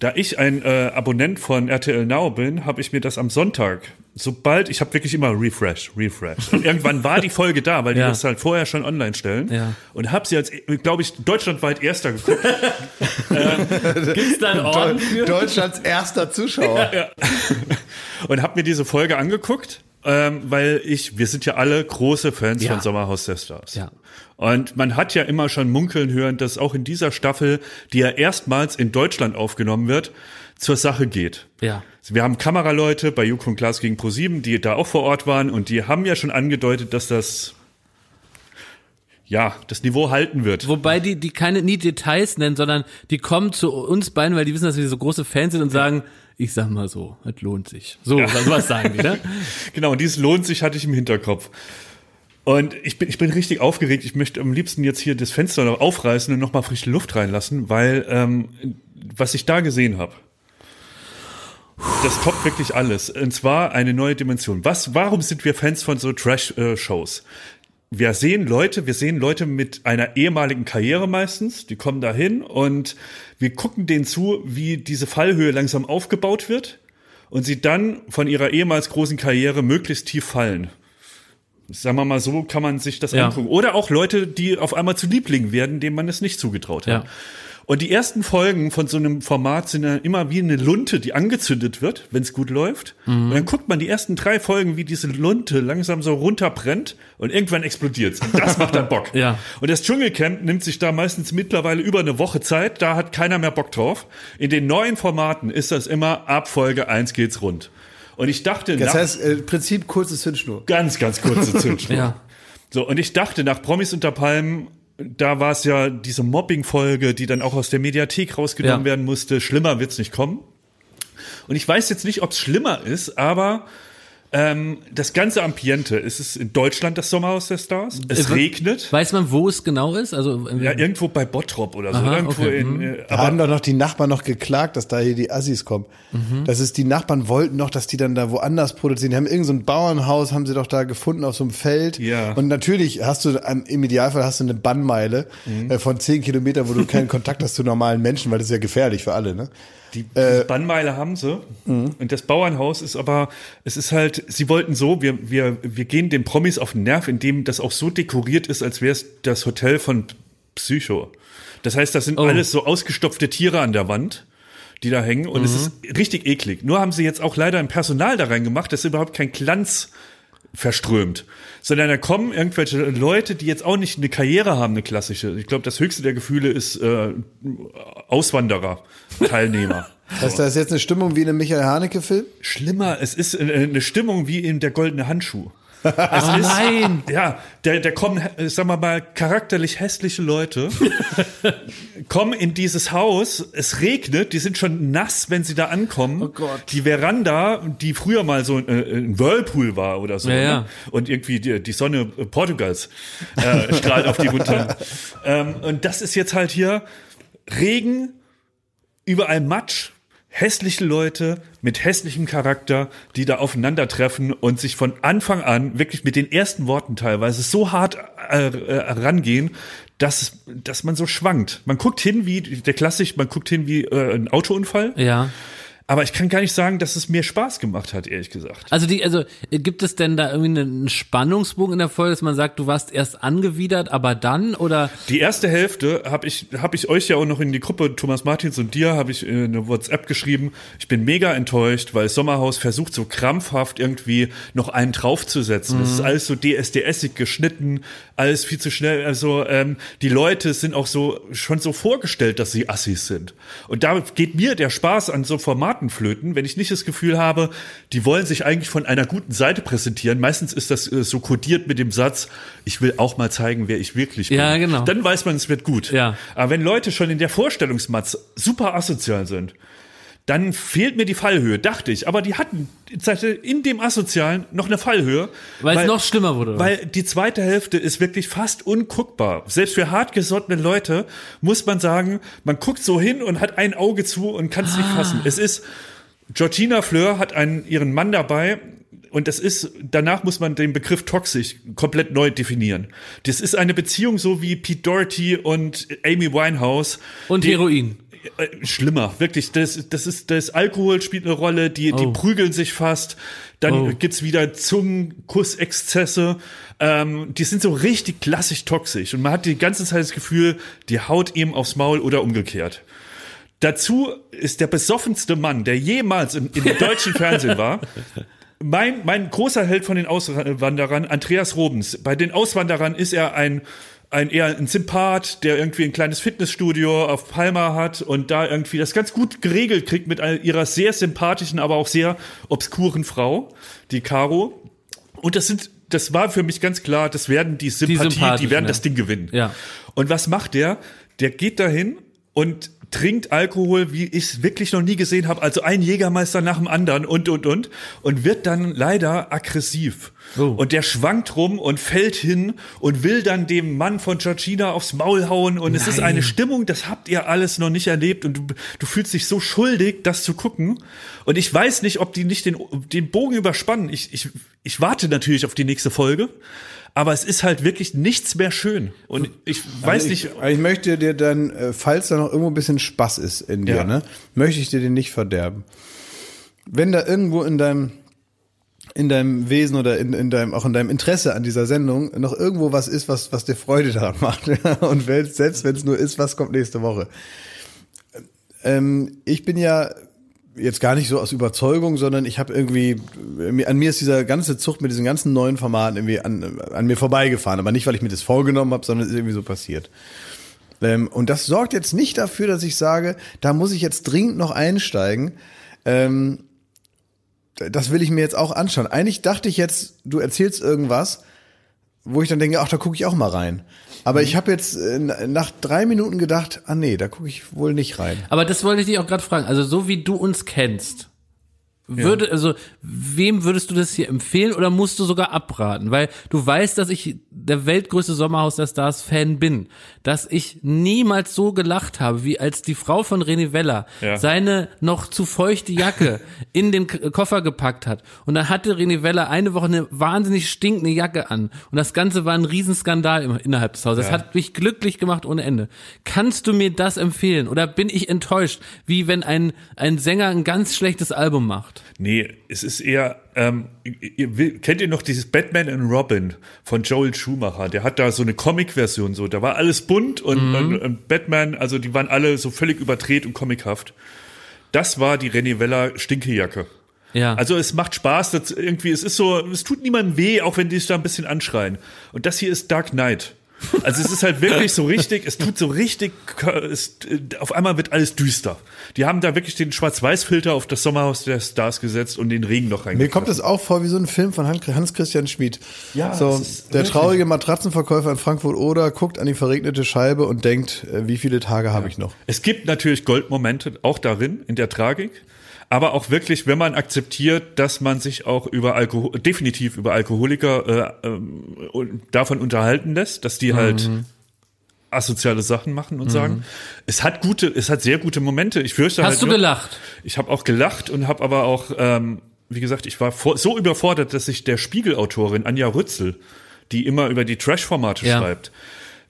Da ich ein äh, Abonnent von RTL Now bin, habe ich mir das am Sonntag, sobald, ich habe wirklich immer Refresh, Refresh. Und irgendwann war die Folge da, weil die Ja. das halt vorher schon online stellen. Ja. Und habe sie als, glaube ich, deutschlandweit erster geguckt. *laughs* Gibt's da einen Orden für? Deutschlands erster Zuschauer. und habe mir diese Folge angeguckt, ähm, weil ich, wir sind ja alle große Fans Ja. von Sommerhaus der Stars. Ja. Und man hat ja immer schon munkeln hören, dass auch in dieser Staffel, die ja erstmals in Deutschland aufgenommen wird, zur Sache geht. Ja. Wir haben Kameraleute bei Joko und Klaas gegen ProSieben, die da auch vor Ort waren und die haben ja schon angedeutet, dass das ja, das Niveau halten wird. Wobei die, die keine nie Details nennen, sondern die kommen zu uns beiden, weil die wissen, dass wir so große Fans sind und sagen, ich sag mal so, es lohnt sich. So, also was sagen die, ne? *laughs* Genau, und dieses lohnt sich, hatte ich im Hinterkopf. Und ich bin, ich bin richtig aufgeregt. Ich möchte am liebsten jetzt hier das Fenster noch aufreißen und nochmal frische Luft reinlassen, weil ähm, was ich da gesehen habe, das toppt wirklich alles. Und zwar eine neue Dimension. Was, warum sind wir Fans von so Trash-Shows? Wir sehen Leute, wir sehen Leute mit einer ehemaligen Karriere meistens, die kommen da hin und wir gucken denen zu, wie diese Fallhöhe langsam aufgebaut wird und sie dann von ihrer ehemals großen Karriere möglichst tief fallen. Sagen wir mal so, kann man sich das Ja. angucken. Oder auch Leute, die auf einmal zu Lieblingen werden, denen man es nicht zugetraut hat. Ja. Und die ersten Folgen von so einem Format sind ja immer wie eine Lunte, die angezündet wird, wenn es gut läuft. Mhm. Und dann guckt man die ersten drei Folgen, wie diese Lunte langsam so runterbrennt und irgendwann explodiert Und das macht dann Bock. *laughs* Ja. Und das Dschungelcamp nimmt sich da meistens mittlerweile über eine Woche Zeit. Da hat keiner mehr Bock drauf. In den neuen Formaten ist das immer ab Folge eins geht's rund. Und ich dachte, Das nach- heißt, äh, Prinzip kurze Zündschnur. ganz, ganz kurze *laughs* Zündschnur. Ja. So, und ich dachte, nach Promis unter Palmen, da war es ja diese Mobbing-Folge, die dann auch aus der Mediathek rausgenommen Ja. werden musste. Schlimmer wird's nicht kommen. Und ich weiß jetzt nicht, ob es schlimmer ist, aber ähm, das ganze Ambiente, ist es in Deutschland das Sommerhaus der Stars? Es Äh, regnet. Weiß man, wo es genau ist? Also, Ja, irgendwo bei Bottrop oder so. Aha, irgendwo okay, in, mhm. äh, Da aber haben doch noch die Nachbarn noch geklagt, dass da hier die Assis kommen. Das ist, die Nachbarn wollten noch, dass die dann da woanders produzieren. Die haben irgendein so ein Bauernhaus, haben sie doch da gefunden auf so einem Feld. Ja. Und natürlich hast du, im Idealfall hast du eine Bannmeile Mhm. äh, von zehn Kilometern, wo du keinen *laughs* Kontakt hast zu normalen Menschen, weil das ist ja gefährlich für alle, ne? Die, die Bannmeile haben sie. Und das Bauernhaus ist aber, es ist halt, sie wollten so, wir, wir, wir gehen den Promis auf den Nerv, indem das auch so dekoriert ist, als wäre es das Hotel von Psycho. Das heißt, das sind Oh. alles so ausgestopfte Tiere an der Wand, die da hängen. Und es ist richtig eklig. Nur haben sie jetzt auch leider ein Personal da reingemacht, das überhaupt kein Glanz verströmt, sondern da kommen irgendwelche Leute, die jetzt auch nicht eine Karriere haben, eine klassische. Ich glaube, das höchste der Gefühle ist äh, Auswanderer, Teilnehmer. *laughs* Das ist jetzt eine Stimmung wie in einem Michael Haneke-Film. Schlimmer, es ist äh, eine Stimmung wie in der goldene Handschuh. Es Oh ist, nein! Ja, da, da kommen, sagen wir mal, charakterlich hässliche Leute, *laughs* kommen in dieses Haus, es regnet, die sind schon nass, wenn sie da ankommen. Oh Gott. Die Veranda, die früher mal so äh, ein Whirlpool war oder so, Ja, ja. Ne? und irgendwie die, die Sonne äh, Portugals äh, strahlt auf die runter. *laughs* ähm, und das ist jetzt halt hier Regen, überall Matsch, hässliche Leute mit hässlichem Charakter, die da aufeinandertreffen und sich von Anfang an wirklich mit den ersten Worten teilweise so hart äh, äh, rangehen, dass, dass man so schwankt. Man guckt hin wie, der Klassik, man guckt hin wie äh, ein Autounfall. Ja. Aber ich kann gar nicht sagen, dass es mir Spaß gemacht hat, ehrlich gesagt. Also die, also gibt es denn da irgendwie einen Spannungsbogen in der Folge, dass man sagt, du warst erst angewidert, aber dann oder? Die erste Hälfte habe ich habe ich euch ja auch noch in die Gruppe Thomas Martins und dir habe ich äh, eine WhatsApp geschrieben. Ich bin mega enttäuscht, weil Sommerhaus versucht so krampfhaft irgendwie noch einen draufzusetzen. Das ist alles so DSDSig geschnitten, alles viel zu schnell. Also ähm, die Leute sind auch so schon so vorgestellt, dass sie Assis sind. Und da geht mir der Spaß an so Formaten flöten, wenn ich nicht das Gefühl habe, die wollen sich eigentlich von einer guten Seite präsentieren. Meistens ist das äh, so kodiert mit dem Satz, ich will auch mal zeigen, wer ich wirklich bin. Ja, genau. Dann weiß man, es wird gut. Ja. Aber wenn Leute schon in der Vorstellungsmatz super asozial sind, dann fehlt mir die Fallhöhe, dachte ich. Aber die hatten in dem Asozialen noch eine Fallhöhe. Weil es noch schlimmer wurde? Weil die zweite Hälfte ist wirklich fast unguckbar. Selbst für hartgesottene Leute muss man sagen, man guckt so hin und hat ein Auge zu und kann es nicht fassen. Es ist, Georgina Fleur hat einen, ihren Mann dabei, und das ist, danach muss man den Begriff toxisch komplett neu definieren. Das ist eine Beziehung so wie Pete Doherty und Amy Winehouse. Und die, Heroin. Äh, Schlimmer, wirklich. Das, das ist, das Alkohol spielt eine Rolle, die, die Oh. prügeln sich fast. Dann Oh. gibt's wieder Zungenkussexzesse. Ähm, die sind so richtig klassisch toxisch. Und man hat die ganze Zeit das Gefühl, die haut ihm aufs Maul oder umgekehrt. Dazu ist der besoffenste Mann, der jemals im, im deutschen Fernsehen war, *laughs* mein, mein großer Held von den Auswanderern, Andreas Robens. Bei den Auswanderern ist er ein, ein eher ein Sympath, der irgendwie ein kleines Fitnessstudio auf Palma hat und da irgendwie das ganz gut geregelt kriegt mit all- ihrer sehr sympathischen, aber auch sehr obskuren Frau, die Caro. Und das sind, das war für mich ganz klar, das werden die Sympathie, die, sympathischen, werden ja. das Ding gewinnen. Ja. Und was macht der? Der geht dahin und trinkt Alkohol, wie ich es wirklich noch nie gesehen habe. Also ein Jägermeister nach dem anderen und, und, und. Und wird dann leider aggressiv. Oh. Und der schwankt rum und fällt hin und will dann dem Mann von Georgina aufs Maul hauen. Und es ist Nein. eine Stimmung, das habt ihr alles noch nicht erlebt. Und du, du fühlst dich so schuldig, das zu gucken. Und ich weiß nicht, ob die nicht den, den Bogen überspannen. Ich, ich, ich warte natürlich auf die nächste Folge. Aber es ist halt wirklich nichts mehr schön. Und ich weiß Also nicht, ich, ich möchte dir dann, äh, falls da noch irgendwo ein bisschen Spaß ist in dir, Ja. ne, möchte ich dir den nicht verderben. Wenn da irgendwo in deinem in deinem Wesen oder in, in deinem auch in deinem Interesse an dieser Sendung noch irgendwo was ist, was was dir Freude daran macht *laughs* und selbst wenn es nur ist, was kommt nächste Woche. Ähm, ich bin ja jetzt gar nicht so aus Überzeugung, sondern ich habe irgendwie, mir- an mir ist dieser ganze Zucht mit diesen ganzen neuen Formaten irgendwie an, an mir vorbeigefahren. Aber nicht, weil ich mir das vorgenommen habe, sondern es ist irgendwie so passiert. Ähm, und das sorgt jetzt nicht dafür, dass ich sage, da muss ich jetzt dringend noch einsteigen. Ähm, das will ich mir jetzt auch anschauen. Eigentlich dachte ich jetzt, du erzählst irgendwas, wo ich dann denke, ach, da gucke ich auch mal rein. Aber ich habe jetzt äh, nach drei Minuten gedacht, ah nee, da gucke ich wohl nicht rein. Aber das wollte ich dich auch gerade fragen. Also so wie du uns kennst, würde, also wem würdest du das hier empfehlen oder musst du sogar abraten? Weil du weißt, dass ich der weltgrößte Sommerhaus der Stars Fan bin, dass ich niemals so gelacht habe, wie als die Frau von René Weller Ja. seine noch zu feuchte Jacke *laughs* in den Koffer gepackt hat. Und dann hatte René Weller eine Woche eine wahnsinnig stinkende Jacke an. Und das Ganze war ein Riesenskandal innerhalb des Hauses. Das hat mich glücklich gemacht ohne Ende. Kannst du mir das empfehlen? Oder bin ich enttäuscht, wie wenn ein, ein Sänger ein ganz schlechtes Album macht? Nee, es ist eher, ähm, ihr, kennt ihr noch dieses Batman and Robin von Joel Schumacher? Der hat da so eine Comic-Version so, da war alles bunt und, und, und Batman, also die waren alle so völlig überdreht und comichaft. Das war die René Weller Stinkejacke. Ja. Also es macht Spaß, das irgendwie, es ist so, es tut niemandem weh, auch wenn die sich da ein bisschen anschreien. Und das hier ist Dark Knight. Also es ist halt wirklich so richtig, es tut so richtig, es, auf einmal wird alles düster. Die haben da wirklich den Schwarz-Weiß-Filter auf das Sommerhaus der Stars gesetzt und den Regen noch Mir reingekriegt. kommt das auch vor wie so ein Film von Han- Hans-Christian Schmid. Ja, so, der traurige Matratzenverkäufer in Frankfurt oder guckt an die verregnete Scheibe und denkt, äh, wie viele Tage habe ich noch? Es gibt natürlich Goldmomente auch darin, in der Tragik. Aber auch wirklich, wenn man akzeptiert, dass man sich auch über Alkohol, definitiv über Alkoholiker äh, und davon unterhalten lässt, dass die halt asoziale Sachen machen und sagen. Es hat gute, es hat sehr gute Momente. Ich fürchte Hast halt du nur- gelacht? Ich habe auch gelacht und habe aber auch, ähm, wie gesagt, ich war vor, so überfordert, dass ich der Spiegelautorin Anja Rützel, die immer über die Trash-Formate Ja. schreibt,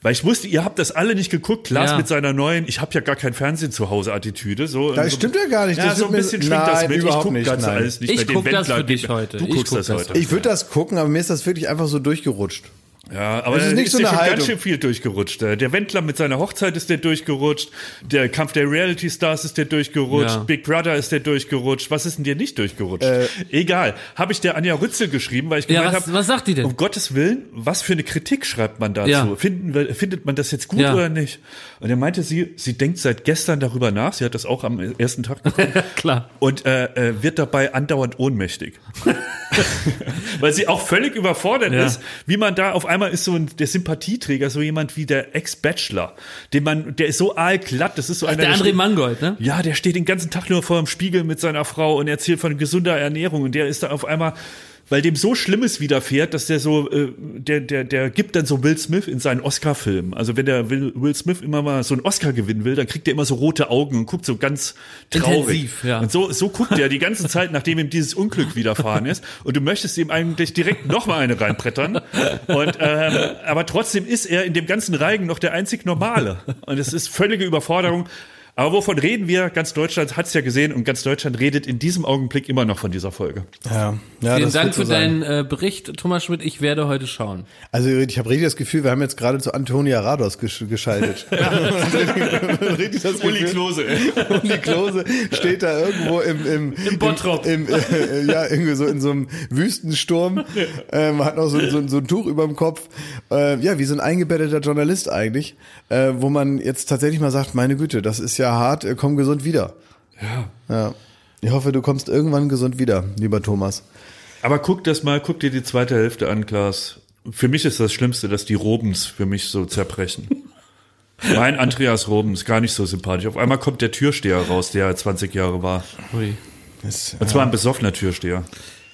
weil ich wusste, ihr habt das alle nicht geguckt. Klaas Ja. mit seiner neuen, ich habe ja gar kein Fernsehen zu Hause Attitüde. So, Das so, stimmt ja gar nicht. Ja, Das so ein bisschen schwingt das mit. Ich überhaupt guck nicht, das nein. alles nicht. Ich Bei den guck das für dich heute. Du Ich guckst guck das das. heute. Ich würde das gucken, aber mir ist das wirklich einfach so durchgerutscht. Ja, aber Es ist nicht ist so ja eine schon ganz Haltung. schön viel durchgerutscht. Der der Wendler mit seiner Hochzeit ist der durchgerutscht. Der Kampf der Reality Stars ist der durchgerutscht. Ja. Big Brother ist der durchgerutscht. Was ist denn dir nicht durchgerutscht? Äh. Egal. Habe ich der Anja Rützel geschrieben, weil ich Ja, gemeint was, habe, was sagt die denn? um Gottes Willen, was für eine Kritik schreibt man dazu? Ja. Finden, findet man das jetzt gut Ja. oder nicht? Und er meinte sie, sie denkt seit gestern darüber nach. Sie hat das auch am ersten Tag geguckt. *laughs* Klar. und äh, äh, wird dabei andauernd ohnmächtig. *laughs* Weil sie auch völlig überfordert Ja. ist, wie man da auf einmal ist so ein, der Sympathieträger, so jemand wie der Ex-Bachelor, den man, der ist so aalglatt, das ist so einer, Der André steht- Mangold, ne? ja, der steht den ganzen Tag nur vor dem Spiegel mit seiner Frau und erzählt von gesunder Ernährung und der ist da auf einmal, weil dem so Schlimmes widerfährt, dass der so, äh, der, der, der gibt dann so Will Smith in seinen Oscar-Film. Also wenn der Will, Will Smith immer mal so einen Oscar gewinnen will, dann kriegt er immer so rote Augen und guckt so ganz traurig. Intensiv, ja. Und so, so guckt er die ganze Zeit, nachdem ihm dieses Unglück widerfahren ist. Und du möchtest ihm eigentlich direkt noch mal eine reinbrettern. Und, ähm, aber trotzdem ist er in dem ganzen Reigen noch der einzig Normale. Und es ist völlige Überforderung. Aber wovon reden wir? Ganz Deutschland hat es ja gesehen und ganz Deutschland redet in diesem Augenblick immer noch von dieser Folge. Ja, ja Vielen das Dank so für sein. deinen äh, Bericht, Thomas Schmidt. Ich werde heute schauen. Also ich habe richtig das Gefühl, wir haben jetzt gerade zu Antonia Rados gesch geschaltet. *laughs* richtig das Uli Klose, ey. Uli Klose steht da irgendwo im im, Im Bottrop. Im, im, äh, ja, irgendwie so in so einem Wüstensturm, ähm, hat noch so, so, so ein Tuch über dem Kopf. Äh, ja, wie so ein eingebetteter Journalist eigentlich, äh, wo man jetzt tatsächlich mal sagt, meine Güte, das ist ja hart, äh, komm gesund wieder. Ja. Ja. Ich hoffe, du kommst irgendwann gesund wieder, lieber Thomas. Aber guck das mal, guck dir die zweite Hälfte an, Klaas. Für mich ist das Schlimmste, dass die Robens für mich so zerbrechen. *laughs* Mein Andreas Robens, gar nicht so sympathisch. Auf einmal kommt der Türsteher raus, der 20 Jahre war. Ui. Das, Und zwar ein besoffener Türsteher.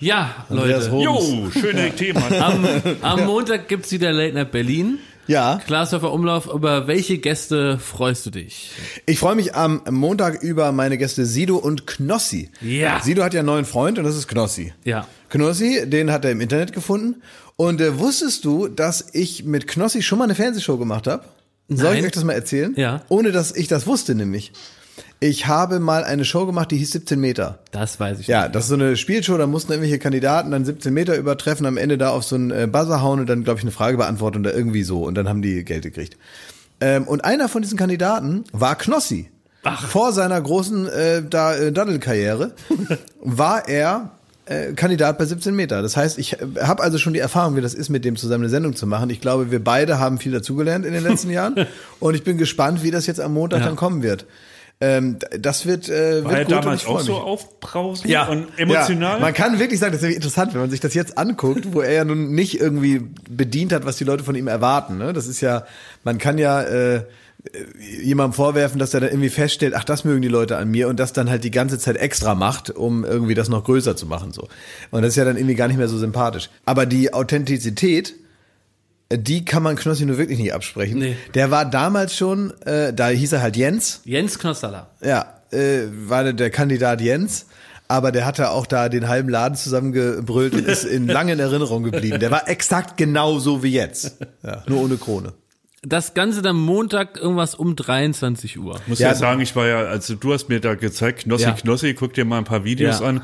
Ja, Andreas Leute. Robens. Jo, schöne *laughs* Themen. Am, am Montag gibt's wieder Late Night Berlin. Ja. Klaasdorfer Umlauf, über welche Gäste freust du dich? Ich freue mich am Montag über meine Gäste Sido und Knossi. Ja. Sido hat ja einen neuen Freund und das ist Knossi. Ja. Knossi, den hat er im Internet gefunden. Und äh, wusstest du, dass ich mit Knossi schon mal eine Fernsehshow gemacht habe? Soll ich Nein. euch das mal erzählen? Ja. Ohne dass ich das wusste nämlich. Ich habe mal eine Show gemacht, die hieß 17 Meter. Das weiß ich Ja, nicht. das ist so eine Spielshow, da mussten irgendwelche Kandidaten dann 17 Meter übertreffen, am Ende da auf so einen äh, Buzzer hauen und dann, glaube ich, eine Frage beantworten oder irgendwie so. Und dann haben die Geld gekriegt. Ähm, und einer von diesen Kandidaten war Knossi. Ach. Vor seiner großen äh, äh, Daddelkarriere *laughs* war er äh, Kandidat bei 17 Meter. Das heißt, ich habe also schon die Erfahrung, wie das ist, mit dem zusammen eine Sendung zu machen. Ich glaube, wir beide haben viel dazugelernt in den letzten *laughs* Jahren. Und ich bin gespannt, wie das jetzt am Montag dann kommen wird. Ähm, das wird, äh, War wird gut und damals auch so mich. aufbrausend und emotional? Ja, man kann wirklich sagen, das ist wirklich interessant, wenn man sich das jetzt anguckt, wo er ja nun nicht irgendwie bedient hat, was die Leute von ihm erwarten. Ne? Das ist ja, man kann ja äh, jemandem vorwerfen, dass er dann irgendwie feststellt, ach, das mögen die Leute an mir und das dann halt die ganze Zeit extra macht, um irgendwie das noch größer zu machen. so. Und das ist ja dann irgendwie gar nicht mehr so sympathisch. Aber die Authentizität, die kann man Knossi nur wirklich nicht absprechen. Nee. Der war damals schon, äh, da hieß er halt Jens, Jens Knossalla. ja, äh, war der- der Kandidat Jens, aber der hatte auch da den halben Laden zusammengebrüllt und ist in *laughs* langen Erinnerung geblieben. Der war exakt genauso wie jetzt. Ja, nur ohne Krone. Das Ganze dann Montag irgendwas um 23 Uhr. muss Ja, ja, sagen, ich war ja, also du hast mir da gezeigt, Knossi, Ja. Knossi, guck dir mal ein paar Videos Ja. an.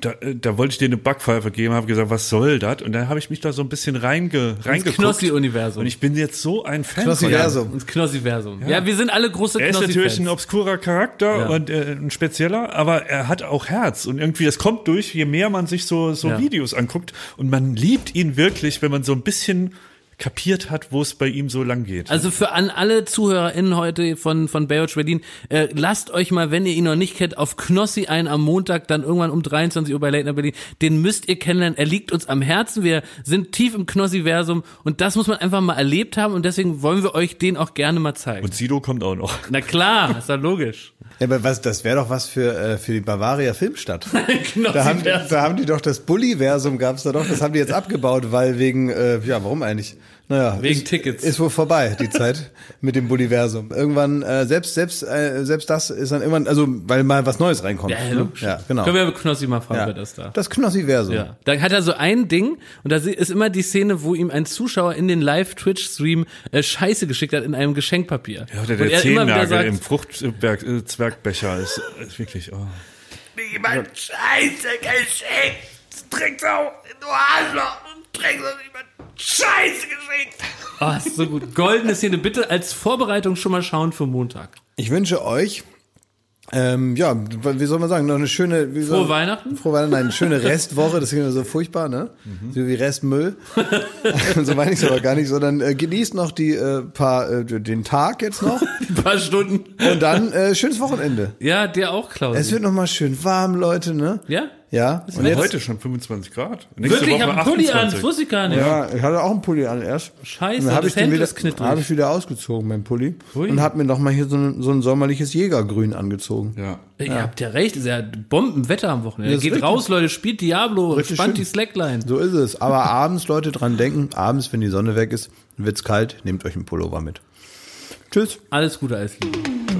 Da, da wollte ich dir eine Backpfeife geben, habe gesagt, was soll das? Und dann habe ich mich da so ein bisschen reinge, reingeguckt. Knossi-Universum. Und ich bin jetzt so ein Fan Knossi-Versum. von. Ins Knossi-Versum. Ja. wir sind alle große Er ist natürlich ein Knossi-Fans. obskurer Charakter Ja. und äh, ein spezieller, aber er hat auch Herz und irgendwie das kommt durch, je mehr man sich so so Ja. Videos anguckt und man liebt ihn wirklich, wenn man so ein bisschen kapiert hat, wo es bei ihm so lang geht. Also für an alle ZuhörerInnen heute von, von Baywatch Berlin, äh, lasst euch mal, wenn ihr ihn noch nicht kennt, auf Knossi ein am Montag, dann irgendwann um 23 Uhr bei Late Night Berlin. Den müsst ihr kennenlernen. Er liegt uns am Herzen. Wir sind tief im Knossi-Versum und das muss man einfach mal erlebt haben und deswegen wollen wir euch den auch gerne mal zeigen. und Sido kommt auch noch. Na klar, ist ja logisch. Ja, aber was, das wäre doch was für, äh, für die Bavaria Filmstadt. *laughs* Knossi-Versum. Da haben, da haben die doch das Bulli-Versum gab's da doch, das haben die jetzt abgebaut, weil wegen, äh, ja, warum eigentlich? Naja, Wegen ist, Tickets. Ist wohl vorbei, die Zeit *laughs* mit dem Boliversum. Irgendwann, äh, selbst, selbst, äh, selbst das ist dann irgendwann, also, weil mal was Neues reinkommt. Ja, ne? logisch. ja genau. Können wir Knossi mal fragen, ja. wer das da? Das Knossi-Versum. Ja. Da hat er so ein Ding und da ist immer die Szene, wo ihm ein Zuschauer in den Live-Twitch-Stream äh, Scheiße geschickt hat in einem Geschenkpapier. Ja, der er wieder Zehennagel im Fruchtzwergbecher ist, ist wirklich, oh. Niemand Scheiße geschickt. Drecksau, du Arschloch. Drecksau, niemand Scheiße geschickt. Oh, ist so gut. Goldene Szene, bitte als Vorbereitung schon mal schauen für Montag. Ich wünsche euch, ähm, ja, wie soll man sagen, noch eine schöne, wie Frohe soll, Weihnachten. Frohe Weihnachten, nein, eine schöne *laughs* Restwoche, das ist immer so furchtbar, ne? So wie Restmüll. *laughs* so meine ich es aber gar nicht, sondern äh, genießt noch die äh, paar, äh, den Tag jetzt noch *laughs* Ein paar Stunden. und dann äh, schönes Wochenende. Ja, dir auch, Klaus. Es wird noch mal schön warm, Leute, ne? ja? Ja. Und Und heute schon 25 Grad. Nächste Wirklich, ich habe einen Pulli an, 28. das wusste ich gar nicht. Ja, ich hatte auch einen Pulli an erst. Scheiße, dann habe das ich den Hemd wieder, ist knittrig. habe ich wieder ausgezogen, mein Pulli. Hui. Und habe mir noch mal hier so ein, so ein sommerliches Jägergrün angezogen. Ja. Ihr habt ja recht, ist ja Bombenwetter am Wochenende. Ja, Geht richtig. raus, Leute, spielt Diablo, Richtig spannt schön. die Slackline. So ist es. Aber abends, Leute, dran denken, abends, wenn die Sonne weg ist, wird's kalt, nehmt euch einen Pullover mit. Tschüss. Alles Gute, alles Liebe.